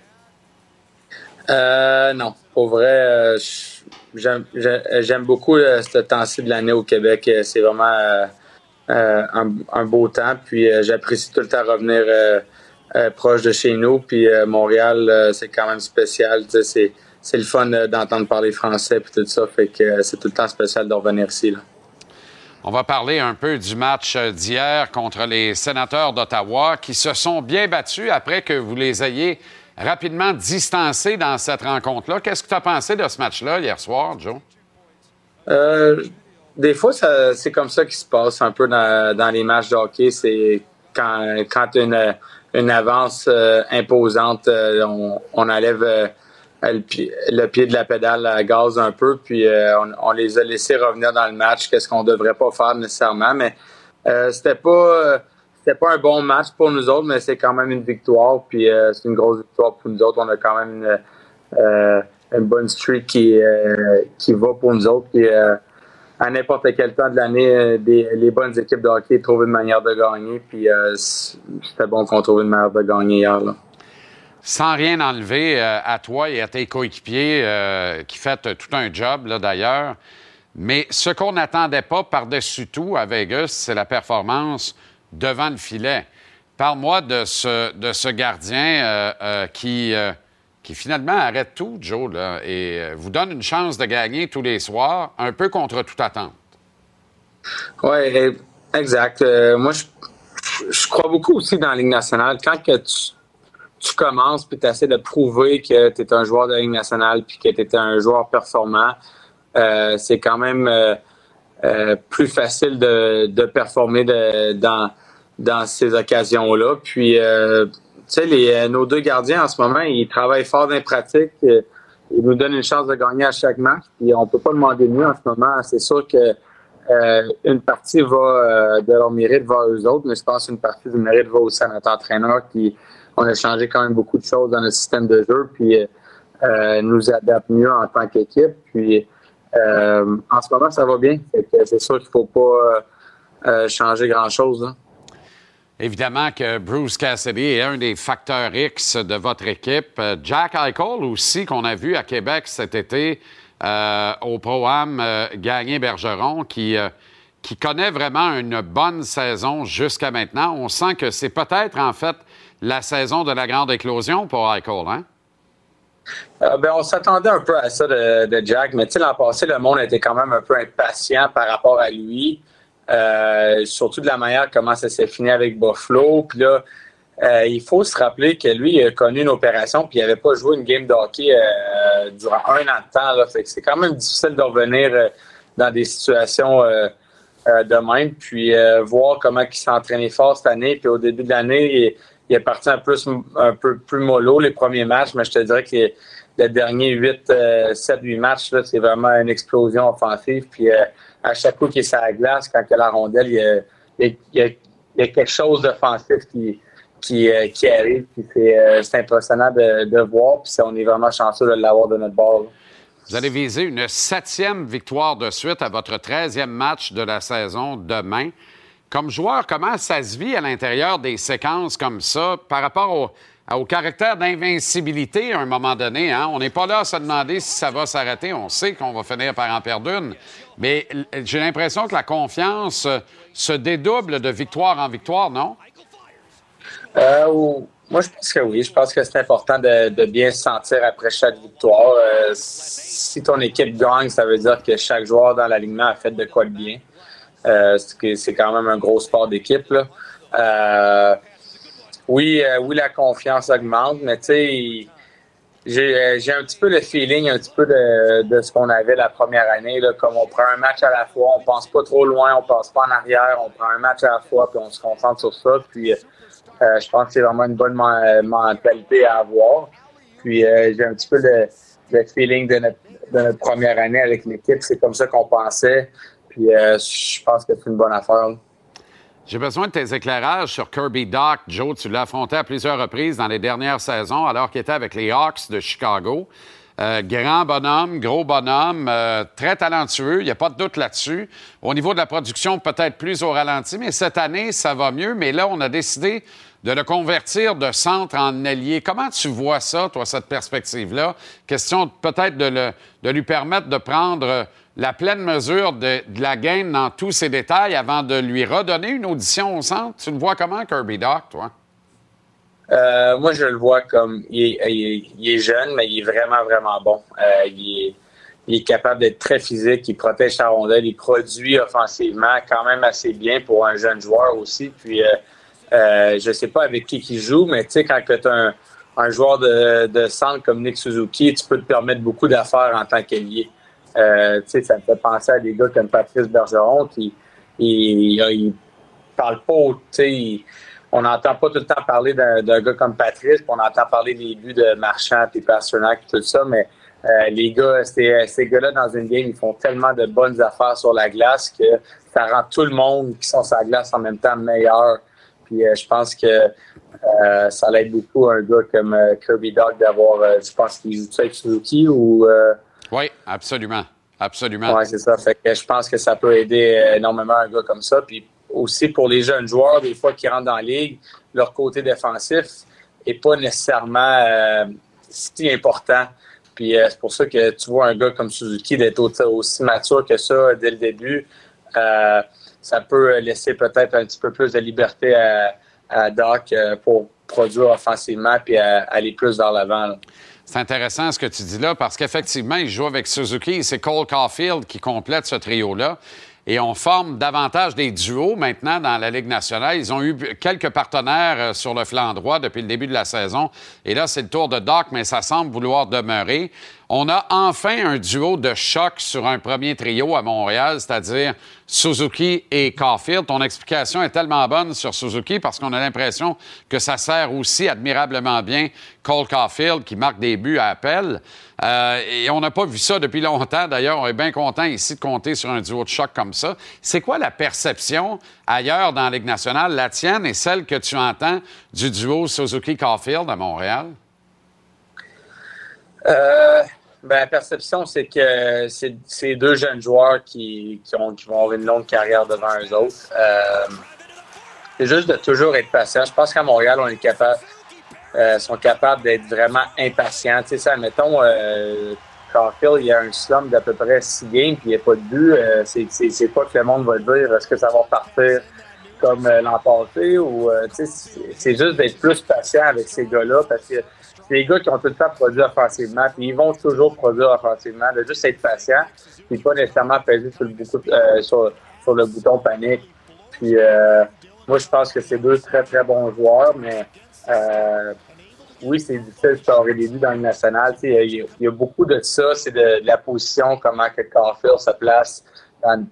Euh, non, pour vrai, j'aime j'ai- j'aime beaucoup ce temps-ci de l'année au Québec. C'est vraiment un, un beau temps. Puis j'apprécie tout le temps revenir proche de chez nous. Puis euh, Montréal, euh, c'est quand même spécial. C'est c'est le fun euh, d'entendre parler français puis tout ça. Fait que euh, c'est tout le temps spécial de revenir ici. Là. On va parler un peu du match euh, d'hier contre les sénateurs d'Ottawa qui se sont bien battus après que vous les ayez rapidement distancés dans cette rencontre-là. Qu'est-ce que tu as pensé de ce match-là hier soir, Joe? Euh, des fois, ça- c'est comme ça qui se passe un peu dans, dans les matchs de hockey. C'est quand, quand une, une avance euh, imposante, euh, on, enlève euh, le, pied, de la pédale à gaz un peu, puis on, les a laissés revenir dans le match, qu'est-ce qu'on devrait pas faire nécessairement. Mais c'était pas c'était pas un bon match pour nous autres, mais c'est quand même une victoire, puis c'est une grosse victoire pour nous autres. On a quand même une, une bonne streak qui, qui va pour nous autres. Puis, à n'importe quel temps de l'année, euh, les bonnes équipes de hockey trouvent une manière de gagner. Puis euh, c'était bon qu'on trouve une manière de gagner hier. Sans rien enlever euh, à toi et à tes coéquipiers qui fait euh, tout un job, d'ailleurs. Mais ce qu'on n'attendait pas par-dessus tout à Vegas, c'est la performance devant le filet. Parle-moi de ce, de ce gardien qui, qui finalement arrête tout, Joe, et euh, vous donne une chance de gagner tous les soirs, un peu contre toute attente. Oui, exact. Euh, moi, je, crois beaucoup aussi dans la Ligue nationale. Quand tu, commences puis tu essaies de prouver que tu es un joueur de la Ligue nationale puis que tu es un joueur performant, euh, c'est quand même plus facile de, performer dans, dans ces occasions-là. Puis, sais, les- nos deux gardiens en ce moment, ils travaillent fort dans les pratiques. Euh, Ils nous donnent une chance de gagner à chaque match. Puis on peut pas demander mieux en ce moment. C'est sûr que euh, une partie va euh, de leur mérite vers eux autres, mais je pense qu'une partie du mérite va aussi à notre entraîneur qui on a changé quand même beaucoup de choses dans notre système de jeu, puis euh, euh, nous adapte mieux en tant qu'équipe. Puis euh, en ce moment, ça va bien. C'est sûr qu'il faut pas euh, euh, changer grand-chose. là. Évidemment que Bruce Cassidy est un des facteurs X de votre équipe. Euh, Jack Eichel aussi, qu'on a vu à Québec cet été euh, au Pro-Am euh, gagner Bergeron, qui, connaît vraiment une bonne saison jusqu'à maintenant. On sent que c'est peut-être en fait la saison de la grande éclosion pour Eichel, hein? Ben, on s'attendait un peu à ça de, Jack, mais l'an passé, le monde était quand même un peu impatient par rapport à lui. Euh, surtout de la manière comment ça s'est fini avec Buffalo. Puis là, euh, il faut se rappeler que lui, il a connu une opération, puis il n'avait pas joué une game de hockey euh, durant un an de temps. C'est quand même difficile de revenir dans des situations de même. Puis voir comment il s'est entraîné fort cette année. Puis au début de l'année, il, est parti un peu, un peu plus mollo les premiers matchs, mais je te dirais que les derniers 8, 7, 8 matchs, là, c'est vraiment une explosion offensive. Puis à chaque coup qu'il est sur la glace, quand il a la rondelle, il y a, y y y quelque chose d'offensif qui, qui, euh, qui arrive. Euh, c'est impressionnant de, de voir. Puis on est vraiment chanceux de l'avoir de notre bord. Vous allez viser une septième victoire de suite à votre treizième match de la saison demain. Comme joueur, comment ça se vit à l'intérieur des séquences comme ça par rapport au, au caractère d'invincibilité à un moment donné? hein? On n'est pas là à se demander si ça va s'arrêter. On sait qu'on va finir par en perdre une. Mais j'ai l'impression que la confiance euh, se dédouble de victoire en victoire, non? Euh, Moi, je pense que oui. Je pense que c'est important de, bien se sentir après chaque victoire. Euh, si ton équipe gagne, ça veut dire que chaque joueur dans l'alignement a fait de quoi de bien. C'est quand même un gros sport d'équipe. Oui, euh, oui, la confiance augmente, mais tu sais, j'ai euh, j'ai un petit peu le feeling, un petit peu de, de ce qu'on avait la première année. Là, comme on prend un match à la fois, on pense pas trop loin, on passe pas en arrière, on prend un match à la fois, puis on se concentre sur ça. Puis euh, je pense que c'est vraiment une bonne men- mentalité à avoir. Puis euh, j'ai un petit peu le, le feeling de notre, de notre première année avec l'équipe. C'est comme ça qu'on pensait. Puis euh, je pense que c'est une bonne affaire. là. J'ai besoin de tes éclairages sur Kirby Doc. Joe, tu l'as affronté à plusieurs reprises dans les dernières saisons alors qu'il était avec les Hawks de Chicago. Euh, grand bonhomme, gros bonhomme, euh, très talentueux, il n'y a pas de doute là-dessus. Au niveau de la production, peut-être plus au ralenti, mais cette année, ça va mieux. Mais là, on a décidé de le convertir de centre en ailier. Comment tu vois ça, toi, cette perspective-là? Question peut-être de, lui permettre de prendre euh, la pleine mesure de, la game dans tous ses détails avant de lui redonner une audition au centre. Tu le vois comment, Kirby Doc, toi? Euh, moi, je le vois comme il est, jeune, mais il est vraiment, vraiment bon. Euh, il, est, capable d'être très physique, il protège sa rondelle, il produit offensivement quand même assez bien pour un jeune joueur aussi. Puis, euh, je sais pas avec qui il joue, mais tu sais, quand tu as un, un joueur de, de centre comme Nick Suzuki, tu peux te permettre beaucoup d'affaires en tant qu'ailier. Euh, tu sais, ça me fait penser à des gars comme Patrice Bergeron qui il, il parle pas, tu sais, on n'entend pas tout le temps parler d'un gars comme Patrice, on entend parler des buts de Marchand, puis Pasternak, tout ça, mais euh, les gars, ces, ces gars-là dans une game, ils font tellement de bonnes affaires sur la glace que ça rend tout le monde qui sont sur la glace en même temps meilleur. Puis euh, je pense que euh, ça l'aide beaucoup un gars comme euh, Kirby Dog d'avoir, je pense qu'il joue avec Suzuki ou Oui, absolument. Absolument. Ouais, c'est ça. Fait que je pense que ça peut aider énormément un gars comme ça. Puis aussi pour les jeunes joueurs, des fois qui rentrent dans la ligue, leur côté défensif est pas nécessairement euh, si important. Puis euh, c'est pour ça que tu vois un gars comme Suzuki d'être au- aussi mature que ça dès le début. euh, ça peut laisser peut-être un petit peu plus de liberté à, Doc euh, pour produire offensivement puis aller plus vers l'avant. C'est intéressant ce que tu dis là parce qu'effectivement, il joue avec Suzuki et c'est Cole Caulfield qui complète ce trio-là. Et on forme davantage des duos maintenant dans la Ligue nationale. Ils ont eu quelques partenaires euh, sur le flanc droit depuis le début de la saison. Et là, c'est le tour de Doc, mais ça semble vouloir demeurer. On a enfin un duo de choc sur un premier trio à Montréal, c'est-à-dire Suzuki et Caulfield. Ton explication est tellement bonne sur Suzuki parce qu'on a l'impression que ça sert aussi admirablement bien Cole Caulfield qui marque des buts à appel. Euh, et on n'a pas vu ça depuis longtemps. D'ailleurs, on est bien content ici de compter sur un duo de choc comme ça. C'est quoi la perception ailleurs dans la Ligue nationale, la tienne et celle que tu entends du duo Suzuki-Caulfield à Montréal? Euh, ben, la perception, c'est que c'est deux jeunes joueurs qui, qui, ont, qui vont avoir une longue carrière devant eux autres. Euh, c'est juste de toujours être patient. Je pense qu'à Montréal, on est capable, euh, sont capables d'être vraiment impatients. Tu sais, ça, mettons, Caulfield, il y a un slump d'à peu près six games, puis il n'y a pas de but. C'est- pas que le monde va dire est-ce que ça va partir comme l'an passé ou tu sais, c'est juste d'être plus patient avec ces gars-là parce que des gars qui ont tout le temps produit offensivement, puis ils vont toujours produire offensivement, de juste être patient, puis pas nécessairement peser sur le, euh, sur, le bouton panique. Puis euh, moi, je pense que c'est deux très, très bons joueurs, mais euh, oui, c'est difficile de scorer des dans le national. Il y, a- y a beaucoup de ça, c'est de, la position, comment que Carfield se place dans,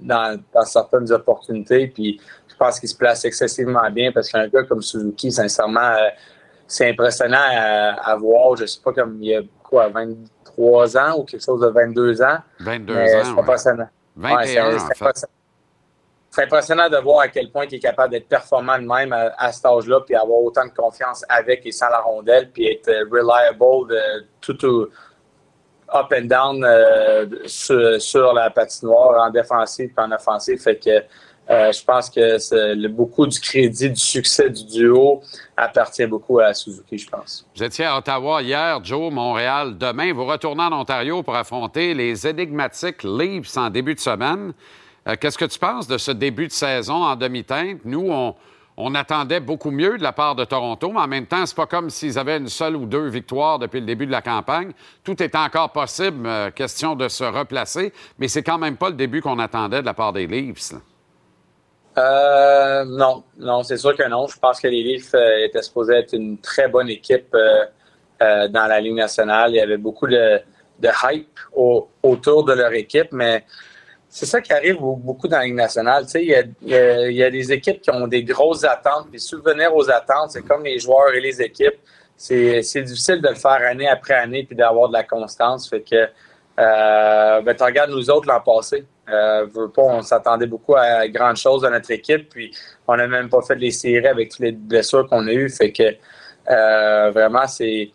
dans, certaines opportunités. Puis je pense qu'il se place excessivement bien parce qu'un gars comme Suzuki, sincèrement, c'est impressionnant à, à voir. Je sais pas comme il y a quoi, 23 ans ou quelque chose de 22 ans. 22 Mais ans, c'est ouais. impressionnant. 21 Ouais, c'est- en c'est fait. impressionnant. C'est impressionnant de voir à quel point il est capable d'être performant de même à, à cet âge-là, puis avoir autant de confiance avec et sans la rondelle, puis être euh, reliable de tout au up and down euh, sur, sur la patinoire en défensive et en. Fait que euh, je pense que le- beaucoup du crédit du succès du duo appartient beaucoup à Suzuki, je pense. Vous étiez à Ottawa hier, Joe, Montréal. Demain, vous retournez en Ontario pour affronter les énigmatiques Leafs en début de semaine. Euh, Qu'est-ce que tu penses de ce début de saison en demi-teinte? Nous, on, on attendait beaucoup mieux de la part de Toronto, mais en même temps, c'est pas comme s'ils avaient une seule ou deux victoires depuis le début de la campagne. Tout est encore possible, euh, question de se replacer, mais c'est quand même pas le début qu'on attendait de la part des Leafs. Euh, non, non, c'est sûr que non. Je pense que les Leafs euh, étaient supposés être une très bonne équipe euh, dans la Ligue nationale. Il y avait beaucoup de, hype au- autour de leur équipe, mais c'est ça qui arrive au- beaucoup dans la Ligue nationale. Tu sais, il y a, des équipes qui ont des grosses attentes, puis subvenir aux attentes, c'est comme les joueurs et les équipes. C'est difficile de le faire année après année puis d'avoir de la constance. Euh, ben, tu regardes nous autres l'an passé. Euh, on s'attendait beaucoup à grandes choses de notre équipe, puis on n'a même pas fait les séries avec toutes les blessures qu'on a eues. Fait que euh, vraiment, c'est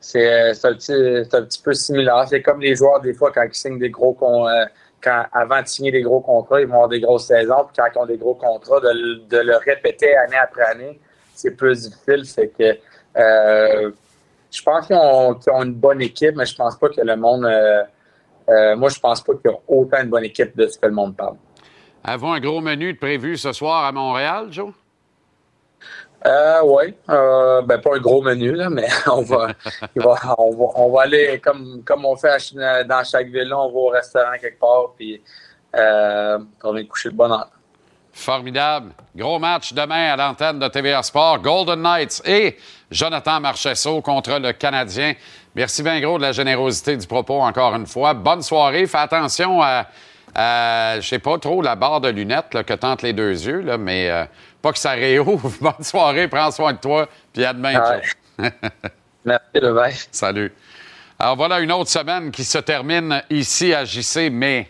c'est un, petit- un petit peu similaire. C'est comme les joueurs, des fois, quand ils signent des gros euh, quand, avant de signer des gros contrats, ils vont avoir des grosses saisons. Puis quand ils ont des gros contrats, de, de le répéter année après année, c'est plus difficile. Fait que euh, je pense qu'ils ont, une bonne équipe, mais je pense pas que le monde. euh, euh, moi, je pense pas qu'ils ont autant une bonne équipe de ce que le monde parle. Avons un gros menu de prévu ce soir à Montréal, Joe? Euh, oui. Euh, ben, pas un gros menu, là, mais on va, on va, on va aller comme, comme on fait à dans chaque ville, là, on va au restaurant quelque part, puis euh, on va coucher de bonne heure. Formidable. Gros match demain à l'antenne de TVA Sport. Golden Knights et Jonathan Marchesso contre le Canadien. Merci bien gros de la générosité du propos encore une fois. Bonne soirée. Fais attention à, à, je sais pas trop, la barre de lunettes là, que tentent les deux yeux, là, mais euh, pas que ça réouvre. Bonne soirée. Prends soin de toi. Puis à demain. Ouais. Merci, le Salut. Alors voilà une autre semaine qui se termine ici à JC, mais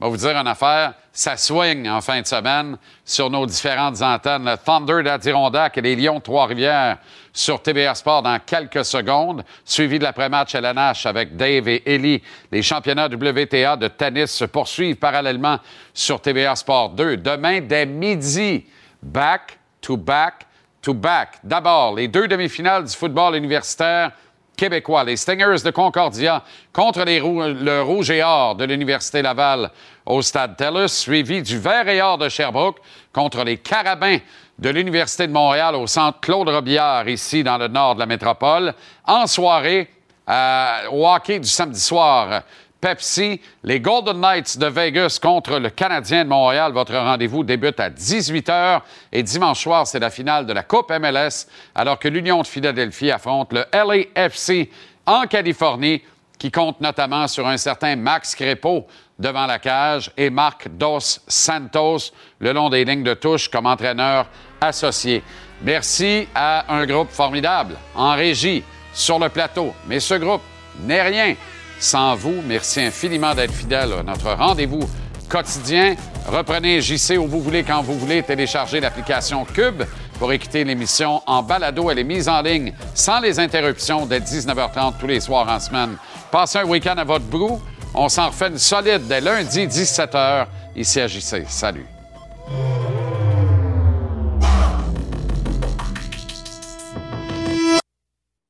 vais vous dire une affaire, ça swing en fin de semaine sur nos différentes antennes. Le Thunder d'Adirondack et les Lions Trois-Rivières sur TBR Sport dans quelques secondes, suivi de l'après-match LNH avec Dave et Ellie. Les championnats WTA de tennis se poursuivent parallèlement sur TBR Sport 2. Demain, dès midi, back to back to back. D'abord, les deux demi-finales du football universitaire les Stingers de Concordia contre le Rouge et Or de l'Université Laval au Stade TELUS, suivi du Vert et Or de Sherbrooke contre les Carabins de l'Université de Montréal au Centre Claude Robillard, ici dans le nord de la métropole. En soirée, euh, au hockey du samedi soir, Pepsi, les Golden Knights de Vegas contre le Canadien de Montréal. Votre rendez-vous débute à 18h et dimanche soir, c'est la finale de la Coupe MLS alors que l'Union de Philadelphie affronte le LAFC en Californie qui compte notamment sur un certain Max Crépeau devant la cage et Marc Dos Santos le long des lignes de touche comme entraîneur associé. Merci à un groupe formidable en régie, sur le plateau. Mais ce groupe n'est rien sans vous. Merci infiniment d'être fidèle à notre rendez-vous quotidien. Reprenez JC où vous voulez, quand vous voulez. Téléchargez l'application Cube pour écouter l'émission en balado. Elle est mise en ligne sans les interruptions dès 19h30 tous les soirs en semaine. Passez un week-end à votre goût. On s'en refait une solide dès lundi 17h ici à JC. Salut.